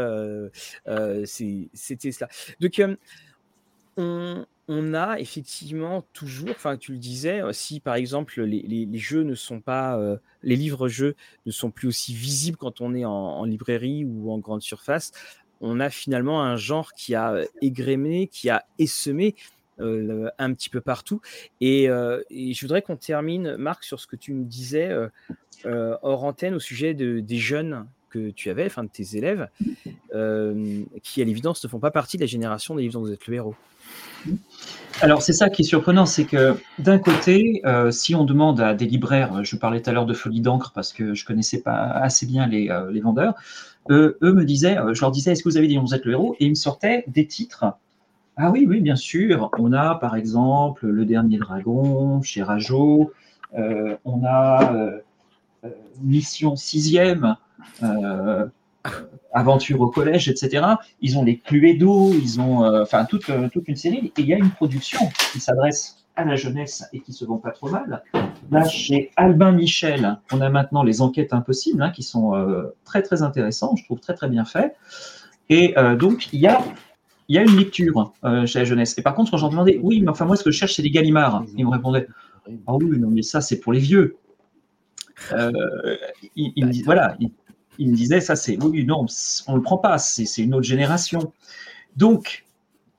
c'était cela. Donc, on, a effectivement toujours, enfin tu le disais, euh, si par exemple les, jeux ne sont pas, euh, les livres-jeux ne sont plus aussi visibles quand on est en, librairie ou en grande surface, on a finalement un genre qui a euh, égrémé, qui a essemé un petit peu partout. Et, je voudrais qu'on termine, Marc, sur ce que tu me disais hors antenne au sujet de, des jeunes que tu avais, enfin de tes élèves, qui à l'évidence ne font pas partie de la génération des livres dont vous êtes le héros. Alors c'est ça qui est surprenant, c'est que d'un côté, euh, si on demande à des libraires, je parlais tout à l'heure de Folie d'encre parce que je connaissais pas assez bien les, euh, vendeurs, eux, me disaient, euh, je leur disais, est-ce que vous avez dit vous êtes le héros? Et ils me sortaient des titres. Ah oui, oui, bien sûr. On a par exemple Le Dernier Dragon chez Rajo, on a Mission Sixième aventure au collège, etc. Ils ont les Cluedo, ils ont euh, enfin toute, euh, toute une série. Et il y a une production qui s'adresse à la jeunesse et qui se vend pas trop mal. Là, chez Albin Michel, on a maintenant les enquêtes impossibles hein, qui sont euh, très très intéressants, je trouve très très bien fait. Et donc il y a y a une lecture chez la jeunesse. Et par contre, quand j'en demandais, oui, mais enfin moi ce que je cherche c'est les Gallimards, ils me répondaient, ah oui, non mais ça c'est pour les vieux. ils, me disent, voilà, il me disait, ça c'est, oui, non, on ne le prend pas, c'est une autre génération. Donc,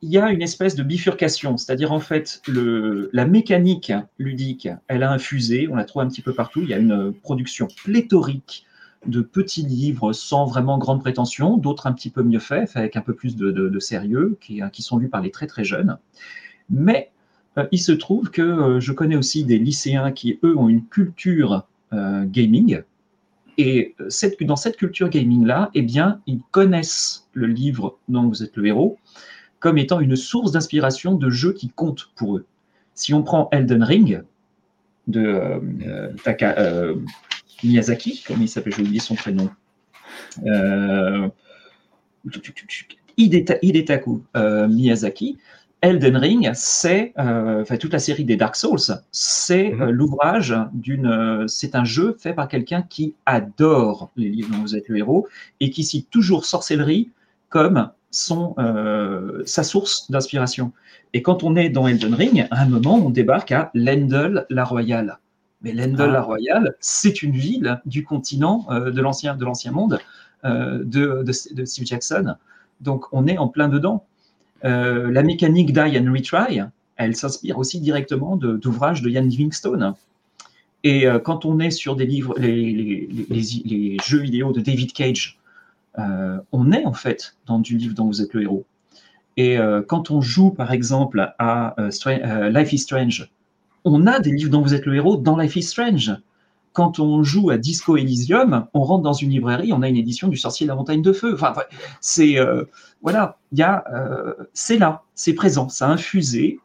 il y a une espèce de bifurcation, c'est-à-dire en fait, le, la mécanique ludique, elle a infusé, on la trouve un petit peu partout, il y a une production pléthorique de petits livres sans vraiment grande prétention, d'autres un petit peu mieux faits, avec un peu plus de, sérieux, qui, qui, sont lus par les très très jeunes. Mais euh, il se trouve que euh, je connais aussi des lycéens qui, eux, ont une culture euh, gaming, et euh, dans cette culture gaming-là, eh bien, ils connaissent le livre dont vous êtes le héros comme étant une source d'inspiration de jeux qui comptent pour eux. Si on prend Elden Ring de euh, euh, Miyazaki, comme il s'appelle, j'ai oublié son prénom, Hidetaku Miyazaki, Elden Ring, c'est, euh, enfin toute la série des Dark Souls, c'est Mhm. euh, l'ouvrage d'une, euh, c'est un jeu fait par quelqu'un qui adore les livres dont vous êtes le héros et qui cite toujours sorcellerie comme son, sa source d'inspiration. Et quand on est dans Elden Ring, à un moment, on débarque à Lendel la Royale. Mais Lendel Ah. la Royale, c'est une ville du continent de l'ancien de l'ancien monde de, de, de Steve Jackson. Donc on est en plein dedans. Euh, la mécanique Die and Retry, elle s'inspire aussi directement de- d'ouvrages de, Ian Livingstone. Et euh, quand on est sur des livres, les, jeux vidéo de David Cage, euh, on est en fait dans du livre dont vous êtes le héros. Et quand on joue par exemple à Life is Strange, on a des livres dont vous êtes le héros dans Life is Strange. Quand on joue à Disco Elysium, on rentre dans une librairie, on a une édition du Sorcier de la Montagne de Feu. Enfin, c'est euh, voilà, il y a, euh, c'est là, c'est présent, ça a infusé.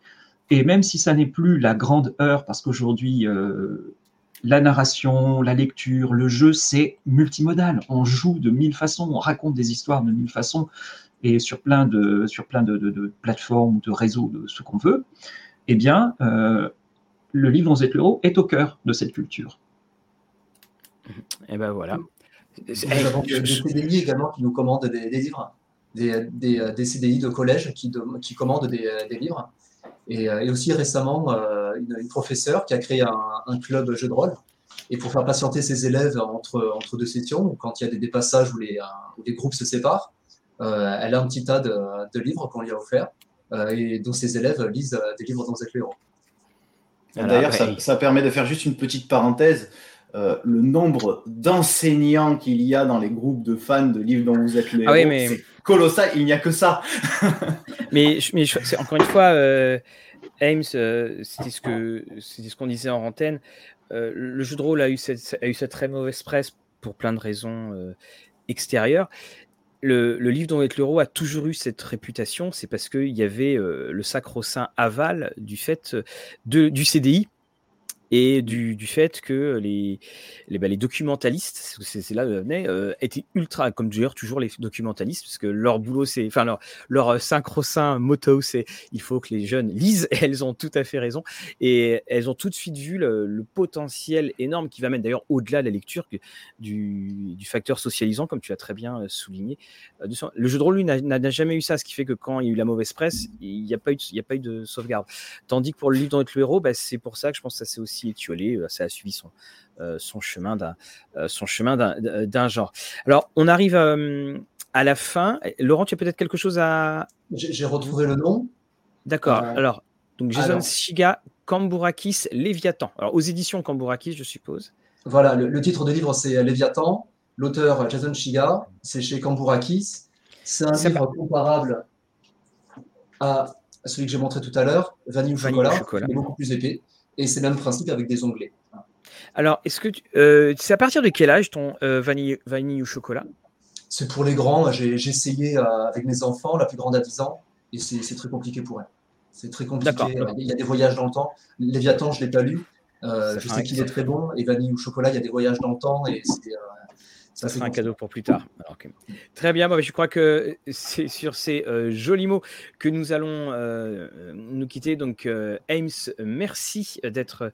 Et même si ça n'est plus la grande heure, parce qu'aujourd'hui, euh, la narration, la lecture, le jeu, c'est multimodal. On joue de mille façons, on raconte des histoires de mille façons, et sur plein de, sur plein de, plateformes, de réseaux, de ce qu'on veut. Eh bien, le livre dont vous êtes le héros est au cœur de cette culture. Et ben voilà. Nous avons des, des CDI également qui nous commandent des, des livres, des, des, des CDI de collège qui, de- qui commandent des, des livres. Et, euh, et aussi récemment, euh, une, une professeure qui a créé un, un club jeu de rôle. Et pour faire patienter ses élèves entre, entre deux sessions, ou quand il y a des, passages où les, euh, où les groupes se séparent, euh, elle a un petit tas de, de livres qu'on lui a offerts euh, et dont ses élèves lisent euh, des livres dont vous êtes le héros. D'ailleurs, ça permet de faire juste une petite parenthèse. Euh, le nombre d'enseignants qu'il y a dans les groupes de fans de livres dont vous êtes le Ah oui, mais- c'est colossal. Il n'y a que ça. [laughs] Mais, mais encore une fois, euh, Ames, euh, c'était ce que c'était ce qu'on disait en antenne. Euh, le jeu de rôle a eu cette, a eu cette très mauvaise presse pour plein de raisons extérieures. Le, le livre dont est l'euro a toujours eu cette réputation, c'est parce qu'il y avait euh, le sacro-saint aval du fait de, du CDI et du, fait que les, les, bah, documentalistes, c'est c'est là où venait, euh, étaient ultra, comme d'ailleurs toujours les documentalistes, parce que leur boulot, c'est, enfin leur, leur euh, synchro-saint motto, c'est il faut que les jeunes lisent, et [laughs] elles ont tout à fait raison, et elles ont tout de suite vu le, potentiel énorme qui va mettre d'ailleurs au-delà de la lecture du, du facteur socialisant, comme tu as très bien euh, souligné. Euh, Le jeu de rôle, lui, n'a- jamais eu ça, ce qui fait que quand il y a eu la mauvaise presse, il n'y a, pas eu de- a pas eu de sauvegarde. Tandis que pour le livre est le héros, c'est pour ça que je pense que ça s'est aussi étiolé, euh, ça a suivi son, euh, son chemin d'un euh, d'un- genre. Alors, on arrive à la fin. Laurent, tu as peut-être quelque chose à. J'ai retrouvé le nom. D'accord. Euh, Alors, donc Jason alors. Shiga, Kambourakis, Léviathan. Alors, aux éditions Kambourakis, je suppose. Voilà, le, le titre de livre, c'est Léviathan. L'auteur, Jason Shiga, c'est chez Kambourakis. C'est un livre comparable à celui que j'ai montré tout à l'heure, Vanille au chocolat, chocolat. mais beaucoup plus épais. Et c'est le même principe avec des onglets. Alors, est-ce que tu- euh, c'est à partir de quel âge ton euh, vanille, vanille au chocolat? C'est pour les grands. J'ai j'ai essayé euh, avec mes enfants, la plus grande à 10 ans, et c'est c'est très compliqué pour elle. C'est très D'accord. compliqué. Il y a des voyages dans le temps. Léviathan, je ne l'ai pas lu. Je sais qu'il est très bon. Et Vanille au chocolat, il y a des voyages dans le temps. Et c'est euh, Ça sera un cadeau pour plus tard. Alors. Très bien, bah, je crois que c'est sur ces euh, jolis mots que nous allons euh, nous quitter. Donc, euh, Ames, merci d'être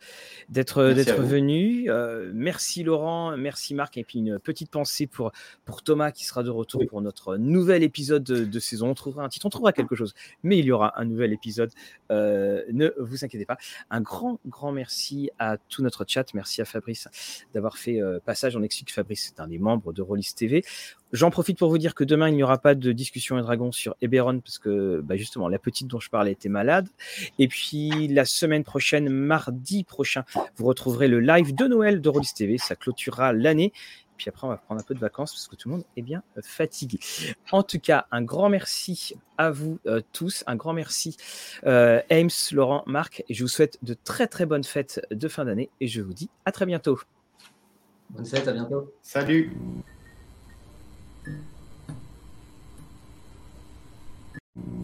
venu. Euh, merci Laurent, merci Marc, et puis une petite pensée pour pour Thomas qui sera de retour pour notre nouvel épisode de, de saison. On trouvera un titre, on trouvera quelque chose, mais il y aura un nouvel épisode. Euh, ne vous inquiétez pas. Un grand grand merci à tout notre chat. Merci à Fabrice d'avoir fait euh, passage. On explique que Fabrice est un des membres de Rollis TV. J'en profite pour vous dire que demain, il n'y aura pas de discussion et dragon sur Eberron parce que bah, justement, la petite dont je parlais était malade. Et puis, la semaine prochaine, mardi prochain, vous retrouverez le live de Noël de Rollis TV. Ça clôturera l'année. Puis après, on va prendre un peu de vacances parce que tout le monde est bien fatigué. En tout cas, un grand merci à vous euh, tous. Un grand merci, euh, Ames, Laurent, Marc. Et je vous souhaite de très très bonnes fêtes de fin d'année. Et je vous dis à très bientôt. Bonne fête, à bientôt. Salut.